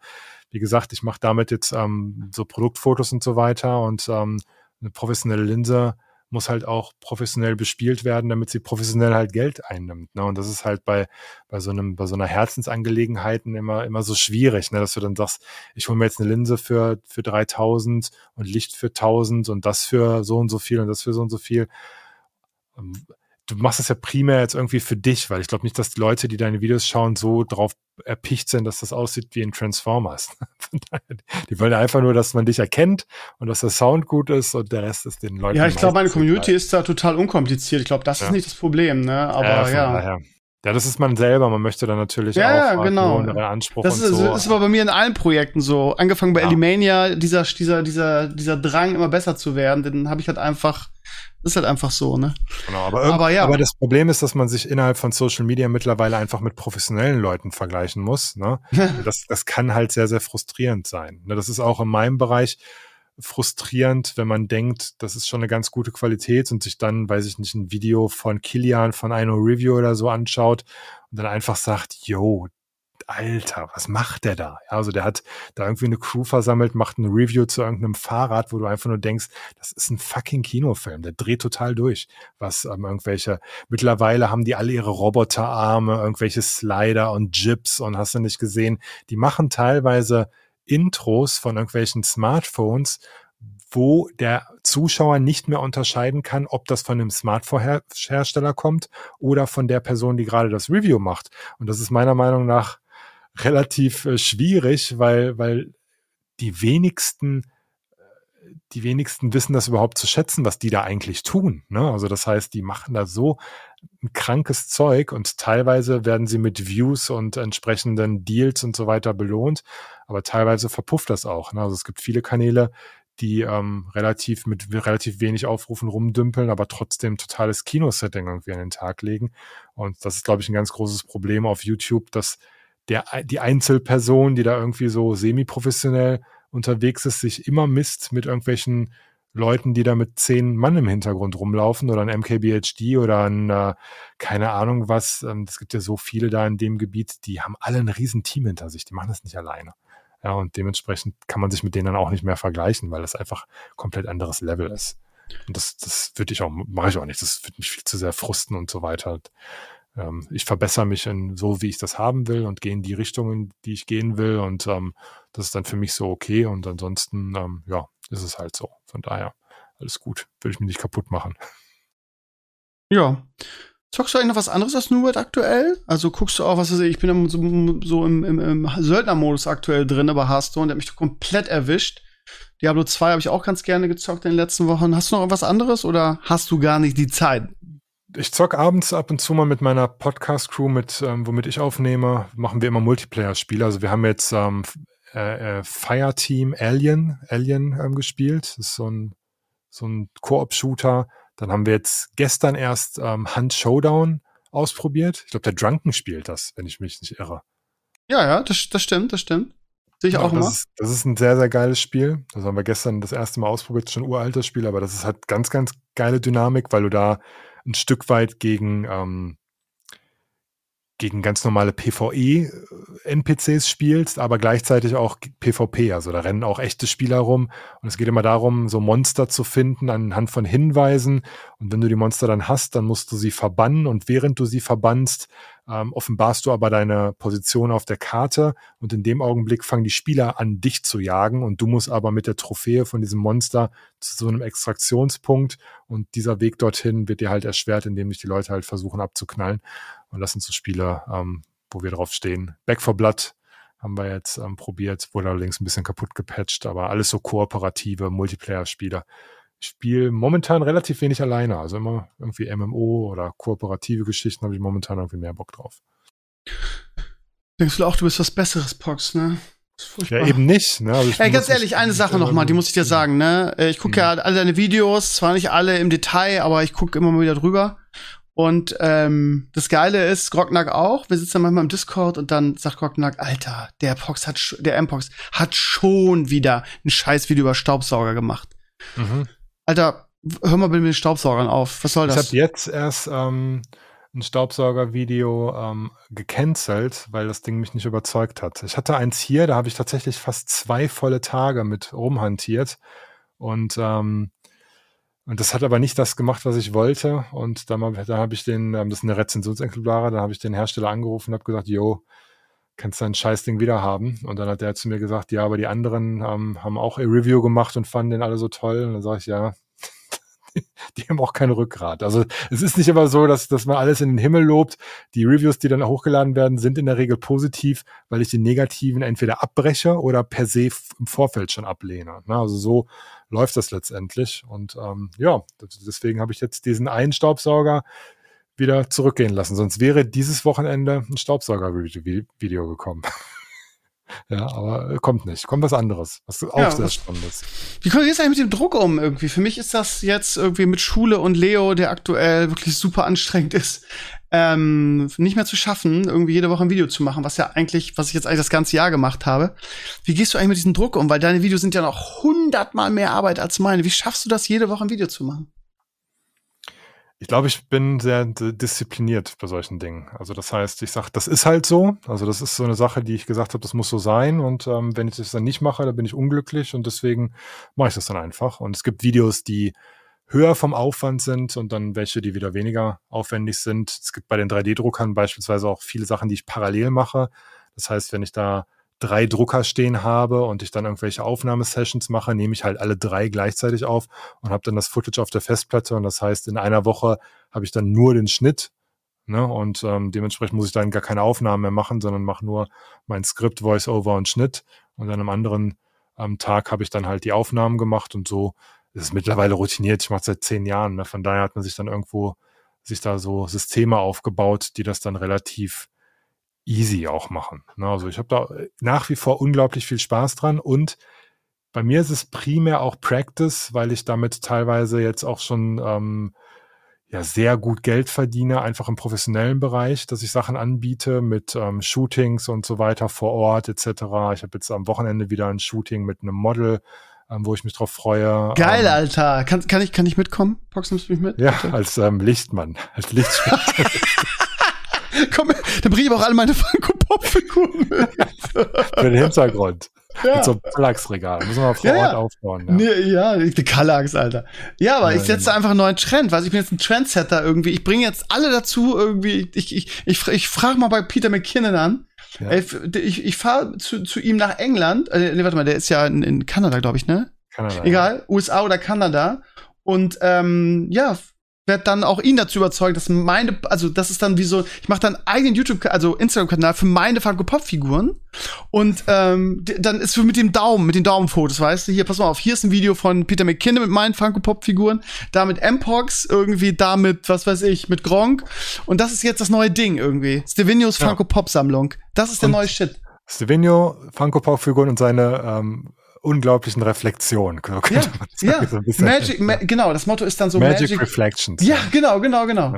wie gesagt, ich mache damit jetzt ähm, so Produktfotos und so weiter und ähm, eine professionelle Linse muss halt auch professionell bespielt werden, damit sie professionell halt Geld einnimmt. Ne? Und das ist halt bei, bei so einem, bei so einer Herzensangelegenheit immer, immer so schwierig, ne? dass du dann sagst, ich hole mir jetzt eine Linse für, für 3000 und Licht für 1000 und das für so und so viel und das für so und so viel. Du machst es ja primär jetzt irgendwie für dich, weil ich glaube nicht, dass die Leute, die deine Videos schauen, so drauf erpicht sind, dass das aussieht wie in Transformers. die wollen einfach nur, dass man dich erkennt und dass der Sound gut ist und der Rest ist den Leuten. Ja, ich glaube, meine Community ist da total unkompliziert. Ich glaube, das ja. ist nicht das Problem, ne? Aber ja. Daher. Ja, das ist man selber. Man möchte dann natürlich ja, auch genau. Anspruch das ist, so. ist aber bei mir in allen Projekten so. Angefangen bei ja. Elimania, dieser, dieser, dieser, dieser Drang, immer besser zu werden, den habe ich halt einfach ist halt einfach so, ne? Genau, aber, aber, ja. aber das Problem ist, dass man sich innerhalb von Social Media mittlerweile einfach mit professionellen Leuten vergleichen muss. Ne? das, das kann halt sehr, sehr frustrierend sein. Ne? Das ist auch in meinem Bereich frustrierend, wenn man denkt, das ist schon eine ganz gute Qualität und sich dann, weiß ich nicht, ein Video von Kilian von Ino Review oder so anschaut und dann einfach sagt, yo, Alter, was macht der da? Also der hat da irgendwie eine Crew versammelt, macht eine Review zu irgendeinem Fahrrad, wo du einfach nur denkst, das ist ein fucking Kinofilm, der dreht total durch. Was ähm, irgendwelche, mittlerweile haben die alle ihre Roboterarme, irgendwelche Slider und Jips und hast du nicht gesehen, die machen teilweise Intros von irgendwelchen Smartphones, wo der Zuschauer nicht mehr unterscheiden kann, ob das von dem Smartphone-Hersteller kommt oder von der Person, die gerade das Review macht. Und das ist meiner Meinung nach relativ äh, schwierig, weil, weil die wenigsten äh, die wenigsten wissen das überhaupt zu schätzen, was die da eigentlich tun. Ne? Also das heißt, die machen da so ein krankes Zeug und teilweise werden sie mit Views und entsprechenden Deals und so weiter belohnt, aber teilweise verpufft das auch. Ne? Also es gibt viele Kanäle, die ähm, relativ mit relativ wenig Aufrufen rumdümpeln, aber trotzdem totales Kinosetting irgendwie an den Tag legen. Und das ist, glaube ich, ein ganz großes Problem auf YouTube, dass der, die Einzelperson, die da irgendwie so semi-professionell unterwegs ist, sich immer misst mit irgendwelchen Leuten, die da mit zehn Mann im Hintergrund rumlaufen oder ein MKBHD oder ein, äh, keine Ahnung was. Ähm, es gibt ja so viele da in dem Gebiet, die haben alle ein riesen Team hinter sich, die machen das nicht alleine. Ja, und dementsprechend kann man sich mit denen dann auch nicht mehr vergleichen, weil das einfach komplett anderes Level ist. Und das, das würde ich auch, mache ich auch nicht. Das würde mich viel zu sehr frusten und so weiter ähm, ich verbessere mich in so, wie ich das haben will und gehe in die Richtungen, die ich gehen will. Und ähm, das ist dann für mich so okay. Und ansonsten, ähm, ja, ist es halt so. Von daher, alles gut. Würde ich mich nicht kaputt machen. Ja. Zockst du eigentlich noch was anderes als Newbert aktuell? Also guckst du auch, was ich, ich bin so, so im, im, im Söldnermodus aktuell drin aber Hearthstone, der hat mich komplett erwischt. Diablo 2 habe ich auch ganz gerne gezockt in den letzten Wochen. Hast du noch was anderes oder hast du gar nicht die Zeit? Ich zock abends ab und zu mal mit meiner Podcast-Crew, mit ähm, womit ich aufnehme, machen wir immer Multiplayer-Spiele. Also wir haben jetzt ähm, äh, äh, Fireteam Alien, Alien ähm, gespielt. Das ist so ein, so ein Koop-Shooter. Dann haben wir jetzt gestern erst ähm, Hunt Showdown ausprobiert. Ich glaube, der Drunken spielt das, wenn ich mich nicht irre. Ja, ja, das, das stimmt, das stimmt. Sehe ich ja, auch das immer. Ist, das ist ein sehr, sehr geiles Spiel. Das haben wir gestern das erste Mal ausprobiert, schon ein uraltes Spiel, aber das ist halt ganz, ganz geile Dynamik, weil du da ein Stück weit gegen, ähm, gegen ganz normale PvE-NPCs äh, spielst, aber gleichzeitig auch PvP. Also da rennen auch echte Spieler rum. Und es geht immer darum, so Monster zu finden anhand von Hinweisen. Und wenn du die Monster dann hast, dann musst du sie verbannen. Und während du sie verbannst, ähm, offenbarst du aber deine Position auf der Karte. Und in dem Augenblick fangen die Spieler an, dich zu jagen. Und du musst aber mit der Trophäe von diesem Monster zu so einem Extraktionspunkt. Und dieser Weg dorthin wird dir halt erschwert, indem dich die Leute halt versuchen abzuknallen. Und das sind so Spiele, ähm, wo wir drauf stehen. Back for Blood haben wir jetzt ähm, probiert, wurde allerdings ein bisschen kaputt gepatcht, aber alles so kooperative Multiplayer-Spiele. Ich spiele momentan relativ wenig alleine, also immer irgendwie MMO oder kooperative Geschichten habe ich momentan irgendwie mehr Bock drauf. Denkst du auch, du bist was Besseres, Pox, ne? Ja, eben nicht. Ne? Also Ey, ganz ehrlich, eine Sache nochmal, die muss ich dir sagen. Ne? Äh, ich gucke ja alle deine Videos, zwar nicht alle im Detail, aber ich gucke immer mal wieder drüber. Und ähm, das Geile ist, Grognack auch. Wir sitzen dann manchmal im Discord und dann sagt Grognack, Alter, der Pox hat, der Mpox hat schon wieder ein Scheißvideo über Staubsauger gemacht. Mhm. Alter, hör mal mit den Staubsaugern auf. Was soll das? Ich habe jetzt erst ähm, ein Staubsauger-Video ähm, gecancelt, weil das Ding mich nicht überzeugt hat. Ich hatte eins hier, da habe ich tatsächlich fast zwei volle Tage mit rumhantiert und ähm, und das hat aber nicht das gemacht, was ich wollte. Und da, da habe ich den, ähm, das sind eine Rezensionsexemplare, da habe ich den Hersteller angerufen und habe gesagt, jo, kannst dein Scheißding wieder haben. Und dann hat der zu mir gesagt, ja, aber die anderen ähm, haben auch ein Review gemacht und fanden den alle so toll. Und dann sage ich, ja, die haben auch kein Rückgrat. Also es ist nicht immer so, dass, dass man alles in den Himmel lobt. Die Reviews, die dann hochgeladen werden, sind in der Regel positiv, weil ich die negativen entweder abbreche oder per se im Vorfeld schon ablehne. Ne? Also so läuft das letztendlich. Und ähm, ja, deswegen habe ich jetzt diesen einen Staubsauger wieder zurückgehen lassen. Sonst wäre dieses Wochenende ein Staubsauger-Video gekommen. Ja, aber kommt nicht. Kommt was anderes, was auch ja, sehr spannend ist. Wie kommt jetzt eigentlich mit dem Druck um irgendwie? Für mich ist das jetzt irgendwie mit Schule und Leo, der aktuell wirklich super anstrengend ist, ähm, nicht mehr zu schaffen, irgendwie jede Woche ein Video zu machen, was ja eigentlich, was ich jetzt eigentlich das ganze Jahr gemacht habe. Wie gehst du eigentlich mit diesem Druck um? Weil deine Videos sind ja noch hundertmal mehr Arbeit als meine. Wie schaffst du das, jede Woche ein Video zu machen? Ich glaube, ich bin sehr diszipliniert bei solchen Dingen. Also das heißt, ich sage, das ist halt so. Also das ist so eine Sache, die ich gesagt habe, das muss so sein. Und ähm, wenn ich das dann nicht mache, dann bin ich unglücklich und deswegen mache ich das dann einfach. Und es gibt Videos, die höher vom Aufwand sind und dann welche, die wieder weniger aufwendig sind. Es gibt bei den 3D-Druckern beispielsweise auch viele Sachen, die ich parallel mache. Das heißt, wenn ich da drei Drucker stehen habe und ich dann irgendwelche Aufnahmesessions mache, nehme ich halt alle drei gleichzeitig auf und habe dann das Footage auf der Festplatte. Und das heißt, in einer Woche habe ich dann nur den Schnitt. Ne? Und ähm, dementsprechend muss ich dann gar keine Aufnahmen mehr machen, sondern mache nur mein Skript, Voice-Over und Schnitt. Und dann am anderen ähm, Tag habe ich dann halt die Aufnahmen gemacht und so das ist mittlerweile routiniert. Ich mache seit zehn Jahren. Ne? Von daher hat man sich dann irgendwo sich da so Systeme aufgebaut, die das dann relativ easy auch machen. Ne? Also ich habe da nach wie vor unglaublich viel Spaß dran und bei mir ist es primär auch Practice, weil ich damit teilweise jetzt auch schon ähm, ja sehr gut Geld verdiene, einfach im professionellen Bereich, dass ich Sachen anbiete mit ähm, Shootings und so weiter vor Ort etc. Ich habe jetzt am Wochenende wieder ein Shooting mit einem Model, ähm, wo ich mich drauf freue. Geil, ähm, Alter. Kann, kann, ich, kann ich mitkommen? Pox, nimmst du mich mit? Ja, bitte? als ähm, Lichtmann, als Lichtschwert. Komm, dann bringe ich aber auch alle meine Funko-Pop-Figuren mit. Für den Hintergrund. Ja. Mit so einem Kallax-Regal. Müssen wir vor ja, Ort aufbauen. Ja, nee, ja die Kallax, Alter. Ja, aber ja, ich setze einfach einen neuen Trend, weil ich bin jetzt ein Trendsetter irgendwie. Ich bringe jetzt alle dazu irgendwie. Ich, ich, ich, ich frage mal bei Peter McKinnon an. Ja. Ich, ich fahre zu, zu ihm nach England. Äh, nee, warte mal, der ist ja in, in Kanada, glaube ich, ne? Kanada. Egal, USA oder Kanada. Und ähm, ja, werde dann auch ihn dazu überzeugen, dass meine, also das ist dann wie so, ich mache dann einen eigenen YouTube, also Instagram-Kanal für meine Funko Pop-Figuren und ähm, dann ist für mit dem Daumen, mit den Daumenfotos, weißt du, hier, pass mal auf, hier ist ein Video von Peter McKinnon mit meinen Funko Pop-Figuren, da mit M-Pox, irgendwie da mit, was weiß ich, mit Gronk und das ist jetzt das neue Ding irgendwie, Stevenios ja. Funko Pop-Sammlung, das ist der und neue Shit. Stevenio, Funko Pop-Figuren und seine ähm, unglaublichen Reflexion. Ja, ja. So Magic, ma genau, das Motto ist dann so Magic, Magic Reflections. Ja, genau, genau, genau.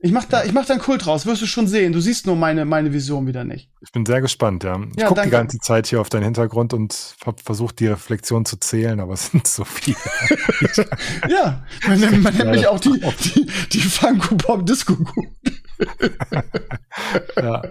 Ich mach da, ich mach da einen Kult raus, wirst du schon sehen. Du siehst nur meine, meine Vision wieder nicht. Ich bin sehr gespannt, ja. Ich ja, gucke die ganze Zeit hier auf deinen Hintergrund und habe versucht, die Reflexion zu zählen, aber es sind so viele. ja, man, man nennt mich auch die, die, die Funko Pop Disco ja.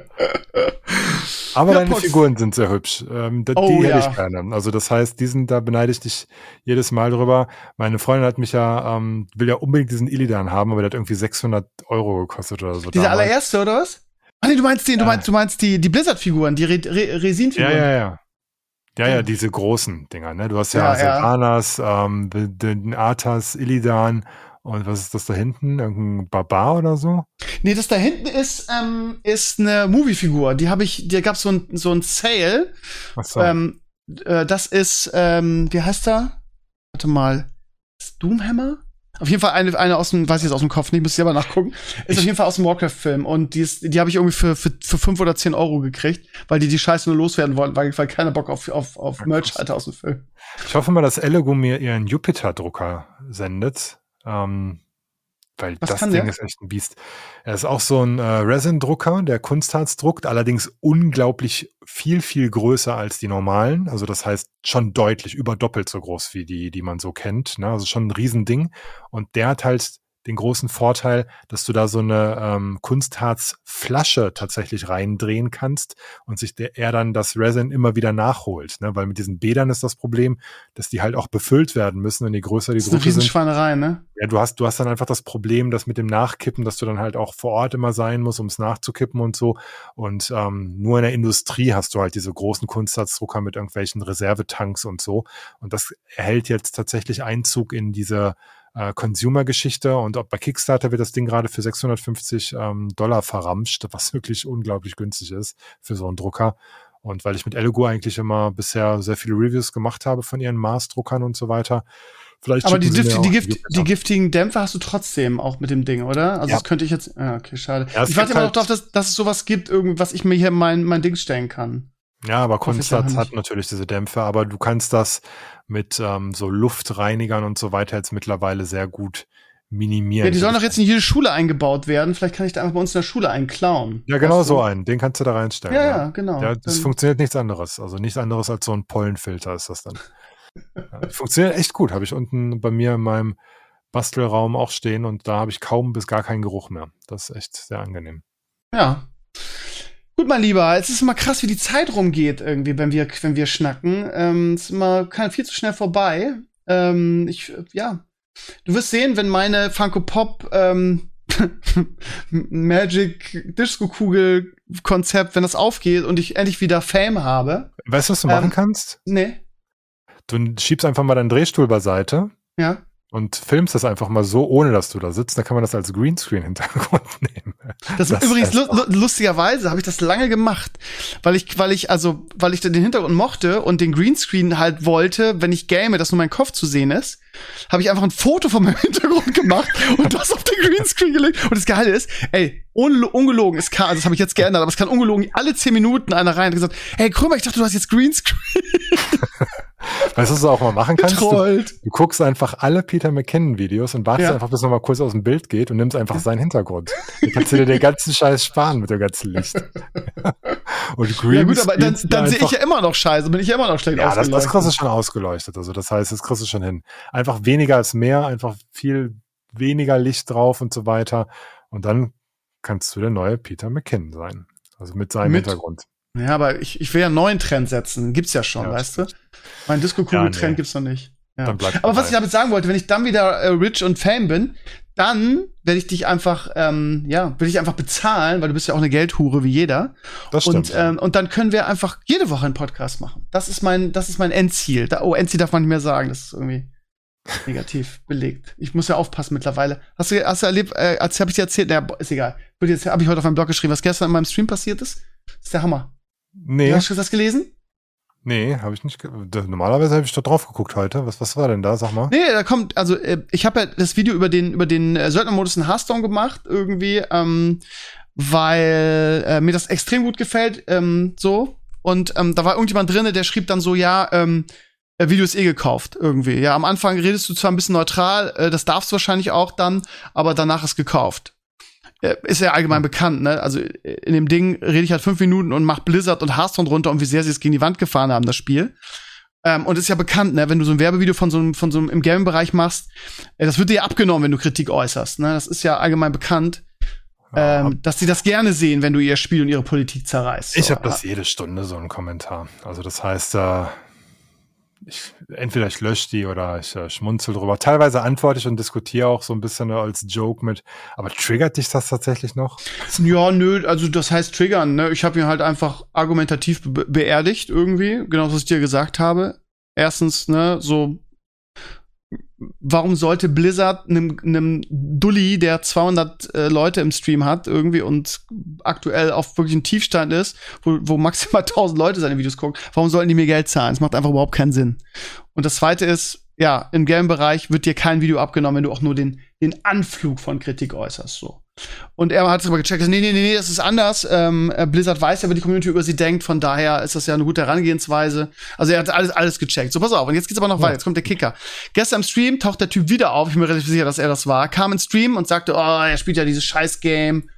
Aber Ja, deine Pox. Figuren sind sehr hübsch. Ähm, da, Oh, die hätte ja. ich gerne. Also das heißt, diesen, da beneide ich dich jedes Mal drüber. Meine Freundin hat mich ja, ähm, will ja unbedingt diesen Illidan haben, aber der hat irgendwie 600 Euro gekostet oder so. Dieser damals. allererste, oder was? Ah, nee, du meinst den, du meinst, du meinst die, die Blizzard-Figuren, die Re Re Resin-Figuren. ja, ja. Ja, Ja. ja, diese großen Dinger, ne? Du hast ja, Ja. Sylvanas, ähm, den Arthas, Illidan und was ist das da hinten? Irgendein Barbar oder so? Nee, das da hinten ist, ähm, ist eine Movie-Figur. Die habe ich, da gab's so ein, so ein Sale. Ach so. Ähm, äh, das ist, ähm, wie heißt er? Warte mal. Ist Doomhammer? Auf jeden Fall eine, eine aus dem, weiß ich jetzt aus dem Kopf nicht, muss ich selber nachgucken. Ist Ich- auf jeden Fall aus dem Warcraft-Film. Und die, ist, die habe ich irgendwie für, für, für fünf oder zehn Euro gekriegt, weil die die Scheiße nur loswerden wollten, weil, weil keiner Bock auf, auf, auf Merch hatte aus dem Film. Ich hoffe mal, dass Elegoo mir ihren Jupiter-Drucker sendet. Ähm, weil Was das Ding der? ist echt ein Biest. Er ist auch so ein äh, Resin-Drucker, der Kunstharz druckt, allerdings unglaublich viel, viel größer als die normalen. Also das heißt schon deutlich über doppelt so groß wie die, die man so kennt. Ne? Also schon ein Riesending. Und der hat halt den großen Vorteil, dass du da so eine ähm, Kunstharzflasche tatsächlich reindrehen kannst und sich der, er dann das Resin immer wieder nachholt. Ne? Weil mit diesen Bädern ist das Problem, dass die halt auch befüllt werden müssen und je größer die Das ist eine Drucke sind, ne? ja, du hast, du hast dann einfach das Problem, dass mit dem Nachkippen, dass du dann halt auch vor Ort immer sein musst, um es nachzukippen und so. Und ähm, nur in der Industrie hast du halt diese großen Kunstharzdrucker mit irgendwelchen Reservetanks und so. Und das erhält jetzt tatsächlich Einzug in diese äh, Consumer-Geschichte. Und auch bei Kickstarter wird das Ding gerade für 650 ähm, Dollar verramscht, was wirklich unglaublich günstig ist für so einen Drucker. Und weil ich mit Elegoo eigentlich immer bisher sehr viele Reviews gemacht habe von ihren Mars-Druckern und so weiter. Vielleicht Aber die, Gift, die, Gift, die giftigen Dämpfer hast du trotzdem auch mit dem Ding, oder? Also Ja. das könnte ich jetzt. Ah, okay, schade. Ja, ich warte immer noch halt- darauf, dass, dass es sowas gibt, irgendwie, was ich mir hier in mein, mein Ding stellen kann. Ja, aber Kunstharz hat natürlich diese Dämpfe, aber du kannst das mit ähm, so Luftreinigern und so weiter jetzt mittlerweile sehr gut minimieren. Ja, die sollen doch jetzt in jede Schule eingebaut werden. Vielleicht kann ich da einfach bei uns in der Schule einen klauen. Ja, genau so einen. Den kannst du da reinstellen. Ja, ja, genau. Ja, das Dann- funktioniert nichts anderes. Also nichts anderes als so ein Pollenfilter ist das dann. funktioniert echt gut. Habe ich unten bei mir in meinem Bastelraum auch stehen und da habe ich kaum bis gar keinen Geruch mehr. Das ist echt sehr angenehm. Ja. Gut, mein Lieber, es ist immer krass, wie die Zeit rumgeht irgendwie, wenn wir, wenn wir schnacken. Ähm, es ist immer viel zu schnell vorbei. Ähm, ich, ja. Du wirst sehen, wenn meine Funko Pop ähm, Magic Disco Kugel Konzept, wenn das aufgeht und ich endlich wieder Fame habe. Weißt du, was du Ähm, machen kannst? Nee, Du schiebst einfach mal deinen Drehstuhl beiseite ja. Und filmst das einfach mal so, ohne dass du da sitzt. Da kann man das als Greenscreen-Hintergrund nehmen. Das, Das übrigens lu lustigerweise habe ich das lange gemacht, weil ich weil ich also weil ich den Hintergrund mochte und den Greenscreen halt wollte, wenn ich game, dass nur mein Kopf zu sehen ist, habe ich einfach ein Foto von meinem Hintergrund gemacht und das auf den Greenscreen gelegt und das Geile ist, ey, un ungelogen, es kann, also das habe ich jetzt geändert, aber es kann ungelogen alle zehn Minuten einer rein und gesagt, hey Krümmer, ich dachte, du hast jetzt Greenscreen Weißt du, was du auch mal machen kannst? Du, du guckst einfach alle Peter McKinnon-Videos und wartest Ja. einfach, bis er mal kurz aus dem Bild geht und nimmst einfach seinen Hintergrund. Dann kannst du dir den ganzen Scheiß sparen mit dem ganzen Licht. und Ja gut, aber dann, dann sehe ich ja immer noch scheiße, bin ich ja immer noch schlecht Ja, das, das ausgeleuchtet. kriegst du schon ausgeleuchtet. Also das heißt, das kriegst du schon hin. Einfach weniger als mehr, einfach viel weniger Licht drauf und so weiter. Und dann kannst du der neue Peter McKinnon sein. Also mit seinem Mit- Hintergrund. Ja, aber ich, ich will ja einen neuen Trend setzen. Gibt's ja schon, Ja, weißt du? Mein Disco-Kugel-Trend Ja, nee. gibt's noch nicht. Ja. Aber was ich damit sagen wollte, wenn ich dann wieder äh, rich und fame bin, dann werde ich dich einfach, ähm, ja, will ich einfach bezahlen, weil du bist ja auch eine Geldhure wie jeder. Das stimmt. Und, ähm, und dann können wir einfach jede Woche einen Podcast machen. Das ist mein, das ist mein Endziel. Da, oh, Endziel darf man nicht mehr sagen. Das ist irgendwie negativ belegt. Ich muss ja aufpassen mittlerweile. Hast du, hast du erlebt, äh, als habe ich dir erzählt, naja, ist egal. Habe ich heute auf meinem Blog geschrieben, was gestern in meinem Stream passiert ist. Das ist der Hammer. Nee, Hast du das gelesen? nee, habe ich nicht. Normalerweise habe ich doch drauf geguckt heute. Was, was war denn da? Sag mal. Nee, da kommt, also äh, ich habe ja das Video über den über den äh, Söldnermodus in Hearthstone gemacht irgendwie, ähm, weil äh, mir das extrem gut gefällt, ähm, so und ähm, da war irgendjemand drinne, der schrieb dann so, ja, ähm, äh, Video ist eh gekauft irgendwie. Ja, am Anfang redest du zwar ein bisschen neutral, äh, das darfst du wahrscheinlich auch dann, aber danach ist gekauft. Äh, Ist ja allgemein bekannt, ne? Also in dem Ding rede ich halt fünf Minuten und mach Blizzard und Hearthstone runter und wie sehr sie es gegen die Wand gefahren haben, das Spiel. Ähm, und ist ja bekannt, ne, wenn du so ein Werbevideo von so einem, von so einem im Gaming-Bereich machst, äh, das wird dir ja abgenommen, wenn du Kritik äußerst. Ne? Das ist ja allgemein bekannt. ähm, dass sie das gerne sehen, wenn du ihr Spiel und ihre Politik zerreißt. So. Ich habe das jede Stunde so einen Kommentar. Also das heißt, äh, ich, entweder ich lösche die oder ich äh, schmunzel drüber. Teilweise antworte ich und diskutiere auch so ein bisschen als Joke mit. Aber triggert dich das tatsächlich noch? Ja, nö, also das heißt triggern. Ne? Ich habe ihn halt einfach argumentativ be beerdigt irgendwie, genau was ich dir gesagt habe. Erstens, ne, so warum sollte Blizzard einem, einem Dulli, der 200 äh, Leute im Stream hat, irgendwie und aktuell auf wirklich einem Tiefstand ist, wo, wo maximal 1000 Leute seine Videos gucken, warum sollten die mir Geld zahlen? Das macht einfach überhaupt keinen Sinn. Und das zweite ist, ja, im Game-Bereich wird dir kein Video abgenommen, wenn du auch nur den, den Anflug von Kritik äußerst, so. Und er hat es aber gecheckt, nee, nee, nee, das ist anders. Ähm, äh, Blizzard weiß ja, wie die Community über sie denkt, von daher ist das ja eine gute Herangehensweise. Also er hat alles, alles gecheckt. So, pass auf, und jetzt geht's aber noch ja. weiter, jetzt kommt der Kicker. Gestern im Stream taucht der Typ wieder auf, ich bin mir relativ sicher, dass er das war, kam ins Stream und sagte, oh, er spielt ja dieses Scheiß-Game.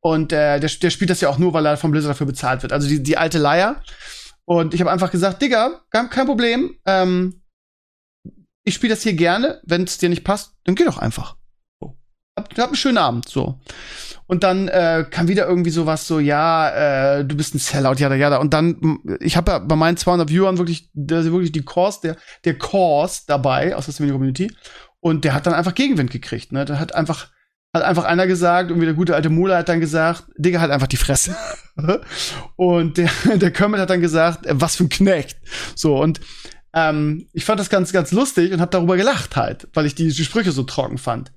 Und äh, der, der spielt das ja auch nur, weil er von Blizzard dafür bezahlt wird. Also die, die alte Leier. Und ich habe einfach gesagt, Digga, kein, kein Problem. Ähm, ich spiele das hier gerne. Wenn es dir nicht passt, dann geh doch einfach. Hab, hab einen schönen Abend. So. Und dann äh, kam wieder irgendwie sowas so, ja, äh, du bist ein Sellout, ja, ja, Und dann, ich habe ja bei meinen 200 Viewern wirklich, da ist wirklich die Cause, der, der Cause dabei aus der Steam Community. Und der hat dann einfach Gegenwind gekriegt, ne? Da hat einfach, hat einfach einer gesagt, irgendwie der gute alte Mula hat dann gesagt, Digga, halt einfach die Fresse. und der, der Kermit hat dann gesagt, äh, was für ein Knecht. So, und ähm, ich fand das ganz, ganz lustig und habe darüber gelacht halt, weil ich die, die Sprüche so trocken fand.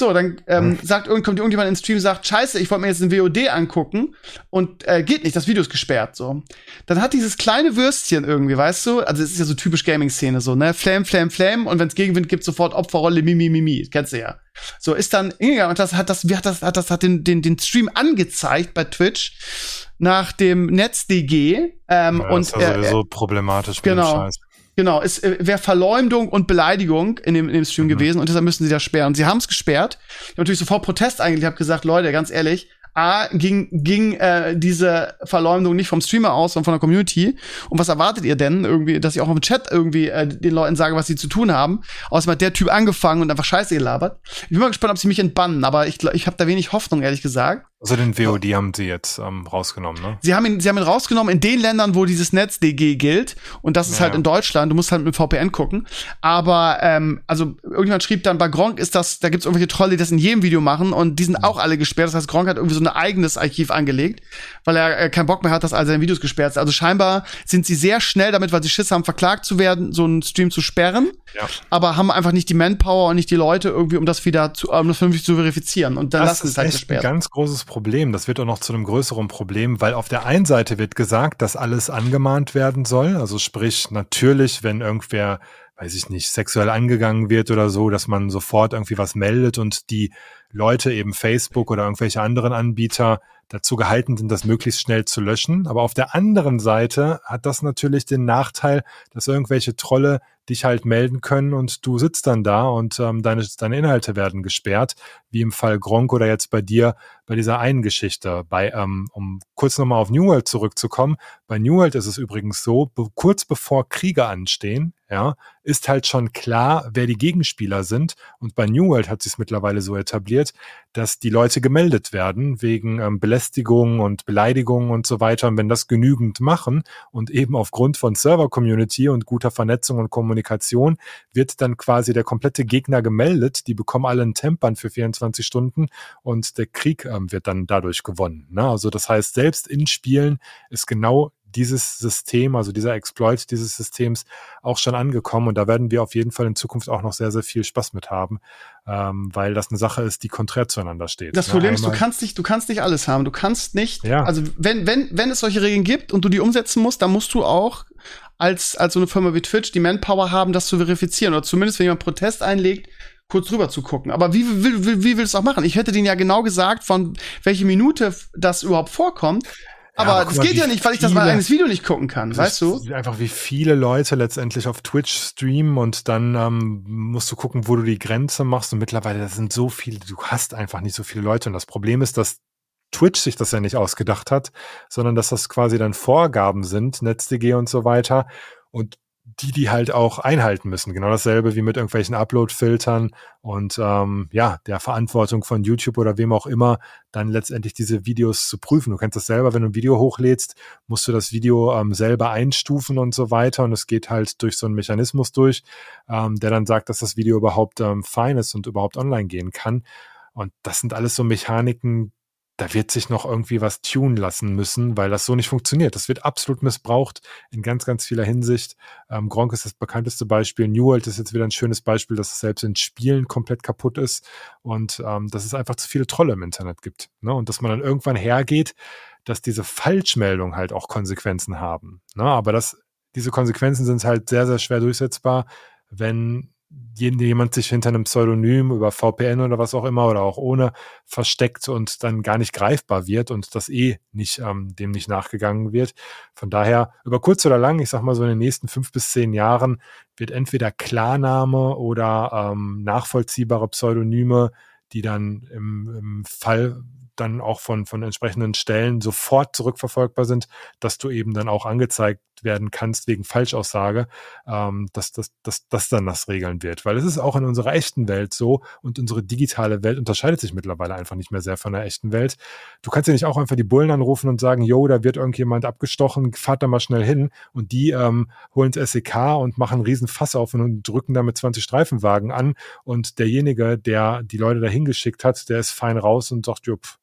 So, dann ähm, hm. sagt kommt irgendjemand ins Stream sagt, scheiße, ich wollte mir jetzt ein WOD angucken und äh, geht nicht, das Video ist gesperrt. So, dann hat dieses kleine Würstchen irgendwie, weißt du, also es ist ja so typisch Gaming-Szene so, ne, Flame, Flame, Flame und wenn es Gegenwind gibt, sofort Opferrolle, Mimi, Mimi, kennst du ja. So ist dann hingegangen und das hat das, wie hat das, hat das hat den den den Stream angezeigt bei Twitch nach dem NetzDG ähm, ja, und ist ja sowieso äh, problematisch. Genau. Genau, es äh, wäre Verleumdung und Beleidigung in dem, in dem Stream mhm. gewesen und deshalb müssen sie das sperren. Sie haben es gesperrt. Ich habe natürlich sofort Protest eigentlich. Ich habe gesagt, Leute, ganz ehrlich, A, ging, ging äh, diese Verleumdung nicht vom Streamer aus, sondern von der Community. Und was erwartet ihr denn irgendwie, dass ich auch im Chat irgendwie äh, den Leuten sage, was sie zu tun haben? Außerdem hat der Typ angefangen und einfach Scheiße gelabert. Ich bin mal gespannt, ob sie mich entbannen, aber ich, ich habe da wenig Hoffnung, ehrlich gesagt. Also den WOD haben sie jetzt ähm, rausgenommen, ne? Sie haben ihn, sie haben ihn rausgenommen in den Ländern, wo dieses NetzDG gilt. Und das ist ja. halt in Deutschland. Du musst halt mit VPN gucken. Aber ähm, also irgendjemand schrieb dann, bei Gronk ist das, da gibt's irgendwelche Trolle, die das in jedem Video machen und die sind mhm. auch alle gesperrt. Das heißt, Gronk hat irgendwie so ein eigenes Archiv angelegt, weil er äh, keinen Bock mehr hat, dass all seine Videos gesperrt sind. Also scheinbar sind sie sehr schnell damit, weil sie Schiss haben, verklagt zu werden, so einen Stream zu sperren. Ja. Aber haben einfach nicht die Manpower und nicht die Leute irgendwie, um das wieder zu, um das vernünftig zu verifizieren. Und dann das lassen sie es halt gesperrt. Ein ganz großes Problem. Das wird auch noch zu einem größeren Problem, weil auf der einen Seite wird gesagt, dass alles angemahnt werden soll. Also sprich, natürlich, wenn irgendwer, weiß ich nicht, sexuell angegangen wird oder so, dass man sofort irgendwie was meldet und die Leute eben Facebook oder irgendwelche anderen Anbieter dazu gehalten sind, das möglichst schnell zu löschen. Aber auf der anderen Seite hat das natürlich den Nachteil, dass irgendwelche Trolle dich halt melden können und du sitzt dann da und ähm, deine, deine Inhalte werden gesperrt, wie im Fall Gronk oder jetzt bei dir bei dieser einen Geschichte. Bei, ähm, um kurz nochmal auf New World zurückzukommen, bei New World ist es übrigens so, be kurz bevor Kriege anstehen, ja, ist halt schon klar, wer die Gegenspieler sind. Und bei New World hat sich mittlerweile so etabliert, dass die Leute gemeldet werden wegen ähm, Belästigung und Beleidigung und so weiter. Und wenn das genügend machen und eben aufgrund von Server-Community und guter Vernetzung und Kommunikation wird dann quasi der komplette Gegner gemeldet. Die bekommen alle einen Tempern für 24 Stunden und der Krieg ähm, wird dann dadurch gewonnen. Ne? Also das heißt, selbst in Spielen ist genau dieses System, also dieser Exploit dieses Systems auch schon angekommen und da werden wir auf jeden Fall in Zukunft auch noch sehr, sehr viel Spaß mit haben, ähm, weil das eine Sache ist, die konträr zueinander steht. Das ne? Problem ist, du kannst nicht, du kannst nicht alles haben. Du kannst nicht, ja. also wenn, wenn, wenn es solche Regeln gibt und du die umsetzen musst, dann musst du auch als, als so eine Firma wie Twitch die Manpower haben, das zu verifizieren oder zumindest, wenn jemand Protest einlegt, kurz rüber zu gucken. Aber wie, wie, wie, wie willst du auch machen? Ich hätte denen ja genau gesagt, von welche Minute das überhaupt vorkommt. Aber, das geht ja nicht, weil ich das mein eigenes Video nicht gucken kann, weißt du? Einfach wie viele Leute letztendlich auf Twitch streamen und dann ähm, musst du gucken, wo du die Grenze machst. Und mittlerweile, das sind so viele, du hast einfach nicht so viele Leute. Und das Problem ist, dass Twitch sich das ja nicht ausgedacht hat, sondern dass das quasi dann Vorgaben sind, NetzDG und so weiter. Und die die halt auch einhalten müssen. Genau dasselbe wie mit irgendwelchen Upload-Filtern und ähm, ja, der Verantwortung von YouTube oder wem auch immer, dann letztendlich diese Videos zu prüfen. Du kennst das selber, wenn du ein Video hochlädst, musst du das Video ähm, selber einstufen und so weiter. Und es geht halt durch so einen Mechanismus durch, ähm, der dann sagt, dass das Video überhaupt ähm, fein ist und überhaupt online gehen kann. Und das sind alles so Mechaniken, da wird sich noch irgendwie was tun lassen müssen, weil das so nicht funktioniert. Das wird absolut missbraucht in ganz, ganz vieler Hinsicht. Ähm, Gronk ist das bekannteste Beispiel. New World ist jetzt wieder ein schönes Beispiel, dass es selbst in Spielen komplett kaputt ist und ähm, dass es einfach zu viele Trolle im Internet gibt. Ne? Und dass man dann irgendwann hergeht, dass diese Falschmeldungen halt auch Konsequenzen haben. Ne? Aber das, diese Konsequenzen sind halt sehr, sehr schwer durchsetzbar, wenn jemand sich hinter einem Pseudonym über VPN oder was auch immer oder auch ohne versteckt und dann gar nicht greifbar wird und das eh nicht ähm, dem nicht nachgegangen wird. Von daher über kurz oder lang, ich sag mal so in den nächsten fünf bis zehn Jahren wird entweder Klarname oder ähm, nachvollziehbare Pseudonyme, die dann im, im Fall dann auch von, von entsprechenden Stellen sofort zurückverfolgbar sind, dass du eben dann auch angezeigt werden kannst wegen Falschaussage, ähm, dass, dass, dass das dann das regeln wird. Weil es ist auch in unserer echten Welt so und unsere digitale Welt unterscheidet sich mittlerweile einfach nicht mehr sehr von der echten Welt. Du kannst ja nicht auch einfach die Bullen anrufen und sagen, yo, da wird irgendjemand abgestochen, fahrt da mal schnell hin und die ähm, holen das SEK und machen einen riesen Fass auf und drücken damit 20 Streifenwagen an und derjenige, der die Leute da hingeschickt hat, der ist fein raus und sagt, pff,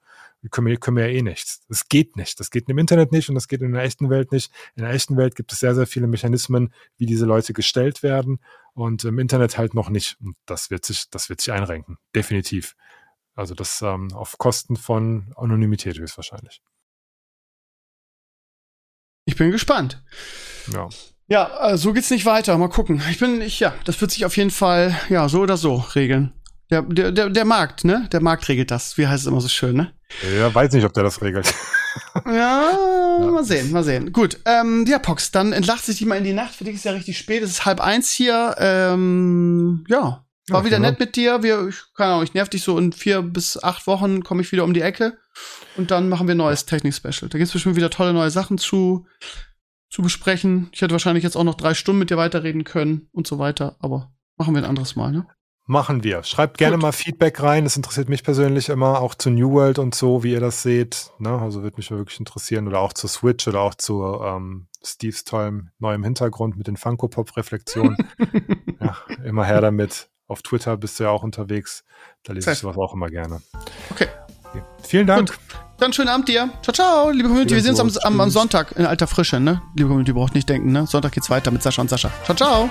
können wir, können wir ja eh nichts. Das geht nicht. Das geht im Internet nicht und das geht in der echten Welt nicht. In der echten Welt gibt es sehr, sehr viele Mechanismen, wie diese Leute gestellt werden und im Internet halt noch nicht. Und das wird sich, das wird sich einrenken. Definitiv. Also das ähm, auf Kosten von Anonymität höchstwahrscheinlich. Ich bin gespannt. Ja. Ja, äh, so geht's nicht weiter. Mal gucken. Ich bin, ich, ja, das wird sich auf jeden Fall, ja, so oder so regeln. Der, der, der, der Markt, ne? Der Markt regelt das. Wie heißt es immer so schön, ne? Ja, weiß nicht, ob der das regelt. ja, ja, mal sehen, mal sehen. Gut, ähm, ja, Pox, dann entlacht sich die mal in die Nacht. Für dich ist ja richtig spät. Es ist halb eins hier. Ähm, ja, war ja, wieder genau. nett mit dir. Wir, ich, keine Ahnung, ich nerv dich so in vier bis acht Wochen komme ich wieder um die Ecke. Und dann machen wir ein neues Technik-Special. Da gibt's bestimmt wieder tolle neue Sachen zu, zu besprechen. Ich hätte wahrscheinlich jetzt auch noch drei Stunden mit dir weiterreden können und so weiter. Aber machen wir ein anderes Mal, ne? Machen wir. Schreibt gerne Gut. mal Feedback rein. Das interessiert mich persönlich immer, auch zu New World und so, wie ihr das seht. Ne? Also würde mich wirklich interessieren. Oder auch zu Switch oder auch zu ähm, Steves tollem neuem Hintergrund mit den Funko-Pop-Reflexionen. ja, immer her damit. Auf Twitter bist du ja auch unterwegs. Da lese ich sowas auch immer gerne. Okay. okay. Vielen Dank. Gut. Dann schönen Abend dir. Ciao, ciao, liebe Community. Wir sehen uns am, am, am Sonntag in alter Frische, ne? Liebe Community, braucht nicht denken, ne? Sonntag geht's weiter mit Sascha und Sascha. Ciao, ciao.